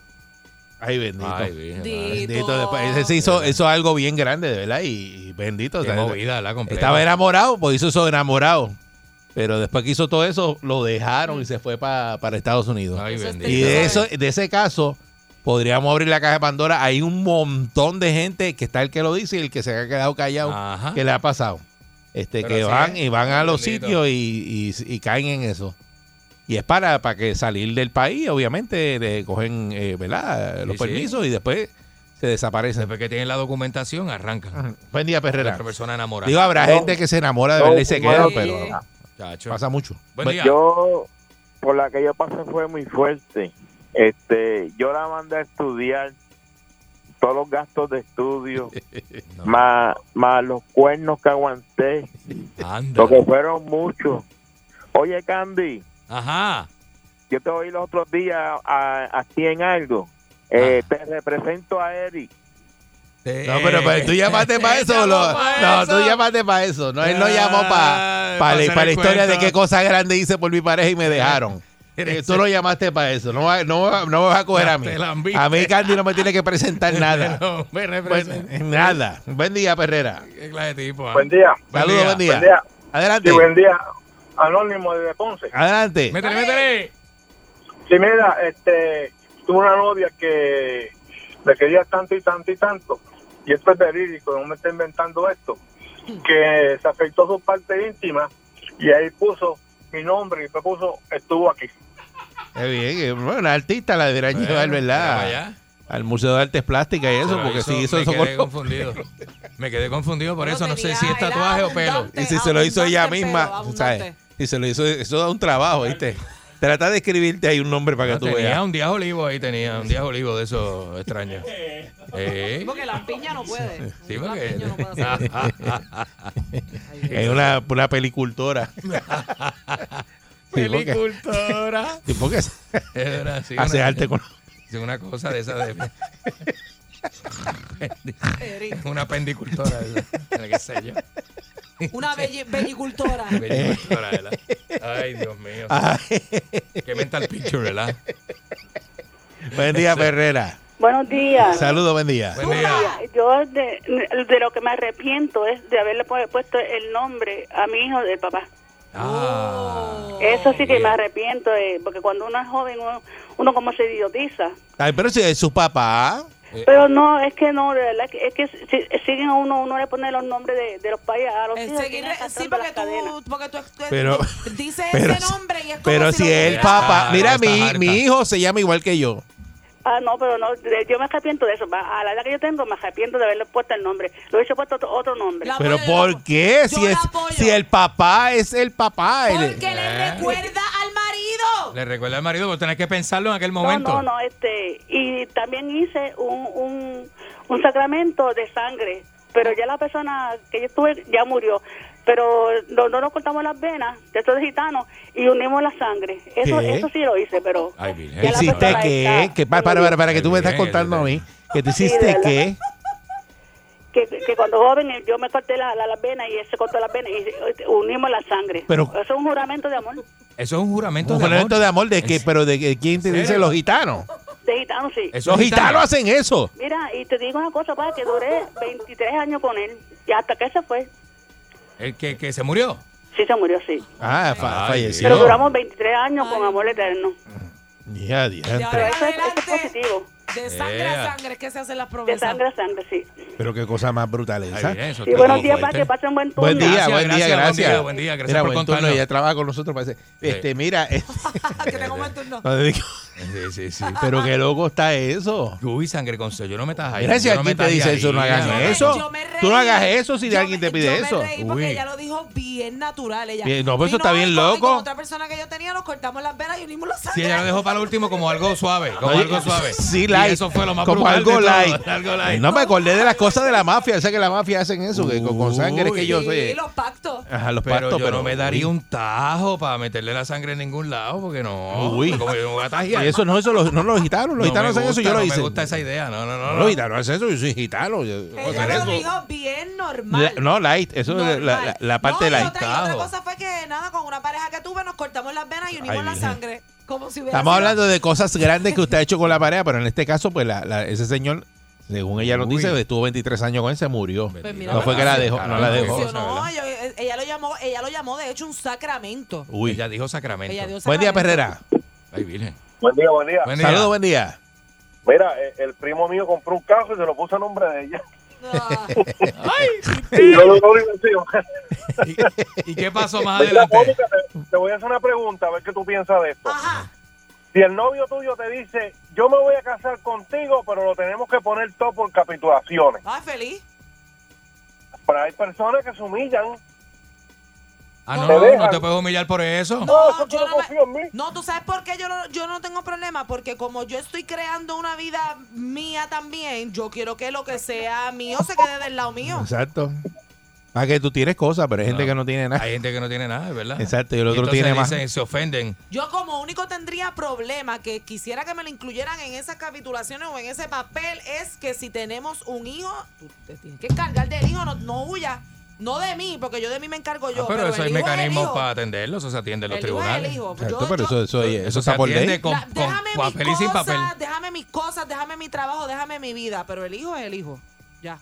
S2: Ay, bendito.
S3: Ay, madre.
S2: Bendito, después, ese se hizo, eso es algo bien grande, de verdad, y, y bendito. o
S3: Qué
S2: sea,
S3: movida, la completa.
S2: estaba enamorado, pues hizo eso enamorado. Pero después que hizo todo eso, lo dejaron y se fue pa- para Estados Unidos.
S3: Ay, bendito.
S2: Y de eso, de ese caso, podríamos abrir la caja de Pandora. Hay un montón de gente que está el que lo dice y el que se ha quedado callado
S3: Ajá.
S2: que le ha pasado. Este,
S3: Pero
S2: que van
S3: ¿eh?
S2: y van a los
S3: Bendito.
S2: sitios y, y- y caen en eso. Y es para, para que salir del país, obviamente, le cogen eh, ¿verdad? los
S3: Sí, sí.
S2: permisos y después se desaparecen.
S3: Después que tienen la documentación, arrancan.
S2: Ajá. Buen día, Perrera.
S3: Otra persona enamorada.
S2: Digo, habrá
S10: No.
S2: gente que se enamora de
S10: No,
S2: verdad y se queda, pero.
S3: Chacho.
S2: pasa mucho.
S3: Buen
S2: Buen-
S3: día.
S10: Yo, por la que yo pasé fue muy fuerte. Este, yo la mandé a estudiar todos los gastos de estudio,
S3: No.
S10: más, más los cuernos que aguanté,
S3: Anda.
S10: lo que fueron muchos. Oye, Candy,
S3: Ajá.
S10: yo te oí los otros días a, a ti en algo. Eh, Te represento a Eric.
S2: No, pero, pero tú llamaste para eso. no, tú llamaste para eso. No, él no llamó para
S3: Ah,
S2: para
S3: hacer
S2: la historia de qué cosa grande hice por mi pareja y me dejaron. Eh, tú lo llamaste para eso. No, va- no, va- no me vas a coger a mí. A mí, Candy, no me tiene que presentar nada.
S3: No, me
S2: Buen-
S3: representa.
S2: nada. Buen día, Perrera.
S3: Qué clase de tipo. ah.
S10: Buen día.
S2: Saludos, buen día.
S10: Buen día.
S2: Adelante.
S10: Sí, buen día. Anónimo de Ponce.
S2: Adelante.
S3: Métele, métele.
S14: Sí, mira, este, tuve una novia que le quería tanto y tanto y tanto, y esto es verídico, no me está inventando esto, que se afectó su parte íntima y ahí puso mi nombre y después puso estuvo aquí.
S2: Qué bien, bueno, una artista la deberían
S3: Bueno,
S2: llevar, ¿verdad? Al Museo de Artes Plásticas y eso,
S3: Pero
S2: porque
S3: hizo-
S2: si hizo
S3: me
S2: eso
S3: quedé
S2: con-
S3: confundido. Me quedé confundido por eso. No sé si es tatuaje o pelo.
S2: Y si se lo hizo ella misma,
S4: pelo,
S2: ¿sabes? Y se lo hizo, eso da un trabajo, ¿viste? Trata de escribirte ahí un nombre para
S3: No,
S2: que tú
S3: tenía
S2: veas.
S3: un día olivo ahí, tenía un día olivo de esos extraños. Eh,
S4: Porque la piña no puede.
S3: Sí,
S4: La
S3: porque.
S4: piña no puede hacer.
S2: Es una, una pelicultora. Sí, porque-
S3: Pelicultora.
S2: Hace
S3: una-
S2: arte con...
S3: sí, una cosa de esa de. una pendicultora, esa, qué sé yo.
S4: Una belli- bellicultora.
S3: Ay, Dios mío. Qué mental picture, ¿verdad?
S2: Buen día, Ferrera.
S15: Buenos días.
S2: Saludos, buen día.
S3: Buen día.
S15: Yo de, de lo que me arrepiento es de haberle pu- puesto el nombre a mi hijo del papá.
S3: Ah.
S15: Eso sí que
S3: bien.
S15: me arrepiento, de, porque cuando uno es joven, uno, uno como se idiotiza.
S2: Ay, pero si es su papá.
S3: Eh,
S15: Pero no, es que no, de verdad, que- es que si- siguen a uno, uno le pone los nombres de, de los países a los
S4: El
S15: hijos.
S4: seguir- sí, porque tú, porque tú,
S2: Pero-
S4: dices
S2: pero
S4: ese nombre y es como
S2: Pero
S4: si,
S2: si
S4: lo
S2: es el papá.
S3: Ah,
S2: Mira,
S3: está
S2: mi,
S3: harta.
S2: mi hijo se llama igual que yo.
S15: Ah, no, pero no, de- yo me arrepiento de eso. A la edad que yo tengo, me arrepiento de haberle puesto el nombre. Lo hubiese puesto otro, otro nombre.
S4: La
S2: Pero ¿por qué? Si es si el papá es el papá.
S4: Porque le
S3: Eh.
S4: recuerda al marido.
S3: Le recuerda al marido, porque tenés que pensarlo en aquel
S15: No,
S3: momento.
S15: no, no, este, y también hice un, un, un sacramento de sangre, pero ya la persona que yo estuve ya murió, pero no, no nos cortamos las venas, de estos gitanos, y unimos la sangre. Eso,
S2: ¿Qué?
S15: eso sí lo hice, pero...
S3: Ay,
S15: la
S2: ¿Hiciste
S15: persona
S2: qué?
S15: está-
S2: ¿Qué? Para, para, para, para que tú me estás contando a mí. ¿Que tú
S15: Sí,
S2: hiciste
S15: verdad.
S2: qué?
S15: Que, que cuando joven yo me corté la- la- las venas y él se cortó las venas y unimos la sangre.
S2: Pero-
S15: eso es un juramento de amor.
S3: Eso es un juramento
S2: Un
S3: de amor.
S2: juramento de amor de que,
S3: ¿En
S2: pero de que- quién te dice los gitanos.
S15: De gitano, sí.
S3: Eso
S2: Los gitanos hacen eso.
S15: Mira, y te digo una cosa, para que duré 23 años con él, y hasta que se fue,
S3: El que, que se murió.
S15: sí se murió, sí.
S2: Ah, fa-
S3: Ay,
S2: falleció.
S15: Pero duramos 23 años con amor eterno.
S2: Ya, diantre.
S15: Pero eso es, eso es
S4: adelante,
S15: positivo.
S4: De sangre a sangre que se hacen las
S15: De sangre a sangre, sí.
S2: Pero qué cosa más brutal esa.
S3: Eso
S15: Y
S3: está
S15: buenos días, para
S3: fuerte.
S15: que pasen buen turno.
S2: Buen día,
S3: Gracias,
S2: buen día,
S3: gracias, buen
S2: gracias.
S3: día, buen día, gracias
S2: Mira,
S3: por
S2: buen turno,
S3: contarnos.
S2: ella trabaja con nosotros, parece. Este, mira, eh,
S4: que tengo un buen turno.
S2: no, digo,
S3: Sí, sí, sí.
S2: pero qué loco está eso.
S3: Uy, sangre con sello, no metas ahí. Yo no
S2: te dice
S3: ahí,
S2: eso, no hagas
S4: Yo me-
S2: eso.
S4: yo me reí.
S2: Tú no hagas eso si
S4: Yo
S2: alguien
S4: me-
S2: te pide
S4: yo
S2: eso.
S4: Me reí porque
S3: Uy.
S4: ella lo dijo bien natural. Ella.
S2: Bien, no, pues
S4: Sí,
S2: eso está bien
S4: y y
S2: loco.
S4: Con otra persona que yo tenía, nos cortamos las venas y unimos la sangre.
S3: Sí, ella lo dejó para lo último como algo suave, como
S2: Oye,
S3: algo suave.
S2: Sí,
S3: Y
S2: light.
S3: eso fue lo más
S2: Como algo light.
S3: algo light.
S2: No me acordé de las cosas de la mafia. Sé que la mafia hacen eso, que con, con sangre es que yo
S4: Sí,
S2: sé.
S4: los pactos.
S2: Ajá, los
S3: Pero
S2: pactos,
S3: yo
S2: pero
S3: no me daría un tajo para meterle la sangre en ningún lado, porque no.
S2: Uy.
S3: Como yo me voy a
S2: Y. eso no, eso los, no los gitanos, los
S3: No
S2: gitanos hacen eso, yo lo
S3: no
S2: hice.
S3: me gusta esa idea, no, no, no.
S2: No,
S3: no.
S2: los gitanos hacen eso, yo soy gitano. yo
S4: Ella lo
S2: eso.
S4: dijo bien normal.
S2: La- no, light, eso es la, la-
S4: Normal.
S2: la parte
S4: no, y
S2: light.
S4: otra, y otra cosa fue que nada, con una pareja que tuve nos cortamos las venas y unimos
S2: Ay,
S4: la sangre. Como si
S2: Estamos
S4: sido-
S2: hablando de cosas grandes que usted ha hecho con la pareja, pero en este caso, pues la- la- ese señor, según ella nos dice, estuvo 23 años con él, se murió.
S4: Pues mira,
S2: no fue que la dejó, no la dejó.
S4: ella, ella lo llamó, ella lo llamó de hecho un sacramento.
S2: Uy.
S3: Ella dijo sacramento.
S4: Ella dio
S2: Buen día,
S4: sacramento.
S2: Perrera.
S3: Ay, virgen.
S14: Buen día, buen día.
S3: Buen día.
S2: Saludos, buen día.
S14: Mira, eh, el primo mío compró un carro y se lo puso a nombre de ella.
S4: Ah,
S14: Y yo lo lo digo,
S3: ¿Y, y qué pasó más
S14: Mira,
S3: adelante?
S14: Mónica, te, te voy a hacer una pregunta, a ver qué tú piensas de esto.
S4: Ajá.
S14: Si el novio tuyo te dice, yo me voy a casar contigo, pero lo tenemos que poner todo por capitulaciones.
S4: Ah, feliz.
S14: Pero hay personas que se humillan.
S3: Ah,
S14: Te
S3: no, no
S14: dejan.
S3: te puedes humillar por eso.
S14: No, eso
S4: yo
S14: yo
S4: no
S14: no
S4: me-
S14: confío en mí.
S4: No, tú sabes por qué yo no, yo no tengo problema, porque como yo estoy creando una vida mía también, yo quiero que lo que sea mío se quede del lado mío.
S2: Exacto. Ah, que tú tienes cosas, pero hay gente
S3: No.
S2: que no tiene nada.
S3: Hay gente que no tiene nada, ¿verdad?
S2: Exacto, y el otro
S3: entonces
S2: tiene más.
S3: dicen, se ofenden.
S4: Yo como único tendría problema que quisiera que me lo incluyeran en esas capitulaciones o en ese papel es que si tenemos un hijo, tú te tienes que encargar del hijo, no, no huyas. No de mí, porque yo de mí me encargo yo.
S3: Ah, pero, eso hay mecanismos para atenderlo, eso se atiende en los
S4: El hijo es el
S3: tribunales.
S2: Exacto,
S4: Yo-
S2: pero
S4: yo-
S2: eso, eso, eso,
S3: Eso
S2: está por ley.
S3: con,
S4: La-
S3: con
S4: déjame
S3: papel y
S4: mis
S3: sin
S4: cosas,
S3: papel.
S4: déjame mis cosas, déjame mi trabajo, déjame mi vida, pero el hijo es el hijo. Ya.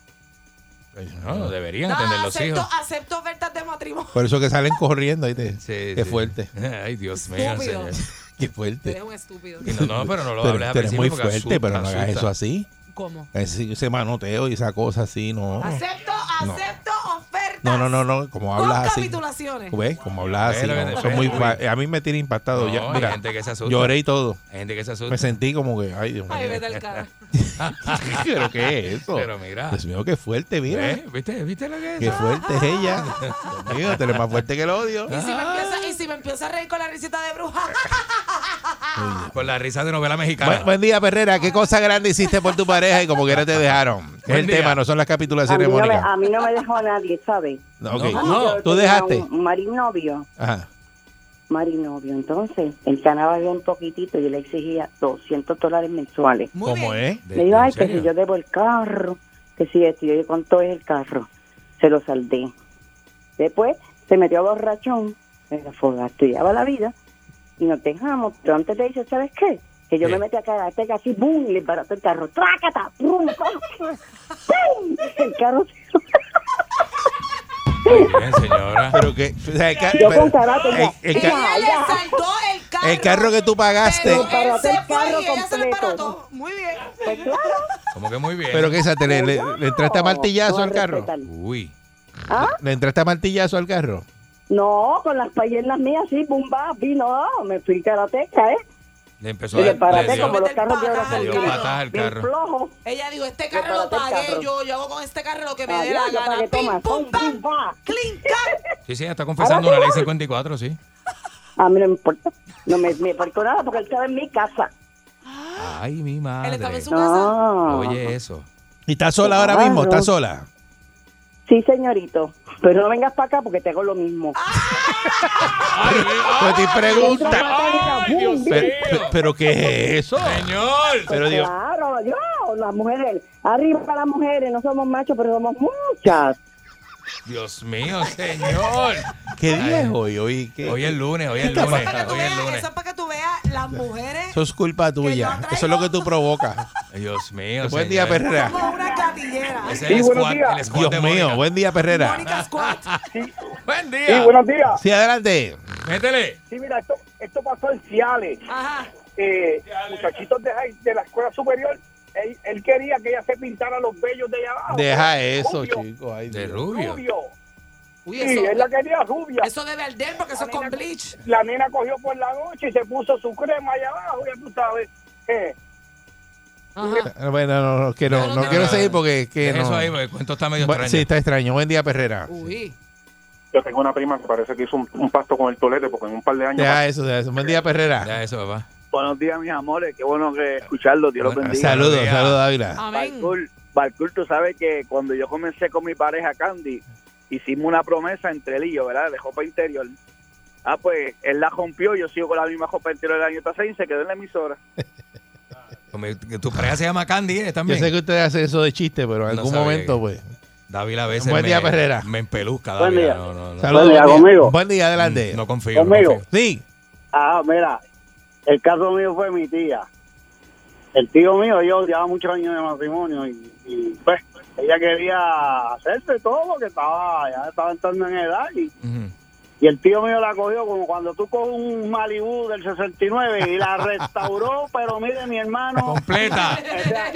S3: No, deberían
S4: No,
S3: atender los
S4: acepto,
S3: hijos.
S4: acepto ofertas de matrimonio.
S2: Por eso que salen corriendo, ¿viste?
S3: Sí,
S2: Qué
S3: sí.
S2: fuerte.
S3: Ay, Dios mío, señor.
S2: Qué fuerte.
S4: Eres un estúpido.
S3: Y no, no, pero no lo
S2: Pero
S3: hables
S2: eres muy fuerte,
S3: asusta,
S2: pero no hagas
S3: asusta.
S2: eso así.
S4: ¿Cómo?
S2: Ese, ese manoteo y esa cosa así, no.
S4: Acepto,
S2: No.
S4: acepto ofertas.
S2: No, no, no, no. Como hablas así.
S4: capitulaciones.
S2: ¿Ves? Como hablas así.
S3: que
S2: no, son muy a mí me tiene impactado
S3: No,
S2: ya.
S3: hay
S2: Mira,
S3: gente que se asusta.
S2: lloré y todo.
S3: Hay gente que se asusta.
S2: Me sentí como que, ay, Dios mío.
S4: Ay, vete al cara.
S2: ¿Pero qué es eso?
S3: Pero mira.
S2: Dios mío, qué fuerte, mira.
S3: ¿Viste? ¿Viste lo que es?
S2: Qué fuerte es ella. Dios mío, eres más fuerte que el odio.
S4: Y si, me empieza, y si me empieza a reír con la risita de bruja.
S3: Con la risa de novela mexicana.
S2: Buen, buen día, Perrera. ¿Qué cosa grande hiciste por tu pareja y como quiera te dejaron? Es el
S3: día.
S2: tema, no son las
S16: A mí,
S2: capitulaciones,
S16: no me,
S2: Mónica.
S16: a mí no me dejó nadie, ¿sabes?
S2: No, ¿Tú dejaste?
S16: Un marinovio,
S2: Ajá.
S16: Marinovio. Entonces, él ganaba bien poquitito y yo le exigía 200 dólares mensuales.
S2: ¿Cómo es?
S16: Me dijo, ay, que si yo debo el carro, que si esto, y yo, "¿Y ¿cuánto es el carro? Se lo saldé. Después se metió borrachón, en la foga, estudiaba la vida y nos dejamos. Pero antes le dice, ¿sabes qué? Que yo me metí a carácter así, ¡bum! Y le barato el carro, ¡trácata! ¡Bum! ¡Pum! El carro
S3: Bien, señora.
S2: Pero que. o sea, el, ca-
S16: Yo
S2: pero-
S16: con carácter,
S2: el- el ca-
S4: Ella le saldó el carro.
S2: el carro que tú pagaste.
S4: Pero se
S16: hacer
S4: fue
S16: carro
S4: y ella se le
S16: completo.
S4: parató. Muy bien.
S16: Pues claro.
S3: Como que muy bien.
S2: Pero que esa te le, le- le entraste a martillazo al carro.
S3: Uy.
S16: ¿Ah?
S2: ¿Le entraste a martillazo al carro?
S16: No, con las piernas mías así, bumba, vino, me fui karateca, ¿eh?
S3: Le empezó
S16: le
S3: a
S16: parate
S3: le dio,
S16: como los carros de ahora
S3: dio
S16: bien-
S3: patas al
S16: bien
S3: carro.
S16: flojos.
S4: Ella dijo, este carro lo pagué
S16: carro.
S4: yo, yo hago con este carro lo que me
S16: Ah,
S4: dé la
S16: yo
S4: gana. Pim, pum,
S16: pum,
S4: pam.
S3: Sí, sí, está confesando
S16: sí,
S3: ley
S16: ahora.
S3: 54, sí.
S16: A mí no me importa. No me, me importa nada porque él estaba en mi casa.
S3: Ay, mi madre.
S4: Él estaba en su
S16: No.
S3: Oye, eso.
S2: ¿Y estás sola ahora mismo? ¿Estás sola?
S16: Sí, señorito. Pero no vengas para acá porque te hago lo mismo.
S2: Pues te pregunta.
S16: Ay, Dios
S2: Pero, pero- pero ¿qué es eso?
S3: Señor.
S2: Pero Dios.
S16: Claro, yo, las mujeres, arriba las mujeres, no somos machos, pero somos muchas.
S3: Dios mío, señor.
S2: ¿Qué día es hoy? Hoy, ¿qué?
S3: Hoy es lunes, hoy
S2: ¿Qué
S3: es lunes. Hoy es lunes.
S4: Eso es para que tú veas las mujeres
S2: Eso es culpa tuya. Eso es lo que tú provocas.
S3: Dios mío.
S2: Buen día. Perrera.
S3: El squad
S2: Dios
S3: de
S2: mío, buen día, Perrera.
S4: Mónica Squad.
S3: Buen día.
S12: Sí, buenos días.
S2: Sí, adelante.
S3: Métele.
S12: Sí, mira, esto, esto pasó en Ciales.
S4: Ajá.
S12: Eh, muchachitos de, de la escuela superior, él, él quería que ella se pintara los vellos de allá abajo.
S2: Deja eso,
S12: Rubio,
S2: chico. Ay,
S3: De
S2: Dios.
S3: rubio.
S12: Rubio.
S4: Uy,
S12: Sí,
S4: eso,
S12: él la quería rubia.
S4: eso debe arder porque eso es con bleach.
S12: La nena cogió por la noche y se puso su crema allá abajo, ya tú sabes. Eh,
S4: Ajá.
S2: Bueno, no, no, que no,
S4: No,
S2: no,
S4: no, no,
S2: quiero
S3: no.
S2: seguir porque que.
S3: Eso ahí, porque el cuento está medio
S2: Bueno,
S3: extraño.
S2: sí, está extraño. Buen día, Perrera.
S4: Uy.
S12: yo tengo una prima que parece que hizo un, un pacto con el tolete porque en un par de años...
S2: Deja eso, deja eso. Buen día, Perrera.
S3: Ya eso, papá.
S17: Buenos días, mis amores. Qué bueno que escucharlo. Dios los bendiga.
S2: Saludos, saludos, Ávila.
S4: Amén.
S17: Balcour, tú sabes que cuando yo comencé con mi pareja Candy, hicimos una promesa entre él y yo, ¿verdad? De ropa interior. Ah, pues él la rompió, yo sigo con la misma ropa interior del año pasado y se quedó en la emisora.
S3: Que Tu pareja se llama Candy, ¿eh?
S2: Yo
S3: También.
S2: sé que ustedes hacen eso de chiste, pero en
S3: No
S2: algún momento,
S3: que-
S2: pues.
S3: David a veces
S2: Buen
S3: me,
S2: día, Perrera.
S3: me empeluzca,
S17: Buen
S3: David.
S17: día.
S3: No, no, no.
S2: Saludos.
S17: día,
S2: buen, día.
S17: conmigo.
S2: buen día, adelante.
S3: No confío. no
S17: Conmigo.
S3: confío.
S2: Sí.
S17: Ah, mira, el caso mío fue mi tía. El tío mío, yo llevaba muchos años de matrimonio y, y, pues ella quería hacerse todo porque estaba, ya estaba entrando en edad y. y el tío mío la cogió como cuando tú coges un Malibu del 69 y la restauró, pero mire mi hermano,
S3: Completa.
S17: o sea,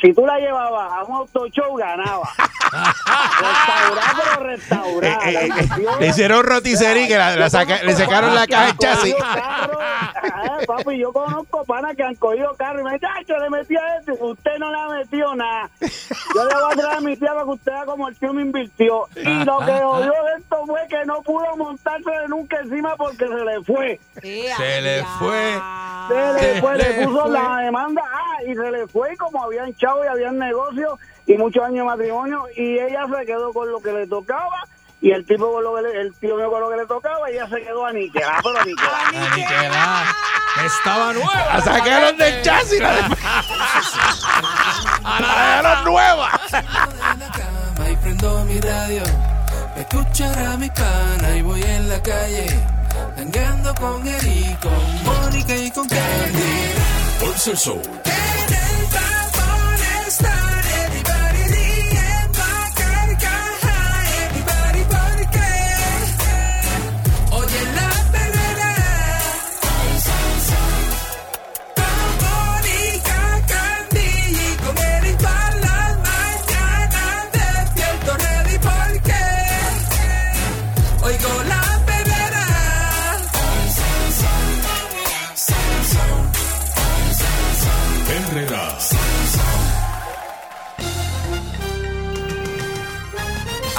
S17: si tú la llevabas a un auto show ganaba. Restaurar, pero restaurar.
S2: Eh, eh, eh, le hicieron roticería que la, la saca- le sacaron la caja de chasis.
S17: Carro. Ah, papi, yo conozco panas que han cogido carro y me dicen, "Ay, yo le metí a este, usted no le ha metido nada. Yo le voy a traer a mi tía para que usted vea como el tío me invirtió. Y lo que jodió de esto fue que no pudo montarse nunca encima porque se le fue.
S3: Se le fue.
S17: Se le
S3: Se
S17: fue, le
S3: le
S17: puso
S3: fue.
S17: la demanda, ah, y se le fue y como habían chavo y habían negocio y muchos años de matrimonio y ella se quedó con lo que le tocaba y el tipo con lo que le, el tío mío con lo que le tocaba y ella se quedó aniquilada, pero aniquilada.
S3: Aniquilada. Estaba nueva.
S2: La sacaron del chasis. La, de- la nueva.
S8: en la cama y prendo mi radio. Me escuchará mi pana y voy en la calle. Tangando con Eri, con Mónica y con Candy.
S7: Pulse el show.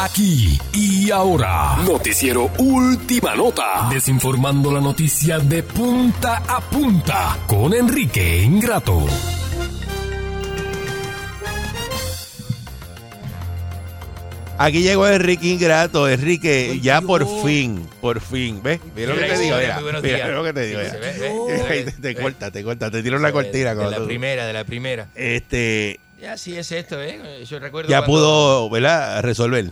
S8: Aquí y ahora, noticiero Última Nota, desinformando la noticia de punta a punta con Enrique Ingrato.
S2: Aquí llegó Enrique Ingrato. Enrique, ya por fin, por fin. ¿Ves? Mira lo que te digo. Mira,
S3: Muy buenos
S2: mira lo que te digo. Te, te corta, te corta. Te tiro una cortina.
S3: De la
S2: tú-
S3: primera, de la primera.
S2: Este,
S3: Ya sí es esto, ¿eh? Yo recuerdo
S2: ya
S3: cuando-
S2: pudo, ¿verdad? Resolver.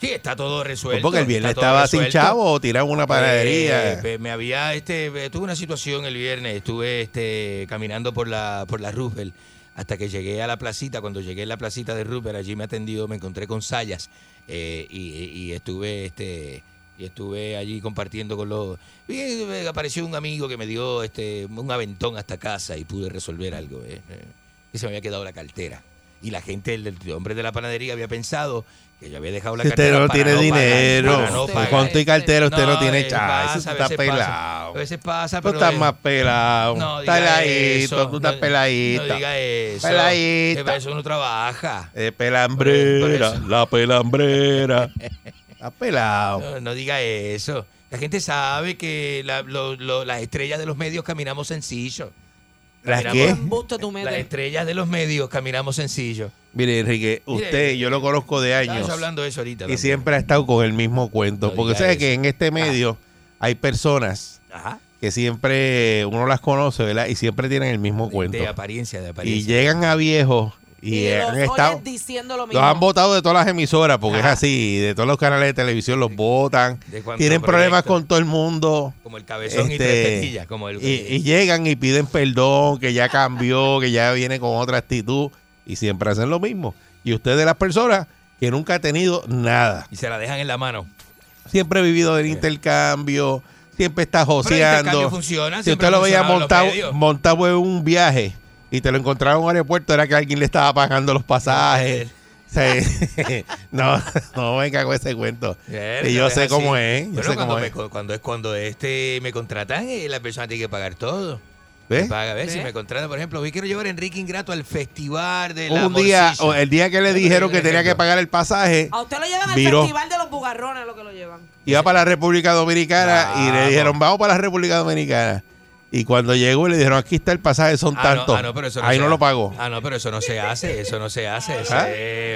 S3: Sí, está todo resuelto.
S2: Porque el viernes estaba sin
S3: resuelto.
S2: chavo o tiraba una panadería.
S3: Eh, pe- me había, este, eh, tuve una situación el viernes, estuve este, caminando por la, por la Roosevelt hasta que llegué a la placita. Cuando llegué a la placita de Roosevelt, allí me atendió, me encontré con Sayas eh, y, y estuve, este, y estuve allí compartiendo con los. Y eh, apareció un amigo que me dio este, un aventón hasta casa y pude resolver algo. eh, eh, que se me había quedado la cartera. Y la gente, el, el hombre de la panadería había pensado que yo había dejado la
S2: Si usted
S3: cartera.
S2: no
S3: para
S2: tiene
S3: pagar,
S2: dinero,
S3: para no
S2: con
S3: pagar.
S2: cuánto y cartera usted no tiene
S3: pasa,
S2: Eso
S3: a
S2: está
S3: veces pasa.
S2: pelado.
S3: A veces pasa,
S2: Tú
S3: pero.
S2: estás
S3: eh,
S2: más pelado.
S3: no
S2: estás
S3: diga
S2: peladito,
S3: eso,
S2: tú estás
S3: no-
S2: peladito.
S3: No diga eso.
S2: Peladita.
S3: Que Eso no trabaja.
S2: Eh, pelambrera,
S3: Por eso.
S2: la pelambrera. Está pelado.
S3: No, no diga eso. La gente sabe que la- lo- lo- las estrellas de los medios caminamos sencillo.
S2: ¿Las
S3: Caminamos-
S2: qué?
S4: Tú
S3: Las estrellas de los medios caminamos sencillo.
S2: Mire, Enrique,
S3: Mire,
S2: usted, yo lo conozco de años.
S3: Hablando de eso ahorita.
S2: Y
S3: también.
S2: siempre ha estado con el mismo cuento.
S3: No
S2: porque sabe
S3: eso.
S2: que en este medio hay personas
S3: Ajá.
S2: que siempre uno las conoce, ¿verdad? Y siempre tienen el mismo cuento.
S3: De apariencia, de
S2: Y
S3: apariencia.
S2: llegan a viejos y,
S4: Y
S2: han
S4: los
S2: estado.
S4: diciendo lo
S2: Los
S4: mismo.
S2: han votado de todas las emisoras, porque
S3: Ajá.
S2: es así, de todos los canales de televisión los votan. Tienen problemas con todo el mundo.
S3: Como el cabezón y
S2: Este,
S3: tres tetillas. Como el,
S2: Y, y llegan y piden perdón, que ya cambió, que ya viene con otra actitud. Y siempre hacen lo mismo. Y usted de las personas que nunca ha tenido nada.
S3: y se la dejan en la mano.
S2: Siempre ha vivido del intercambio, siempre está joseando.
S3: funciona.
S2: Si usted lo veía montado, montado en un viaje y te lo encontraba en un aeropuerto, era que alguien le estaba pagando los pasajes. No, no venga con ese cuento. Y yo sé
S3: así.
S2: cómo es. Yo
S3: Bueno,
S2: sé
S3: cuando,
S2: cómo
S3: me-
S2: es.
S3: cuando es cuando este me contratan, eh, la persona tiene que pagar todo.
S2: ¿Ves?
S3: Me paga, a ver, si me contratan, por ejemplo, hoy quiero llevar a Enrique Ingrato al festival de la
S2: Un día, o el día que le dijeron que tenía que pagar el pasaje,
S4: A usted lo llevan al festival de los bugarrones, lo que lo llevan.
S2: iba para la República Dominicana y le dijeron, vamos para la República Dominicana. Y cuando llegó le dijeron, aquí está el pasaje, son
S3: Ah, no,
S2: tantos.
S3: ah, no, pero eso
S2: Ahí
S3: se
S2: no
S3: ha-
S2: lo pagó.
S3: Ah, no, pero eso no se hace, eso no se hace.
S2: ¿Ah?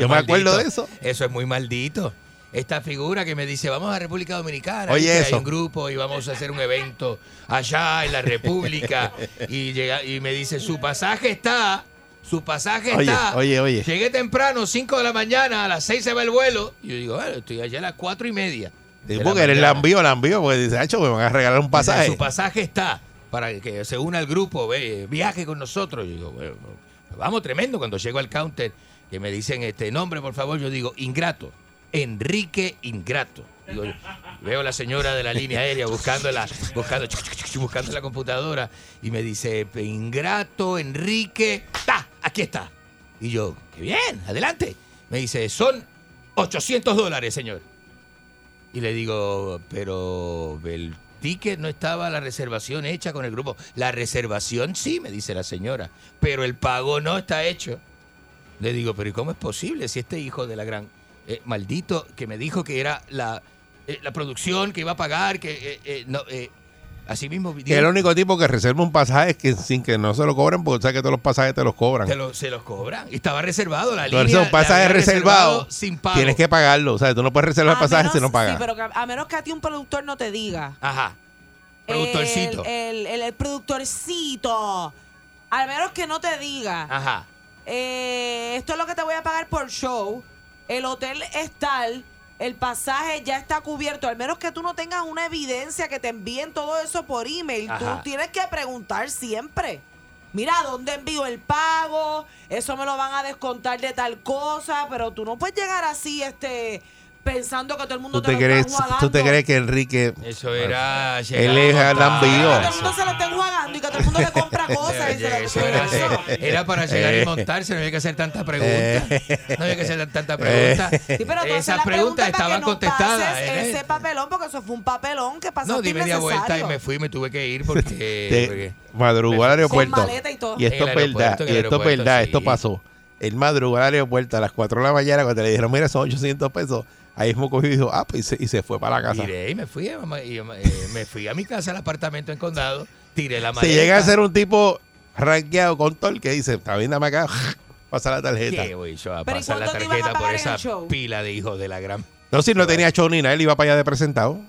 S2: Yo me acuerdo de eso.
S3: Eso es muy maldito. Esta figura que me dice, vamos a República Dominicana,
S2: Oye,
S3: hay un grupo y vamos a hacer un evento allá en la República. y, llega, y me dice, su pasaje está, su pasaje
S2: Oye,
S3: está.
S2: oye, oye.
S3: Llegué temprano, 5 de la mañana, a las 6 se va el vuelo. Y yo digo, bueno, estoy allá a las 4 y media.
S2: Sí,
S3: la
S2: porque eres
S3: mañana.
S2: lambío, lambío, porque dice, Hacho, me van a regalar un pasaje.
S3: Su pasaje está para que se una al grupo, ve, viaje con nosotros. Yo digo, bueno, vamos, tremendo. Cuando llego al counter, que me dicen este nombre, por favor, yo digo, Ingrato, Enrique Ingrato. Veo a la señora de la línea aérea buscando la, buscando, buscando la computadora y me dice, Ingrato, Enrique, ¡ta! Aquí está. Y yo, qué bien, adelante. Me dice, son 800 dólares, señor. Y le digo, pero el ticket no estaba la reservación hecha con el grupo. La reservación sí, me dice la señora, pero el pago no está hecho. Le digo, pero ¿y cómo es posible si este hijo de la gran eh, maldito que me dijo que era la, eh, la producción que iba a pagar, que eh, eh, no, eh, así mismo
S2: Que el único tipo que reserva un pasaje es que sin que no se lo cobren, porque sabes que todos los pasajes te los cobran.
S3: te lo- se los cobran. Y estaba reservado la
S2: Entonces,
S3: línea.
S2: un pasaje reservado,
S3: sin pago.
S2: tienes que pagarlo. O sea, tú no puedes reservar
S4: A
S2: pasajes
S4: menos-
S2: si no pagas.
S4: Sí, pero que a, a menos que a ti un productor no te diga.
S3: Ajá. Productorcito.
S4: El, el, el- el productorcito. Al menos que no te diga.
S3: Ajá.
S4: eh, esto es lo que te voy a pagar por show. El hotel es tal. El pasaje ya está cubierto. Al menos que tú no tengas una evidencia que te envíen todo eso por email.
S3: Ajá.
S4: Tú tienes que preguntar siempre. Mira, ¿dónde envío el pago? Eso me lo van a descontar de tal cosa. Pero tú no puedes llegar así, este pensando que todo el mundo
S2: ¿Tú
S4: te,
S2: te,
S4: lo
S2: crees,
S4: está enjuagando.
S2: ¿Tú te crees que Enrique...
S3: Eso era.
S2: Él
S3: llegar
S2: es
S3: a
S2: Adán
S3: montar.
S2: Bío.
S4: Que todo el mundo se lo está enjuagando y que todo el mundo le compra cosas. y se lo-
S3: Eso era, era para llegar
S2: Eh.
S3: y montarse, no había que hacer tantas preguntas. No había que hacer tantas
S2: Eh.
S3: preguntas.
S4: Sí, pero
S3: Esas preguntas
S4: pregunta
S3: estaban
S4: no
S3: contestadas. ¿eh?
S4: Ese papelón, porque eso fue un papelón que pasó
S3: No, di media vuelta y me fui, me tuve que ir porque.
S2: madrugó al aeropuerto.
S4: Con maleta y todo.
S2: Y esto es
S3: el
S2: verdad, y esto es verdad,
S3: sí.
S2: esto pasó. El madrugó al aeropuerto a las 4 de la mañana cuando le dijeron, mira, son 800 pesos. Ahí mismo cogió y dijo, ah, pues, y se, y se fue para la casa.
S3: Tiré y me fui, mamá, y, eh, me fui a mi casa, al apartamento en Condado, tiré la
S2: Si
S3: maleta.
S2: llega a ser un tipo rankeado con todo el que dice, está bien, dame acá, pasa la tarjeta.
S3: ¿Qué voy yo a
S4: Pero ¿y
S3: pasar la tarjeta por esa pila de hijos de la gran...
S2: No, si no tenía show ni nada, él iba para allá de presentado.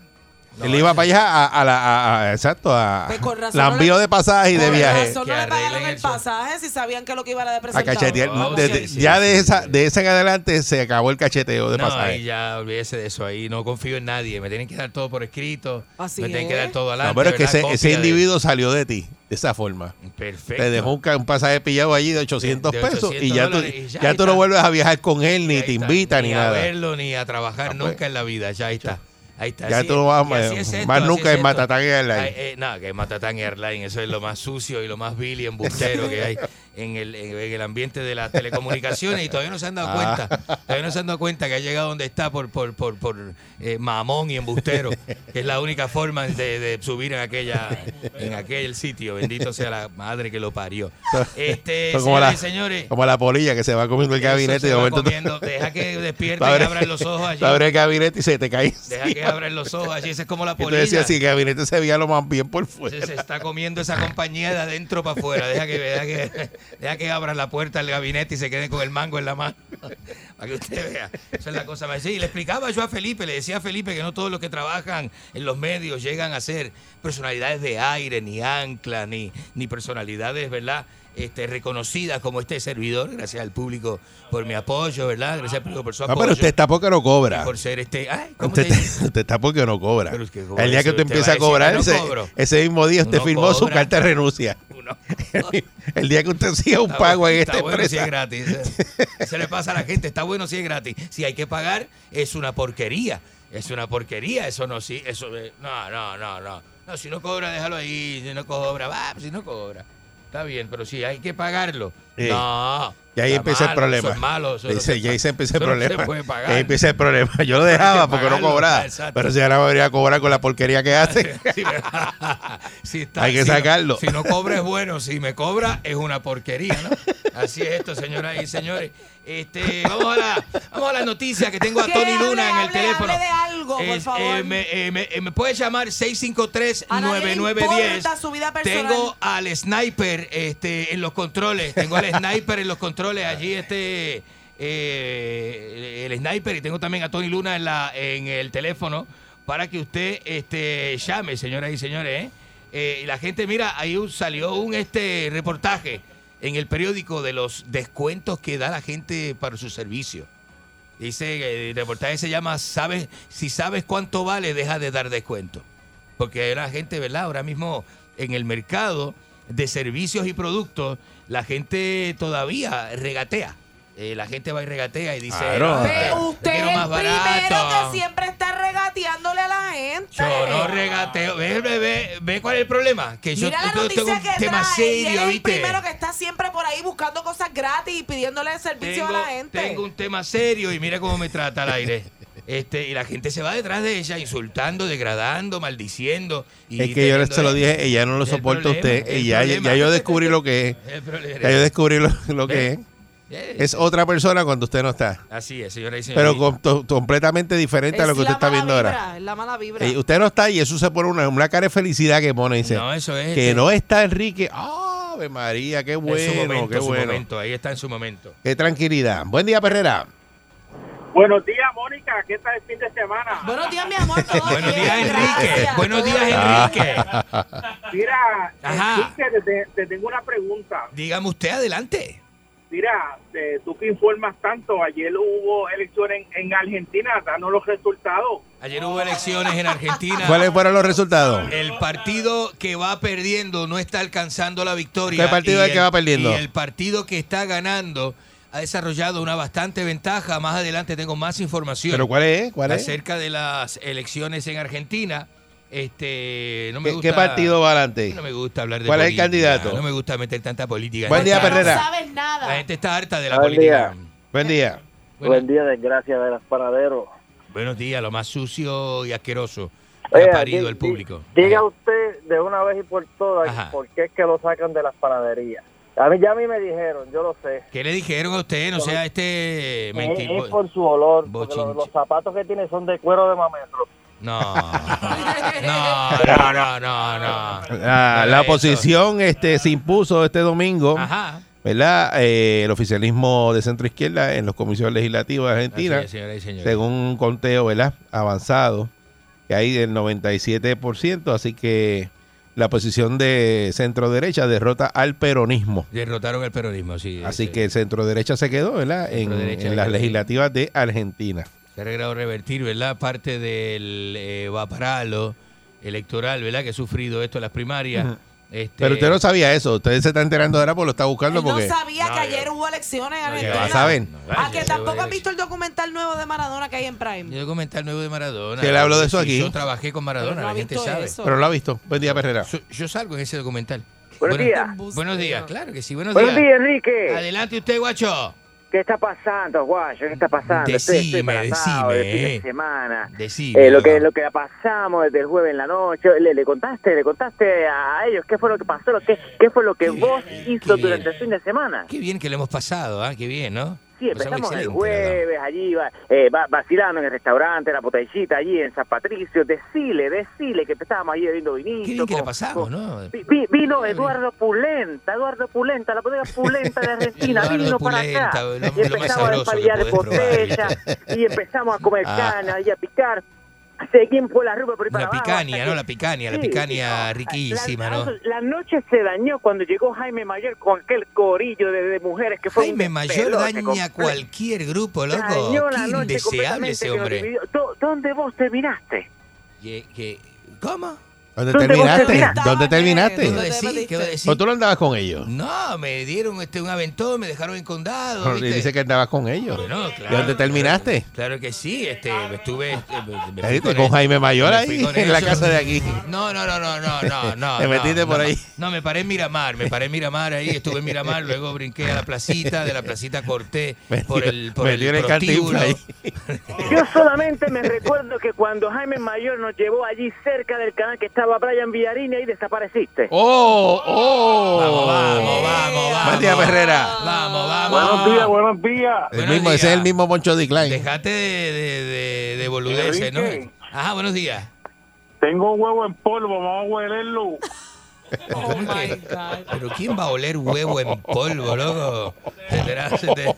S3: No,
S2: él iba para allá a, a la, a- a- exacto, a
S4: Pues con razón
S2: la
S4: no
S2: envío
S4: le-
S2: de pasaje y de
S4: Por
S2: viaje.
S4: razón no
S3: Que
S4: le pagaron
S3: arreglen
S4: el pasaje si sabían que lo que iba a dar
S2: A
S4: presentado.
S2: cachetear.
S3: No,
S2: De-
S3: sí,
S2: de-
S3: sí,
S2: ya
S3: sí,
S2: de
S3: sí,
S2: esa
S3: sí.
S2: de ese en adelante se acabó el cacheteo de
S3: No,
S2: pasaje.
S3: ahí ya olvídese de eso, ahí no confío en nadie, me tienen que dar todo por escrito,
S4: Así
S3: me tienen que
S4: es.
S3: dar todo adelante.
S2: No, pero es que
S3: ¿verdad?
S2: ese, ese
S3: Copia de-
S2: individuo salió de ti, de esa forma.
S3: Perfecto.
S2: Te dejó un, ca- un pasaje pillado allí de 800
S3: De
S2: pesos
S3: 800
S2: y ya tú,
S3: dólares y ya
S2: ya tú
S3: está.
S2: no vuelves a viajar con él, ni
S3: Ahí
S2: te
S3: está.
S2: invita, ni,
S3: a
S2: nada.
S3: verlo, ni a trabajar
S2: Ah, pues.
S3: nunca en la vida, ya ahí está. Ahí está.
S2: Ya
S3: Así
S2: tú vas
S3: es esto,
S2: más
S3: así
S2: nunca
S3: es
S2: en
S3: esto.
S2: Matatán Airlines.
S3: Eh, no, que Matatán Airlines, eso es lo más sucio y lo más vil y embustero que hay en el, en el ambiente de las telecomunicaciones y todavía no se han dado
S2: Ah.
S3: cuenta, todavía no se han dado cuenta que ha llegado donde está por, por, por, por eh, mamón y embustero, que es la única forma de, de subir en aquella en aquel sitio, bendito sea la madre que lo parió. Este,
S2: como,
S3: señoras
S2: la,
S3: señores,
S2: como la polilla que se va comiendo el gabinete
S3: se
S2: de momento
S3: comiendo, deja que
S2: tú
S3: despierten y abran los ojos allí.
S2: tú abres el gabinete y se te cae.
S3: Deja que abran los ojos allí, esa es como la polilla.
S2: decías, sí, el gabinete se veía lo más bien por
S3: Se,
S2: fuera.
S3: se está comiendo esa compañía de adentro para afuera. Deja que, deja que, deja que abran la puerta del gabinete y se queden con el mango en la mano. Para que usted vea. Esa es la cosa más. Sí, le explicaba yo a Felipe, le decía a Felipe que no todos los que trabajan en los medios llegan a ser personalidades de aire, ni ancla, ni, ni personalidades, ¿verdad? Este, reconocidas como este servidor, gracias al público por mi apoyo, ¿verdad? Gracias al público por su
S2: No,
S3: apoyo.
S2: pero usted está porque no cobra.
S3: por ser este. Ay, ¿cómo
S2: Usted
S3: te
S2: está, usted está porque no cobra.
S3: Pero es que
S2: el día que usted
S3: usted
S2: empieza a
S3: a decir que
S2: cobrar,
S3: no
S2: ese, ese mismo día usted firmó su carta de renuncia.
S3: Uno-
S2: el día que usted siga un
S3: Está
S2: pago
S3: bueno-
S2: en esta
S3: está bueno si es gratis. eh. Se le pasa a la gente, está bueno si es gratis. Si hay que pagar, es una porquería. Es una porquería, eso no, sí, eso, eh, no, no, no, no. No, si no cobra, déjalo ahí, si no cobra, va, si no cobra. Está bien, pero si hay que pagarlo.
S2: Sí.
S3: No.
S2: Y ahí empieza el problema.
S3: Eso es malo. eso no
S2: Dice,
S3: se
S2: y ahí se empieza el
S3: no
S2: problema.
S3: pagar.
S2: ahí empieza el problema. Yo lo dejaba porque no cobraba.
S3: exacto.
S2: Pero si ahora a venir a cobrar con la porquería que hace.
S3: Sí, si está-
S2: Hay que
S3: si no-
S2: sacarlo.
S3: si no cobra es bueno, si me cobra es una porquería, ¿no? Así es esto, señoras y señores. Este, vamos a la, vamos a la noticia que tengo a Tony
S4: hable,
S3: Luna en el teléfono.
S4: hable de algo, por
S3: Es-
S4: favor.
S3: eh, me, eh, me- eh, me puede llamar
S4: A nadie le
S3: 653-9910.
S4: importa su vida personal.
S3: Tengo al sniper este, en los controles. Tengo al sniper en los controles. Allí este eh, el sniper y tengo también a Tony Luna en, la, en el teléfono para que usted este, llame, señoras y señores. ¿eh? Eh, la gente, mira, ahí salió un este reportaje en el periódico de los descuentos que da la gente para su servicio. Dice, que el reportaje se llama sabes Si sabes cuánto vale, deja de dar descuento. Porque una gente, ¿verdad? Ahora mismo en el mercado de servicios y productos, la gente todavía regatea. Eh, la gente va y regatea y dice,
S2: Claro.
S3: "No,
S4: Ve,
S3: yo
S4: usted es el
S3: más
S4: primero
S3: barato".
S4: que siempre está regateándole a la gente.
S3: Yo no regateo. Ve, ve, ve, ve cuál es el problema. Que yo,
S4: Mira la
S3: yo
S4: noticia
S3: tengo un
S4: que
S3: tema
S4: trae, y
S3: serio,
S4: es el
S3: ¿viste?
S4: primero que está siempre por ahí buscando cosas gratis y pidiéndole servicio
S3: tengo,
S4: a la gente.
S3: tengo un tema serio y mira cómo me trata al aire. Este, y la gente se va detrás de ella insultando, degradando, maldiciendo. Y
S2: Es que yo se lo dije, ella no lo soporta a usted. Y ya, yo descubrí lo que es. Ya yo descubrí lo, lo que es.
S3: Eh,
S2: Es otra persona cuando usted no está.
S3: Así es, señora y.
S2: Pero con- to- completamente diferente a lo que usted está viendo
S4: vibra,
S2: ahora.
S4: Es la mala vibra.
S2: Eh, usted no está y eso se pone una, una cara de felicidad que pone. Dice,
S3: No, eso es.
S2: que
S3: este,
S2: no está Enrique. ¡Ave María! ¡Qué
S3: en su
S2: bueno!
S3: momento,
S2: ¡Qué
S3: su
S2: bueno!
S3: momento, ahí está en su momento.
S2: ¡Qué tranquilidad! Buen día, Perrera.
S12: Buenos días, Mónica. ¿Qué tal el fin de semana?
S4: Buenos días, mi amor.
S3: Buenos días, Enrique.
S4: gracias,
S3: Buenos días. Enrique.
S12: Mira,
S3: Ajá.
S12: Enrique, te, te tengo una pregunta.
S3: Dígame usted, adelante.
S12: Mira, eh, tú que informas tanto, ayer hubo elecciones en, en Argentina, danos los resultados.
S3: Ayer hubo elecciones en Argentina.
S2: ¿Cuáles fueron los resultados?
S3: El partido que va perdiendo no está alcanzando la victoria.
S2: ¿Qué partido es el que va perdiendo?
S3: Y el partido que está ganando ha desarrollado una bastante ventaja. Más adelante tengo más información.
S2: ¿Pero cuál es? ¿Cuál es?
S3: Acerca de las elecciones en Argentina. Este, no me
S2: ¿Qué,
S3: gusta,
S2: qué partido va adelante?
S3: No me gusta hablar de
S2: ¿Cuál es el candidato?
S3: No me gusta meter tanta política.
S2: Buen día, Perrera.
S4: No sabes nada.
S3: La gente está harta de la
S6: Buen
S3: política.
S2: Buen día.
S6: Buen día, desgracia de las panaderos.
S3: Buenos días, lo más sucio y asqueroso que
S6: Oiga,
S3: ha parido el público.
S6: Diga usted de una vez y por todas
S3: Ajá.
S6: por qué es que lo sacan de las panaderías. A mí ya a mí me dijeron, yo lo sé.
S3: ¿Qué le dijeron a usted? No sea este
S6: Es,
S3: mentiroso.
S6: es por su olor, porque los, los zapatos que tiene son de cuero de mametro.
S3: No, no, no, no, no, no.
S2: La, la oposición este, se impuso este domingo,
S3: Ajá.
S2: ¿verdad? Eh, el oficialismo de centro izquierda en los comisiones legislativos de Argentina,
S3: es,
S2: según un conteo, ¿verdad? Avanzado, que hay del 97%, así que la posición de centro derecha derrota al peronismo.
S3: Derrotaron el peronismo, sí.
S2: Así
S3: sí.
S2: que el centro derecha se quedó, ¿verdad? En, en las legislativas de Argentina.
S3: Se ha logrado revertir, ¿verdad? Parte del eh, vaparalo electoral, ¿verdad? Que ha sufrido esto en las primarias. Este,
S2: Pero usted no sabía eso, usted se está enterando ahora porque lo está buscando
S4: Él no
S2: porque...
S4: sabía
S3: No,
S4: que
S3: yo-
S4: ayer hubo elecciones en
S2: ¿Qué
S4: Argentina.
S2: va a saber?
S4: Ah, que tampoco has visto el documental nuevo de Maradona que hay en Prime.
S3: Yo documental nuevo de Maradona.
S2: Sí, él habló de eso aquí.
S3: Yo trabajé con Maradona,
S4: Pero no
S3: la gente sabe.
S4: eso.
S2: Pero lo ha visto. Buen día, Perrera.
S3: Yo, yo salgo en ese documental.
S6: Buenos días.
S3: Buenos días, claro que sí, buenos,
S6: Buenos
S3: días.
S6: días, Enrique.
S3: Adelante usted, guacho.
S6: ¿Qué está pasando, guayo? ¿Qué está pasando? Estoy- estoy
S3: Decime, decime,
S6: de fin de
S3: eh.
S6: semana.
S3: Decime.
S6: Eh, lo que lo que pasamos desde el jueves en la noche, le, le contaste, le contaste a ellos qué fue lo que pasó, que, qué fue lo que vos hizo
S3: qué
S6: durante
S3: bien.
S6: el fin de semana.
S3: Qué bien que lo hemos pasado, ¿ah? Qué bien, ¿no?
S6: Sí,
S3: Pasamos
S6: empezamos el jueves allí, va- eh, va- vacilando en el restaurante, la botellita allí en San Patricio, decile, decile que empezábamos allí bebiendo vinito.
S3: Qué bien que la
S6: con-
S3: pasamos,
S6: con-
S3: ¿no?
S6: Vi- vi- vino Eduardo Pulenta, Eduardo Pulenta, la bodega Pulenta de Argentina, vino para acá.
S3: lo-
S6: y
S3: lo
S6: empezamos a empalillar
S3: puedes probar,
S6: botella y empezamos a comer
S3: Ah.
S6: cana y a picar. Seguimos por la ruta por ahí para
S3: La
S6: abajo,
S3: ¿no? La picaña, la
S6: Sí,
S3: picaña
S6: no,
S3: riquísima,
S6: la,
S3: ¿no?
S6: La noche se dañó cuando llegó Jaime Mayor con aquel corillo de, de mujeres que fue un
S3: Jaime Mayor
S6: despelote
S3: daña
S6: completo.
S3: cualquier grupo, loco.
S6: Dañó la
S3: Qué indeseable ese hombre.
S6: dividió. ¿Dó- ¿Dónde vos terminaste?
S3: Que- que- ¿Cómo?
S2: ¿Dónde
S6: ¿Dónde
S2: terminaste? ¿Dónde terminaste?
S3: ¿Qué iba a decir?
S2: ¿O tú no andabas con ellos?
S3: No, me dieron este un aventón, me dejaron en condado.
S2: No,
S3: ¿viste?
S2: dice que andabas con ellos.
S3: Bueno,
S2: ¿Y
S3: claro,
S2: dónde terminaste?
S3: Claro que sí, este, me estuve este, me- me fui
S2: con
S3: el-
S2: Jaime Mayor
S3: me fui
S2: ahí,
S3: con
S2: en la casa de aquí.
S3: No, no, no, no, no, no, no.
S2: Te
S3: no,
S2: metiste por
S3: no.
S2: ahí.
S3: No, me paré en Miramar, me paré en Miramar ahí, estuve en Miramar, luego brinqué a la placita, de la placita corté por el por
S2: metió en
S3: el
S2: el
S3: prostíbulo.
S6: Yo solamente me recuerdo que cuando Jaime Mayor nos llevó allí cerca del canal que estaba Brian Villarini, ahí desapareciste.
S2: ¡Oh! ¡Oh!
S3: Vamos, vamos, vamos, vamos.
S2: Buen día, Perrera.
S3: Vamos, vamos.
S12: Buenos días, buenos días.
S2: El
S3: Buenos
S2: mismo, ese es el mismo Moncho Decline.
S3: Dejate de, de, de, de boludeces, ¿no? Ajá, buenos días.
S12: Tengo un huevo en polvo, vamos a huelerlo.
S4: Oh my God.
S3: Pero ¿quién va a oler huevo en polvo, loco? Se te tra- se te-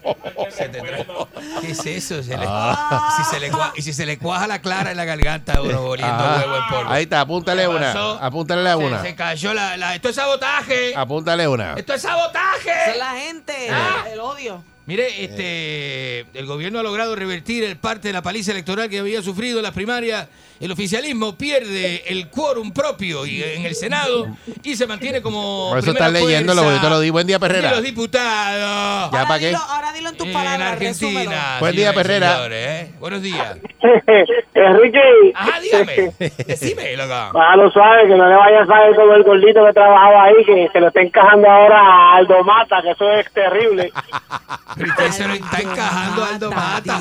S3: se te tra- ¿Qué es eso? Se le-
S2: Ah.
S3: si se le cua- y si se le cuaja la clara en la garganta a uno oliendo
S2: Ajá.
S3: huevo en polvo.
S2: Ahí está, apúntale
S3: ¿Qué
S2: una. Apúntale a una.
S3: Se, cayó la, la- Esto es sabotaje.
S2: Apúntale una.
S3: Esto es sabotaje.
S4: Es la gente,
S3: Ah.
S4: el odio.
S3: Mire, este, el gobierno ha logrado revertir el parte de la paliza electoral que había sufrido en las primarias. El oficialismo pierde el quórum propio y en el Senado y se mantiene como.
S2: Por eso estás porque yo te lo di. Buen día,
S3: de
S2: Perrera.
S3: los diputados.
S2: ¿Ya
S4: ahora,
S2: para qué?
S4: dilo, ahora dilo en tus
S3: En
S4: palabras, resúmelo.
S3: Argentina.
S2: Buen día, Perrera.
S3: señores, ¿eh? Buenos días.
S6: Enrique.
S3: Ajá, dígame. Decime, loco.
S18: Ah, lo sabe, que no le vaya a saber como el gordito que trabajaba ahí, que se lo está encajando ahora a Aldo Mata, que eso es terrible.
S3: Pero usted se lo está encajando a Aldo Mata.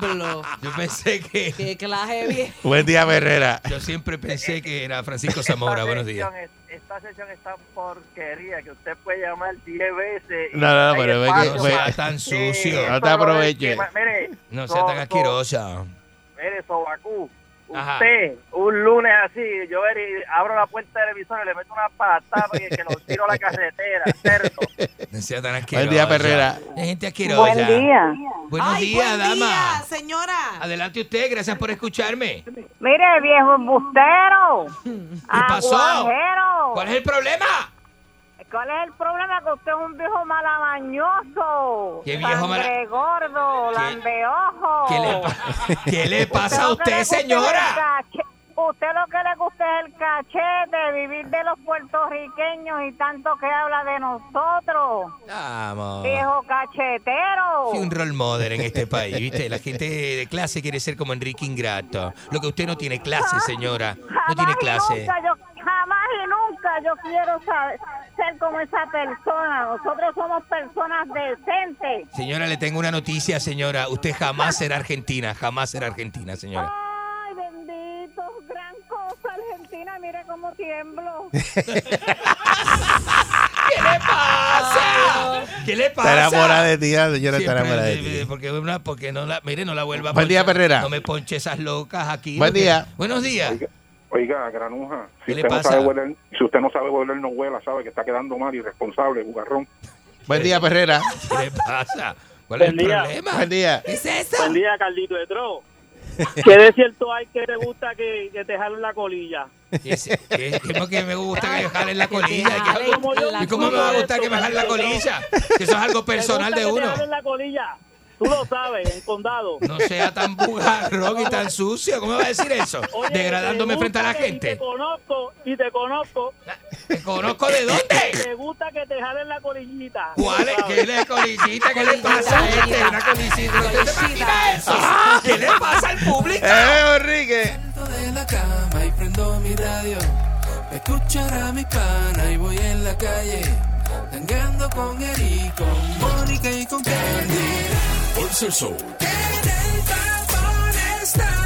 S4: Diablo.
S3: Yo pensé que.
S4: Qué clase bien.
S2: Buen día, Perrera.
S3: Yo siempre pensé que era Francisco Zamora. Buenos días.
S6: Esta sesión es tan porquería que usted puede llamar 10 veces. y
S2: No, no, no, pero
S6: espacio
S2: que-
S3: No tan
S6: Sí,
S3: sucio.
S2: No te
S6: es
S2: aproveche.
S6: ma- Mire,
S3: No sea tan asquerosa.
S6: Mire, Sobacú,
S3: Ajá.
S6: usted, un lunes así, yo ver y abro la puerta del televisor y le meto una patada porque que lo tiro a la carretera, cerdo.
S3: No sea tan.
S2: Buen día, Perrera.
S3: Hay gente asquerosa.
S16: Buen día.
S3: Buenos
S4: Ay,
S3: días,
S4: buen
S3: dama.
S4: día, señora.
S3: Adelante usted, gracias por escucharme.
S19: Mire, viejo embustero.
S3: ¿Qué pasó?
S19: Aguajero.
S3: ¿Cuál es el problema?
S19: ¿Cuál es el problema? Que usted es un viejo malamañoso.
S3: ¿Qué viejo mala-
S19: Sangre gordo,
S3: ¿Qué-
S19: lambeojo.
S3: ¿Qué le, ¿Qué le pasa a usted, señora?
S19: venga, ¿Qué, usted lo que le gusta es el cachete, vivir de los puertorriqueños y tanto que habla de nosotros.
S3: Vamos.
S19: Viejo cachetero.
S3: Sí, un role model en este país, ¿viste? La gente de clase quiere ser como Enrique Ingrato. Lo que usted no tiene clase, señora. No tiene clase.
S19: nunca, yo, jamás y nunca yo quiero ser como esa persona. Nosotros somos personas decentes.
S3: Señora, le tengo una noticia, señora. Usted jamás será argentina, jamás será argentina, señora.
S19: Ay, bendito, gran cosa Argentina, mire cómo tiemblo.
S3: ¿Qué le pasa? ¿Qué le pasa?
S2: Está enamorada de ti, señora está enamorada de ti.
S3: Porque, una, porque no la, mire, no la vuelva a
S2: Buen día. Perrera.
S3: No me ponche esas locas aquí.
S2: Buen
S3: porque-
S2: día.
S3: Buenos días.
S20: Oiga, granuja,
S3: ¿Qué
S20: si usted, no sabe hueler, si usted no sabe hueler, no huela, sabe que está quedando mal, irresponsable, jugarrón.
S2: Buen día, Perrera.
S3: ¿Qué le pasa? ¿Cuál es el
S20: Buen día.
S3: problema?
S2: Buen día.
S3: ¿Qué es eso?
S12: Buen día, Carlito de Tro. ¿Qué de cierto hay que te gusta que, que te jalen la colilla?
S3: ¿Qué es- qué- qué que me gusta que me jalen la colilla?
S12: jalen
S3: ¿Qué-
S12: la
S3: ¿Y cómo me va a gustar que me jalen la colilla? Que eso es algo personal de
S12: ¿Te gusta
S3: uno.
S12: que te jalen la colilla? Tú lo sabes, en condado.
S3: No sea tan bugarrón y tan sucio. ¿Cómo me va a decir eso?
S12: Oye,
S3: Degradándome
S12: te
S3: frente a la
S12: Y
S3: gente.
S12: te conozco, y te conozco.
S3: ¿Te conozco de dónde?
S12: Te gusta que te jalen la colillita.
S3: ¿Cuál es? ¿Qué
S12: sabes.
S3: le colillita? ¿Qué le pasa a este? Una colillita. ¿Usted se imagina eso? ¿Qué le pasa al público?
S2: ¡Eh, Enrique!
S7: de la cama y prendo mi radio. Pa' escuchar a mi pana y voy en la calle. Tangando con Eric, con Mónica y con Candy.
S8: Por ser Soul.
S7: En el